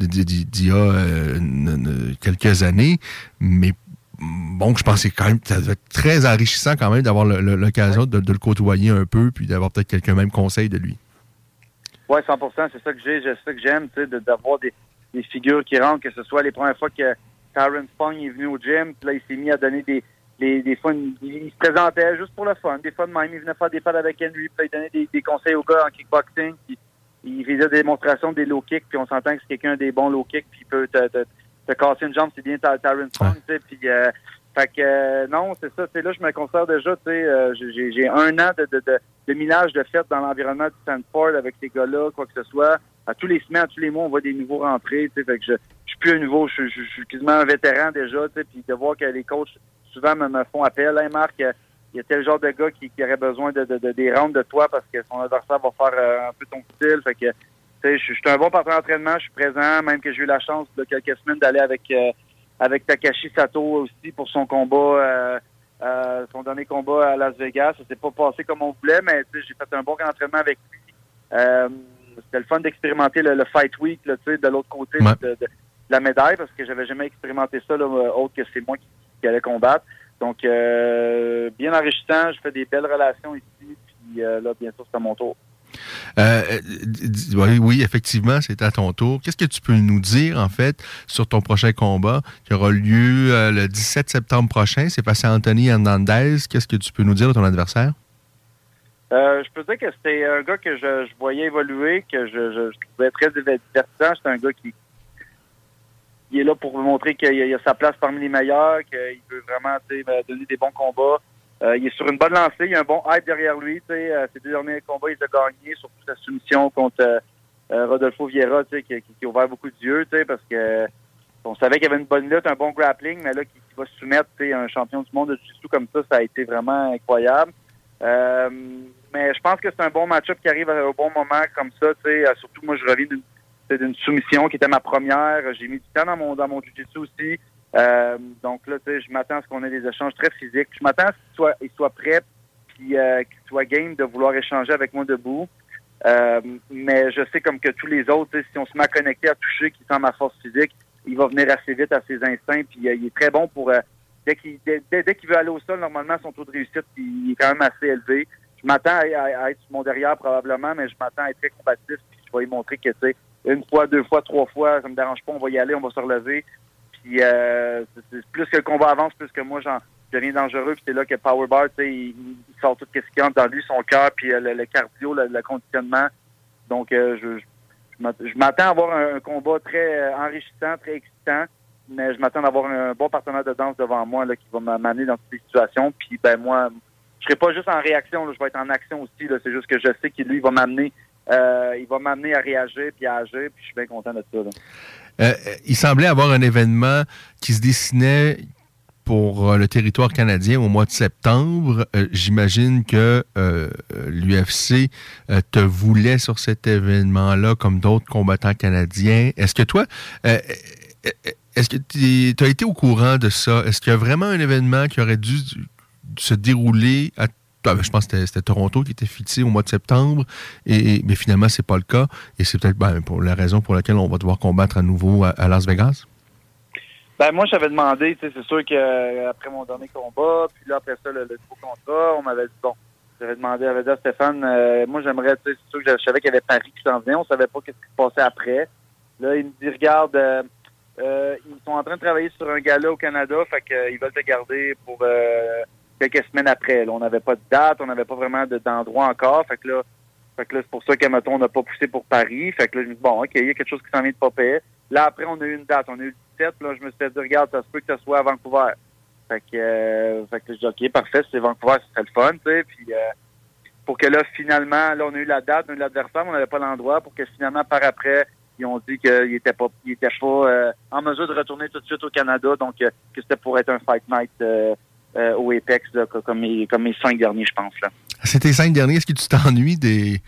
d'il y a euh, quelques années. Mais bon, je pense que quand même ça doit être très enrichissant quand même d'avoir l'occasion de, le côtoyer un peu, puis d'avoir peut-être quelques mêmes conseils de lui. Ouais, 100 c'est ça que j'ai, c'est ça que j'aime, d'avoir des, figures qui rentrent, que ce soit les premières fois que Tyron Spong est venu au gym, puis là, il s'est mis à donner des, des, des il se présentait juste pour le fun, des fois même, il venait faire des pads avec Henry, puis il donnait des, des conseils aux gars en kickboxing, il faisait des démonstrations des low kicks, puis on s'entend que c'est quelqu'un des bons low kicks, puis il peut te, te- te casser une jambe, c'est bien Ty- Tyron Strong, tu sais, puis... euh, fait que euh, non, c'est ça. C'est là je me considère déjà, tu sais, euh, j'ai j'ai un an de, de, de, de millage de fête dans l'environnement du Stanford avec ces gars-là, quoi que ce soit. À tous les semaines, à tous les mois, on voit des nouveaux rentrer, tu sais, fait que je, je suis plus un nouveau, je, je- je suis quasiment un vétéran déjà, tu sais, puis de voir que les coachs souvent me, me font appel. Hey Marc, euh, y a tel genre de gars qui, qui aurait besoin de, de, de- des rounds de toi parce que son adversaire va faire euh, un peu ton style. Fait que je, suis un bon partenaire d'entraînement, je suis présent, même que j'ai eu la chance de quelques semaines d'aller avec euh, avec Takashi Sato aussi pour son combat, euh, son dernier combat à Las Vegas. Ça s'est pas passé comme on voulait, mais j'ai fait un bon entraînement avec lui. C'était le fun d'expérimenter le, le Fight Week, là, de l'autre côté Ouais. de, de- de la médaille, parce que j'avais jamais expérimenté ça, là, autre que c'est moi qui, qui allais combattre. Donc, euh, bien enrichissant, je fais des belles relations ici, puis euh, là, bien sûr, c'est à mon tour. Euh, oui, oui, effectivement, c'est à ton tour. Qu'est-ce que tu peux nous dire, en fait, sur ton prochain combat qui aura lieu euh, le 17 septembre prochain? C'est face à Anthony Hernandez. Qu'est-ce que tu peux nous dire de ton adversaire? Euh, je peux dire que c'était un gars que je, je voyais évoluer, que je, je, je trouvais très divertissant. C'est un gars qui, qui est là pour montrer qu'il a, il a sa place parmi les meilleurs, qu'il veut vraiment me donner des bons combats. Euh, il est sur une bonne lancée, il y a un bon hype derrière lui. Euh, ses deux derniers combats, il a gagné, surtout sa soumission contre euh, euh, Rodolfo Vieira, qui, qui, qui a ouvert beaucoup d'yeux, parce que on savait qu'il y avait une bonne lutte, un bon grappling, mais là, qui, qui va se soumettre, un champion du monde de jiu comme ça, ça a été vraiment incroyable. Euh, mais je pense que c'est un bon match-up qui arrive au bon moment comme ça. Euh, Surtout, moi, je reviens d'une c'est d'une soumission qui était ma première. J'ai mis du temps dans mon dans mon jiu-jitsu aussi. Euh, donc là, tu sais, je m'attends à ce qu'on ait des échanges très physiques. Je m'attends à ce qu'il soit, prêt puis euh, qu'il soit game de vouloir échanger avec moi debout. Euh, mais je sais comme que tous les autres, si on se met à connecter, à toucher, qui sent ma force physique, il va venir assez vite à ses instincts. Puis il est très bon pour dès qu'il dès, qu'il veut aller au sol, normalement son taux de réussite il est quand même assez élevé. Je m'attends à, à- à être sur mon derrière probablement, mais je m'attends à être très combatif. Puis je vais lui montrer que tu sais, une fois, deux fois, trois fois, ça me dérange pas, on va y aller, on va se relever. Puis euh, c'est- plus que le combat avance, plus que moi j'en je deviens dangereux. Puis c'est là que Powerbar, tu sais, il, il sort tout ce qui entre dans lui, son cœur, puis euh, le, cardio, le, conditionnement. Donc euh, je, je, je m'att- je m'attends à avoir un, combat très euh, enrichissant, très excitant, mais je m'attends à avoir un bon partenaire de danse devant moi là, qui va m'amener dans toutes les situations. Puis ben moi, je serai pas juste en réaction, là, je vais être en action aussi. C'est juste que je sais qu'il lui va m'amener, euh, il va m'amener à réagir puis à agir. Puis je suis bien content de ça. Euh, euh, il semblait avoir un événement qui se dessinait pour le territoire canadien au mois de septembre. J'imagine que l'UFC te voulait sur cet événement-là comme d'autres combattants canadiens. Est-ce que toi, est-ce que tu as été au courant de ça? Est-ce qu'il y a vraiment un événement qui aurait dû se dérouler à je pense que c'était- Toronto qui était fixé au mois de septembre, et, mais finalement, c'est pas le cas. Et c'est peut-être ben, pour la raison pour laquelle on va devoir combattre à nouveau à, Las Vegas. Ben moi j'avais demandé, c'est sûr que euh, mon dernier combat, puis là après ça le, le nouveau contrat, on m'avait dit bon, j'avais demandé, j'avais dit à Stéphane, euh, moi j'aimerais, c'est sûr que je savais qu'il y avait Paris qui s'en venait, on savait pas qu'est-ce qui se passait après. Là il me dit regarde, euh, euh, ils sont en train de travailler sur un gala au Canada, fait qu'ils veulent te garder pour euh, quelques semaines après. Là, on n'avait pas de date, on n'avait pas vraiment de- d'endroit encore, fait que là, fait que là c'est pour ça que mettons on n'a pas poussé pour Paris, fait que là je me dis bon ok, il y a quelque chose qui s'en vient de pas payer. Là après on a eu une date, on a eu le 17, là je me suis dit regarde ça se peut que ça soit à Vancouver. Fait que, euh, fait que je dis ok parfait, c'est Vancouver, ce serait le fun, tu sais, puis euh, pour que là finalement là on a eu la date, on a eu l'adversaire, mais on n'avait pas l'endroit pour que finalement par après ils ont dit qu'ils étaient pas, ils étaient pas euh, en mesure de retourner tout de suite au Canada, donc euh, que c'était pour être un fight night euh, au Apex là, comme mes, comme mes cinq derniers je pense là. C'était cinq derniers. Est-ce que tu t'ennuies des.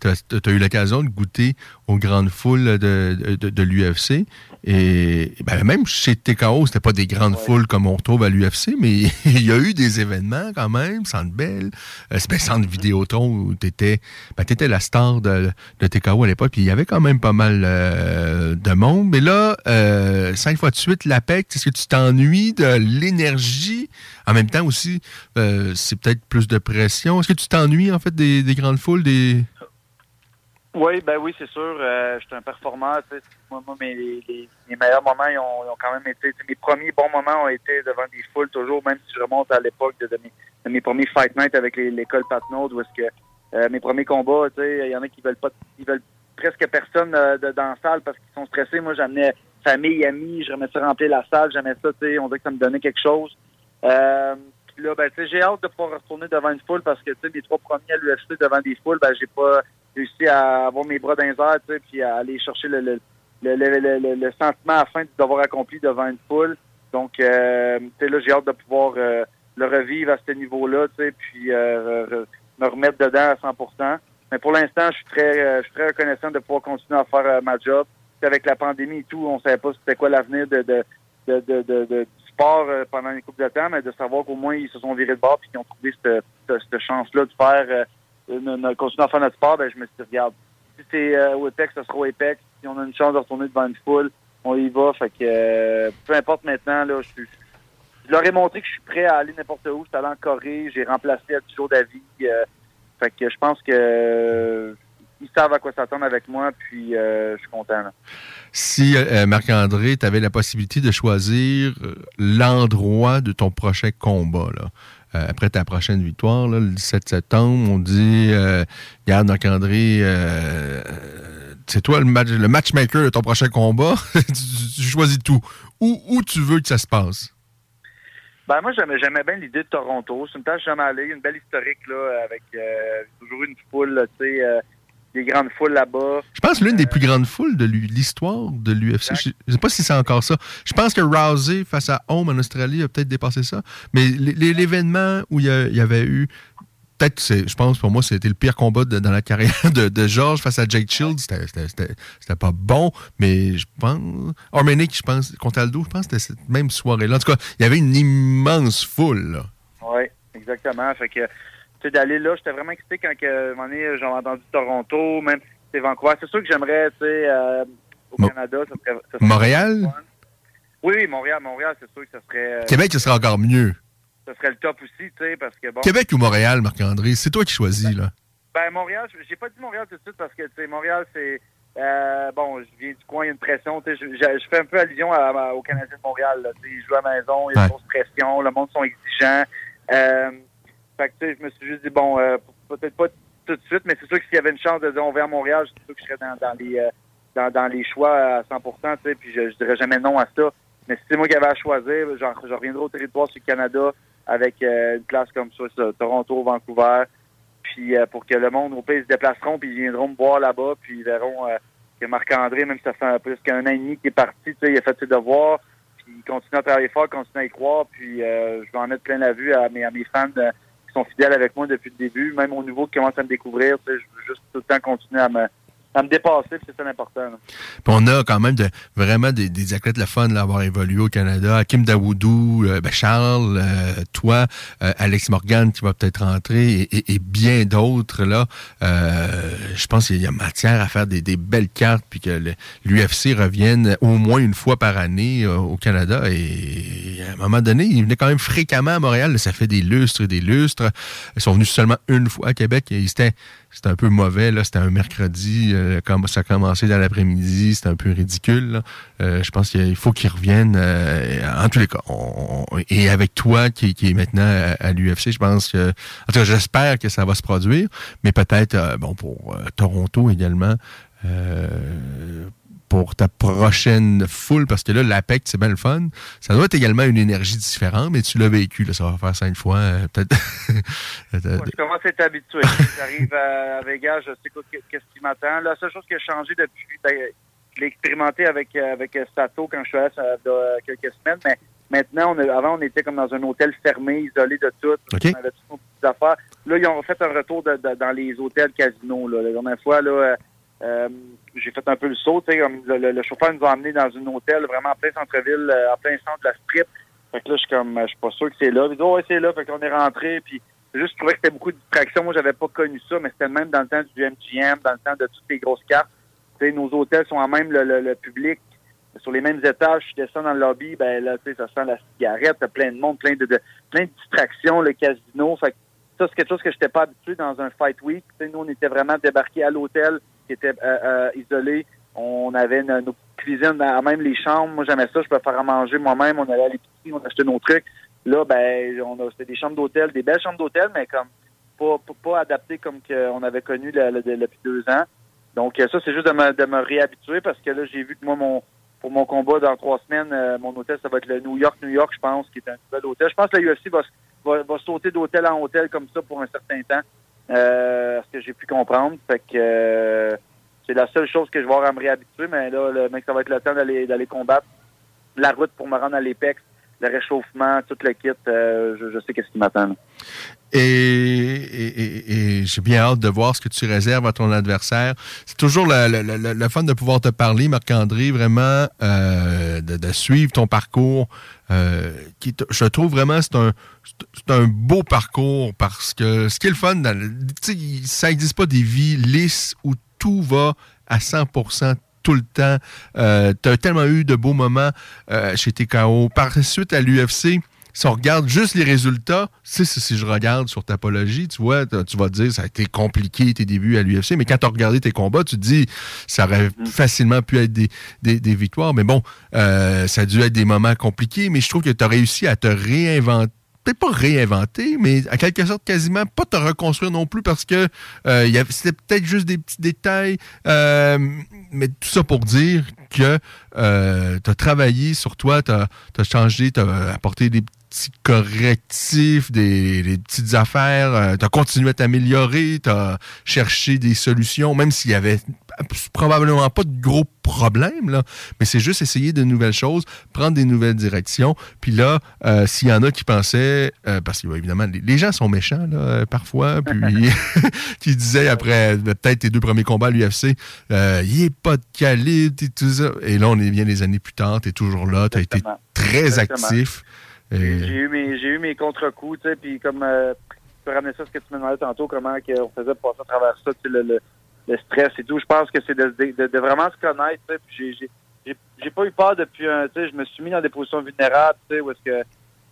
Tu as, eu l'occasion de goûter aux grandes foules de, de, de l'UFC. Et ben, même chez TKO, c'était pas des grandes foules comme on retrouve à l'UFC, mais il y a eu des événements quand même, Centre Bell, euh, ben, Centre Vidéotron où tu étais, ben, la star de, de TKO à l'époque, puis il y avait quand même pas mal euh, de monde. Mais là, euh, cinq fois de suite, l'APEC, est-ce que tu t'ennuies de l'énergie? En même temps aussi, euh, c'est peut-être plus de pression. Est-ce que tu t'ennuies en fait des, des grandes foules, des... Oui, ben oui, c'est sûr. Euh, je suis un performeur. Moi, moi mes, les, meilleurs moments, ont, quand même été. Mes premiers bons moments ont été devant des foules, toujours, même si je remonte à l'époque de, mes, premiers fight nights avec l'école Patnaud, où est-ce que euh, mes premiers combats, il y en a qui veulent pas, veulent presque personne euh, dans la salle parce qu'ils sont stressés. Moi, j'amenais famille, amis, je remettais remplir la salle, j'aimais ça, tu sais, on dirait que ça me donnait quelque chose. Euh, là, ben, j'ai hâte de pouvoir retourner devant une foule parce que, tu sais, mes trois premiers à l'UFC devant des foules, ben, j'ai pas réussi à avoir mes bras dans les airs, tu sais, puis à aller chercher le, le, le, le, le, sentiment à la fin d'avoir accompli devant une foule. Donc, euh, tu sais, là, j'ai hâte de pouvoir euh, le revivre à ce niveau-là, tu sais, puis euh, me remettre dedans à 100% Mais pour l'instant, je suis très, euh, je suis très reconnaissant de pouvoir continuer à faire euh, ma job. Avec la pandémie et tout, on savait pas c'était quoi l'avenir de, de, de, de, euh, pendant une couple de temps, mais de savoir qu'au moins ils se sont virés de bord puis qu'ils ont trouvé cette, chance-là de faire, euh, continuer à faire notre sport, ben je me suis dit, regarde, si c'est euh, au ce sera au Apex. Si on a une chance de retourner devant une foule, on y va. Fait que euh, peu importe maintenant, là, je leur ai montré que je suis prêt à aller n'importe où. Je suis allé en Corée, j'ai remplacé à 10 jours d'avis. euh, fait que je pense que ils savent à quoi s'attendre avec moi, puis euh, je suis content. là. Si, euh, Marc-André, tu avais la possibilité de choisir euh, l'endroit de ton prochain combat, là, euh, après ta prochaine victoire, là, le 17 septembre, on dit, euh, regarde, Marc-André, euh, euh, c'est toi le, match, le matchmaker de ton prochain combat, tu, choisis tout. Où, où tu veux que ça se passe? Ben moi j'aimais j'aimais bien l'idée de Toronto. C'est une place que j'aime aller, une belle historique là, avec euh, toujours une foule, tu sais, euh, des grandes foules là-bas. Je pense que l'une des plus grandes foules de l'histoire de l'UFC. Je ne sais pas si c'est encore ça. Je pense que Rousey face à Home en Australie a peut-être dépassé ça. Mais l'événement où il y, avait eu. Peut-être, je pense, pour moi, c'était le pire combat de- dans la carrière de, de George face à Jake Shields. C'était- pas bon, mais je pense. Ormenic, je pense, contre Aldo, je pense que c'était cette même soirée-là. En tout cas, il y avait une immense foule. Oui, exactement. Fait que, d'aller là, j'étais vraiment excité quand, que, à un moment donné, j'ai entendu Toronto, même c'est Vancouver. C'est sûr que j'aimerais, tu sais, euh, au Mo- Canada, ça serait, ça serait Montréal? Oui, oui, Montréal, Montréal, c'est sûr que ça serait, euh, Québec, ce serait encore mieux. ça serait le top aussi, tu sais, parce que bon. Québec ou Montréal, Marc-André? C'est toi qui choisis, là. Ben, Montréal, j'ai pas dit Montréal tout de suite parce que, tu sais, Montréal, c'est. euh, bon, je viens du coin, il y a une pression. Tu sais, je, je- fais un peu allusion à- à- au Canadien de Montréal. Là, Tu sais, ils jouent à la maison, il y a Ouais. une grosse pression, le monde sont exigeants. Euh, que, je me suis juste dit, bon, euh, peut-être pas tout de suite, mais c'est sûr que s'il y avait une chance de dire on va à Montréal, c'est sûr que je serais dans, les euh, dans, dans les choix à 100 tu sais, puis je, dirais jamais non à ça. Mais si c'est moi qui avais à choisir, genre, je reviendrai au territoire sur le Canada avec euh, une place comme ça, Toronto, Vancouver, puis euh, pour que le monde au pays se déplaceront, puis ils viendront me voir là-bas, puis ils verront que Marc-André, même si ça fait plus qu'un an et demi qu'il est parti, tu sais, il a fait ses devoirs, puis il continue à travailler fort, continue à y croire, puis je vais en mettre plein la vue à mes, à mes fans qui sont fidèles avec moi depuis le début, même au niveau qui commencent à me découvrir, je veux juste tout le temps continuer à me, à me dépasser, puis ça là. Puis on a quand même de, vraiment des, des athlètes le fun d'avoir évolué au Canada. Hakim Dawoudou, euh, ben Charles, euh, toi, euh, Alex Morgan qui va peut-être rentrer et, et- et bien d'autres. là. Euh, je pense qu'il y a matière à faire des, des belles cartes puis que l'UFC revienne au moins une fois par année euh, au Canada. Et à un moment donné, ils venaient quand même fréquemment à Montréal. Ça fait des lustres et des lustres. Ils sont venus seulement une fois à Québec et c'était c'était un peu mauvais. là. C'était un mercredi. euh, comme ça a commencé dans l'après-midi. C'était un peu ridicule. Euh, je pense qu'il faut qu'ils reviennent. euh, en tous les cas. on- et avec toi qui, qui est maintenant à, à l'UFC, je pense que... En tout cas, j'espère que ça va se produire. Mais peut-être, euh, bon, pour euh, Toronto également... euh, pour ta prochaine foule, parce que là, l'APEC, c'est bien le fun. Ça doit être également une énergie différente, mais tu l'as vécu, là, ça va faire cinq fois, euh, peut-être. Moi, je commence à être habitué. J'arrive à, Vegas, je sais qu'est-ce qui m'attend. La seule chose qui a changé depuis, ben, je l'ai expérimenté avec, euh, avec euh, Sato quand je suis allé ça il y a quelques semaines, mais maintenant, on a- avant, on était comme dans un hôtel fermé, isolé de tout. On avait toutes nos petites affaires. Là, ils ont fait un retour de- de- dans les hôtels casinos. Là. La dernière fois, là, euh, euh, j'ai fait un peu le saut. Le, le- chauffeur nous a amenés dans un hôtel vraiment en plein centre-ville, euh, en plein centre de la strip. Fait que là, je suis comme, euh, je suis pas sûr que c'est là. Il dit, oh, ouais, c'est là. Fait qu'on est rentré, puis juste, je trouvais que c'était beaucoup de distractions. Moi, j'avais pas connu ça, mais c'était même dans le temps du MGM, dans le temps de toutes les grosses cartes. Tu sais, nos hôtels sont en même le, le- le public. Sur les mêmes étages, je descends dans le lobby, ben là, tu sais, ça sent la cigarette, plein de monde, plein de, plein de distractions, le casino. Fait que ça, c'est quelque chose que je n'étais pas habitué dans un fight week. Nous, on était vraiment débarqués à l'hôtel, qui était euh, euh, isolé. On avait nos, petites cuisines, même les chambres. Moi, j'aimais ça. Je pouvais faire à manger moi-même. On allait à l'épicerie, on achetait nos trucs. Là, ben, on a, c'était des chambres d'hôtel, des belles chambres d'hôtel, mais comme pas, pas, adaptées comme qu'on avait connu depuis deux ans. Donc, euh, ça, c'est juste de me, de me réhabituer parce que là, j'ai vu que moi, mon, pour mon combat dans trois semaines, euh, mon hôtel, ça va être le New York, New York, je pense, qui est un nouvel hôtel. Je pense que la UFC va, va, va sauter d'hôtel en hôtel comme ça pour un certain temps. Euh, ce que j'ai pu comprendre. Fait que euh, c'est la seule chose que je vais avoir à me réhabituer, mais là, le mec, ça va être le temps d'aller combattre. La route pour me rendre à l'Apex, le réchauffement, tout le kit, euh, je, sais qu'est-ce qui m'attend. Et, j'ai bien hâte de voir ce que tu réserves à ton adversaire. C'est toujours le, le- fun de pouvoir te parler, Marc-André, vraiment, euh, de, suivre ton parcours. euh, qui, je trouve vraiment c'est un c'est un beau parcours parce que ce qui est le fun, ça n'existe pas des vies lisses où tout va à 100% tout le temps. Euh, tu as tellement eu de beaux moments euh, chez TKO. Par la suite, à l'UFC, si on regarde juste les résultats, si, si je regarde sur ta apologie, tu vois, tu vas te dire, ça a été compliqué tes débuts à l'UFC, mais quand tu as regardé tes combats, tu te dis, ça aurait facilement pu être des, des- des victoires. Mais bon, euh, ça a dû être des moments compliqués, mais je trouve que tu as réussi à te réinventer peut-être pas réinventer, mais à quelque sorte quasiment pas te reconstruire non plus parce que euh, c'était peut-être juste des petits détails, euh, mais tout ça pour dire que tu as travaillé sur toi, tu as, changé, tu as apporté des petits correctifs, des, des petites affaires, tu as continué à t'améliorer, tu as cherché des solutions, même s'il y avait probablement pas de gros problèmes, là, mais c'est juste essayer de nouvelles choses, prendre des nouvelles directions. Puis là, euh, s'il y en a qui pensaient, euh, parce que ouais, évidemment, les, les gens sont méchants là, euh, parfois, puis qui disaient après euh, peut-être tes deux premiers combats à l'UFC, euh, il est pas de calibre, et tout ça. Et là, on est bien des années plus tard, tu es toujours là, tu as été très Exactement. actif. Et- J'ai eu mes j'ai eu mes contre-coups, tu sais, puis comme euh, tu peux ramener ça ce que tu me demandais tantôt, comment on faisait pour passer à travers ça, tu sais, le, le, le stress et tout. Je pense que c'est de, vraiment se connaître, j'ai- pas eu peur depuis un, je me suis mis dans des positions vulnérables, où est-ce que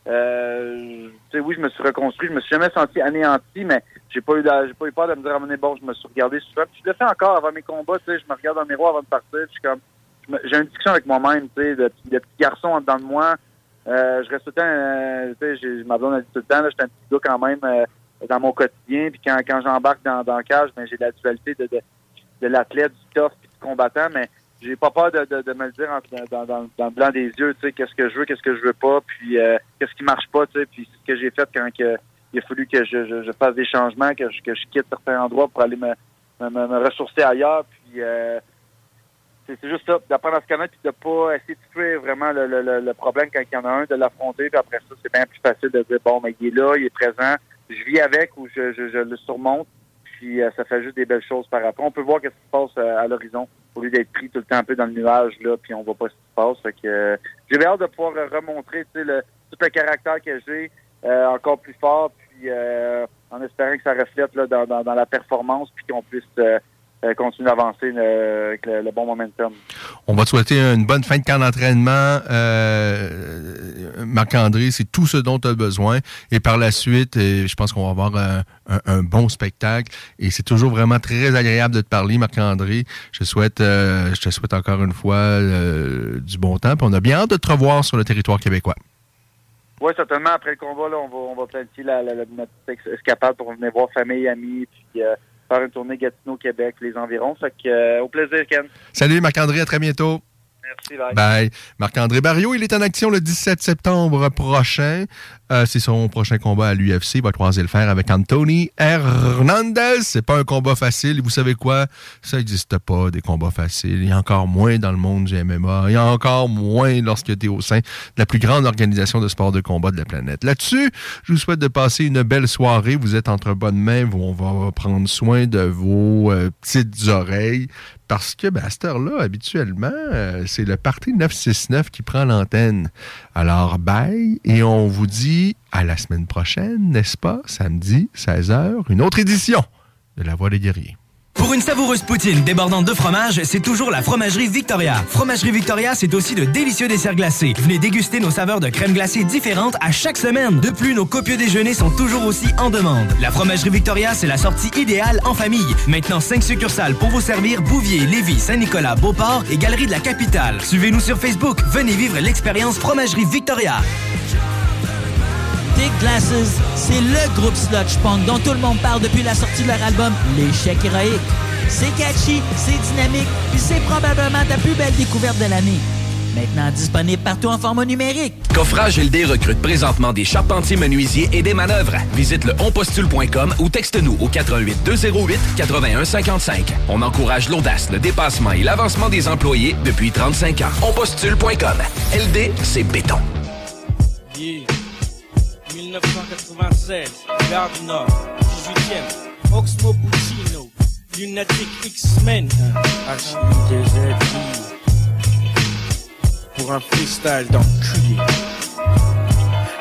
euh, oui, je me suis reconstruit, je me suis jamais senti anéanti, mais j'ai pas eu j'ai pas eu peur de me dire donné, bon, je me suis regardé souvent. Puis je le fais encore avant mes combats, je me regarde dans le miroir avant de partir, comme j'ai une discussion avec moi-même, tu sais, de, petit garçon en dedans de moi. Euh, je reste tout le temps, euh, tu sais, ma blonde tout le temps, là, j'étais un petit gars quand même euh, dans mon quotidien. Puis quand, quand j'embarque dans, dans le cage, ben, j'ai la dualité de, de, de l'athlète, du tough, puis du combattant, mais j'ai pas peur de, de, de me le dire en- dans, dans, dans le blanc des yeux, tu sais, qu'est-ce que je veux, qu'est-ce que je veux pas, puis euh, qu'est-ce qui marche pas, tu sais, puis ce que j'ai fait quand que, il a fallu que je, je, je fasse des changements, que je, que je quitte certains endroits pour aller me, me, me- ressourcer ailleurs, puis euh, c'est juste ça, d'apprendre à se connaître puis de pas essayer de fuir vraiment le, le, le problème quand il y en a un, de l'affronter, puis après ça, c'est bien plus facile de dire bon, mais il est là, il est présent, je vis avec ou je, je, je le surmonte, puis euh, ça fait juste des belles choses par après. On peut voir qu'est-ce qui se passe euh, à l'horizon au lieu d'être pris tout le temps un peu dans le nuage là, puis on voit pas ce qui se passe. Fait que euh, j'ai hâte de pouvoir euh, remontrer le, tout le caractère que j'ai euh, encore plus fort, puis en espérant que ça reflète là, dans, dans, dans la performance, puis qu'on puisse euh, continuer d'avancer euh, avec le, le bon momentum. On va te souhaiter une bonne fin de camp d'entraînement. Euh, Marc-André, c'est tout ce dont tu as besoin. Et par la suite, euh, je pense qu'on va avoir un, un- un bon spectacle. Et c'est toujours vraiment très agréable de te parler, Marc-André. Je, souhaite, euh, je te souhaite encore une fois du bon temps. Puis on a bien hâte de te revoir sur le territoire québécois. Oui, certainement. Après le combat, là, on va, on va planifier la, la, la- notre escapade pour venir voir famille, amis, puis faire une tournée Gatineau, Québec, les environs. Fait que, euh, au plaisir, Ken. Salut Marc-André, à très bientôt. Merci, bye. Bye. Marc-André Barriot, il est en action le 17 septembre prochain. Euh, c'est son prochain combat à l'UFC. Il va croiser le fer avec Anthony Hernandez. C'est pas un combat facile. Vous savez quoi? Ça n'existe pas, des combats faciles. Il y a encore moins dans le monde du MMA. Il y a encore moins lorsque tu es au sein de la plus grande organisation de sport de combat de la planète. Là-dessus, je vous souhaite de passer une belle soirée. Vous êtes entre bonnes mains. On va prendre soin de vos euh, petites oreilles. Parce que, ben, à cette heure-là, habituellement, euh, c'est le Parti 969 qui prend l'antenne. Alors, bye, et on vous dit à la semaine prochaine, n'est-ce pas? Samedi, 16h, une autre édition de La Voix des guerriers. Pour une savoureuse poutine débordante de fromage, c'est toujours la Fromagerie Victoria. Fromagerie Victoria, c'est aussi de délicieux desserts glacés. Venez déguster nos saveurs de crème glacée différentes à chaque semaine. De plus, nos copieux déjeuners sont toujours aussi en demande. La Fromagerie Victoria, c'est la sortie idéale en famille. Maintenant, 5 succursales pour vous servir Bouvier, Lévis, Saint-Nicolas, Beauport et Galerie de la Capitale. Suivez-nous sur Facebook. Venez vivre l'expérience Fromagerie Victoria. Glasses, c'est le groupe sludge punk dont tout le monde parle depuis la sortie de leur album L'échec héroïque. C'est catchy, c'est dynamique, puis c'est probablement ta plus belle découverte de l'année. Maintenant disponible partout en format numérique. Coffrage LD recrute présentement des charpentiers menuisiers et des manœuvres. Visite le onpostule.com ou texte-nous au 88 208 81 55. On encourage l'audace, le dépassement et l'avancement des employés depuis 35 ans. Onpostule.com. LD, c'est béton. Yeah. 1996, Gare du Nord, 18e, Oxmo Puccino, Lunatic X-Men, HIDZI, pour un freestyle d'enculé.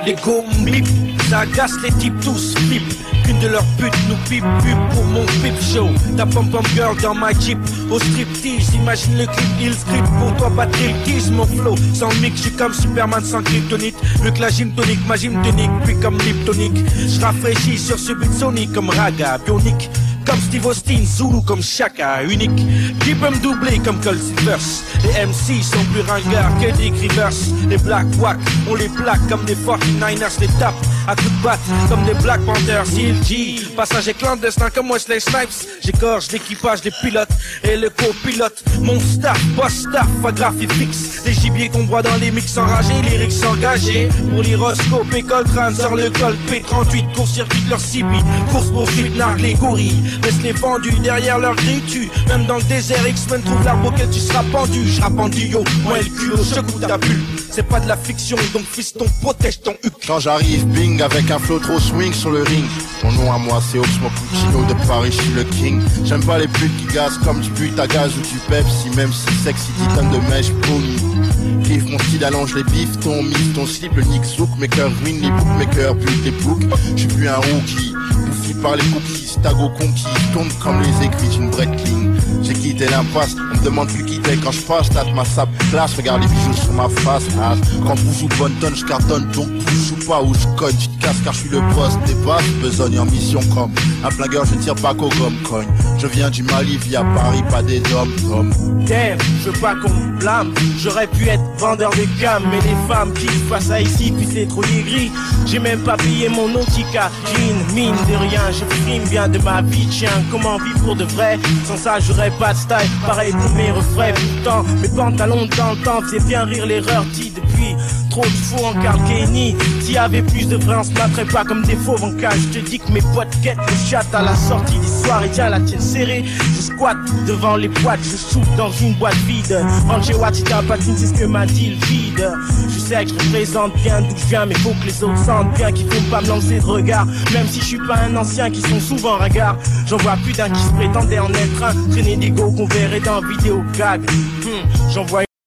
Les go bip, ça agace les types tous flip. Qu'une de leurs putes nous pipe pub pour mon pip show. Ta pom pom girl dans ma jeep au striptease. Imagine le clip, il script pour toi, patriotisme, mon flow. Sans mix, je suis comme Superman sans kryptonite. Vu que la gym tonique, ma gym tonique, puis comme liptonique. Je rafraîchis sur ce beat sonic comme raga, bionique. Comme Steve Austin, Zulu comme Chaka, unique. Qui peut me doubler comme Cold Silvers Les MC sont plus ringards que des Rivers. Les Black Wack, on les plaque comme des 49ers, les tape à de batte comme des Black Panthers. G, passager clandestin comme Wesley Snipes. J'égorge l'équipage des pilotes et le copilote. Mon staff, boss staff, pas graphie fixe. Les gibiers qu'on voit dans les mix enragés, lyrics engagés. Pour l'hyroscope, école trans, sur le col P38, court-circuit leur CB. Course poursuite, nargue les gorilles. Laisse les vendus derrière leur grille. Même dans le désert, X-Men trouve l'arbre auquel tu seras pendu. Je yo, moi le culot, je goûte ta bulle. C'est pas de la fiction, donc fiston, protège ton huc. Quand j'arrive, bing, avec un flow trop swing sur le ring. Mon nom à moi, c'est Oxmo Puccino de Paris, je suis le king. J'aime pas les putes qui gazent comme du but à gaz ou du Pepsi, même si sexy titane de mèche pony. Kiffe mon style, allonge les bifs, ton mif, ton slip, le nick zouk, mes cœurs les bookmakers, butent les books. Je suis plus un rookie, bouffi par les cookies, tago conquis, tombe comme les aiguilles d'une Breitling. J'ai quitté l'impasse, on me demande plus qui t'es quand je passe, tâte ma sable classe, regarde les bijoux sur ma face, ah. Quand vous jouez bonne tonne, je cartonne, donc vous joue pas ou je cogne, tu te car je suis le boss des basses, besogne en mission comme un flingueur, je tire pas qu'au gomme cogne. Je viens du Mali via Paris, pas des hommes comme. Damn, je veux pas qu'on me blâme. J'aurais pu être vendeur de gamme, mais les femmes qui passent à ici, c'est trop gris. J'ai même pas payé mon nautica. Jean, mine de rien, je frime bien de ma vie. Tiens, comment vivre pour de vrai? Sans ça, j'aurais pas de style. Pareil pour mes refrains, pourtant, mes pantalons temps, c'est bien rire l'erreur dit depuis. Trop de faux en Kenny S'il avait plus de vrai, on se battrait pas comme des fauves en. Je te dis que mes potes quêtent le chat à la sortie du soir et tiens la tienne serrée. Je squatte devant les boîtes, je souffle dans une boîte vide. Angé Watita patine, c'est ce que m'a dit le vide. Je sais que je représente bien d'où je viens, mais faut que les autres sentent bien qu'il faut pas me lancer de regard. Même si je suis pas un ancien qui sont souvent ringards. J'en vois plus d'un qui se prétendait en être un. Traîner des qu'on verrait dans vidéo gag. Hmm, J'en vois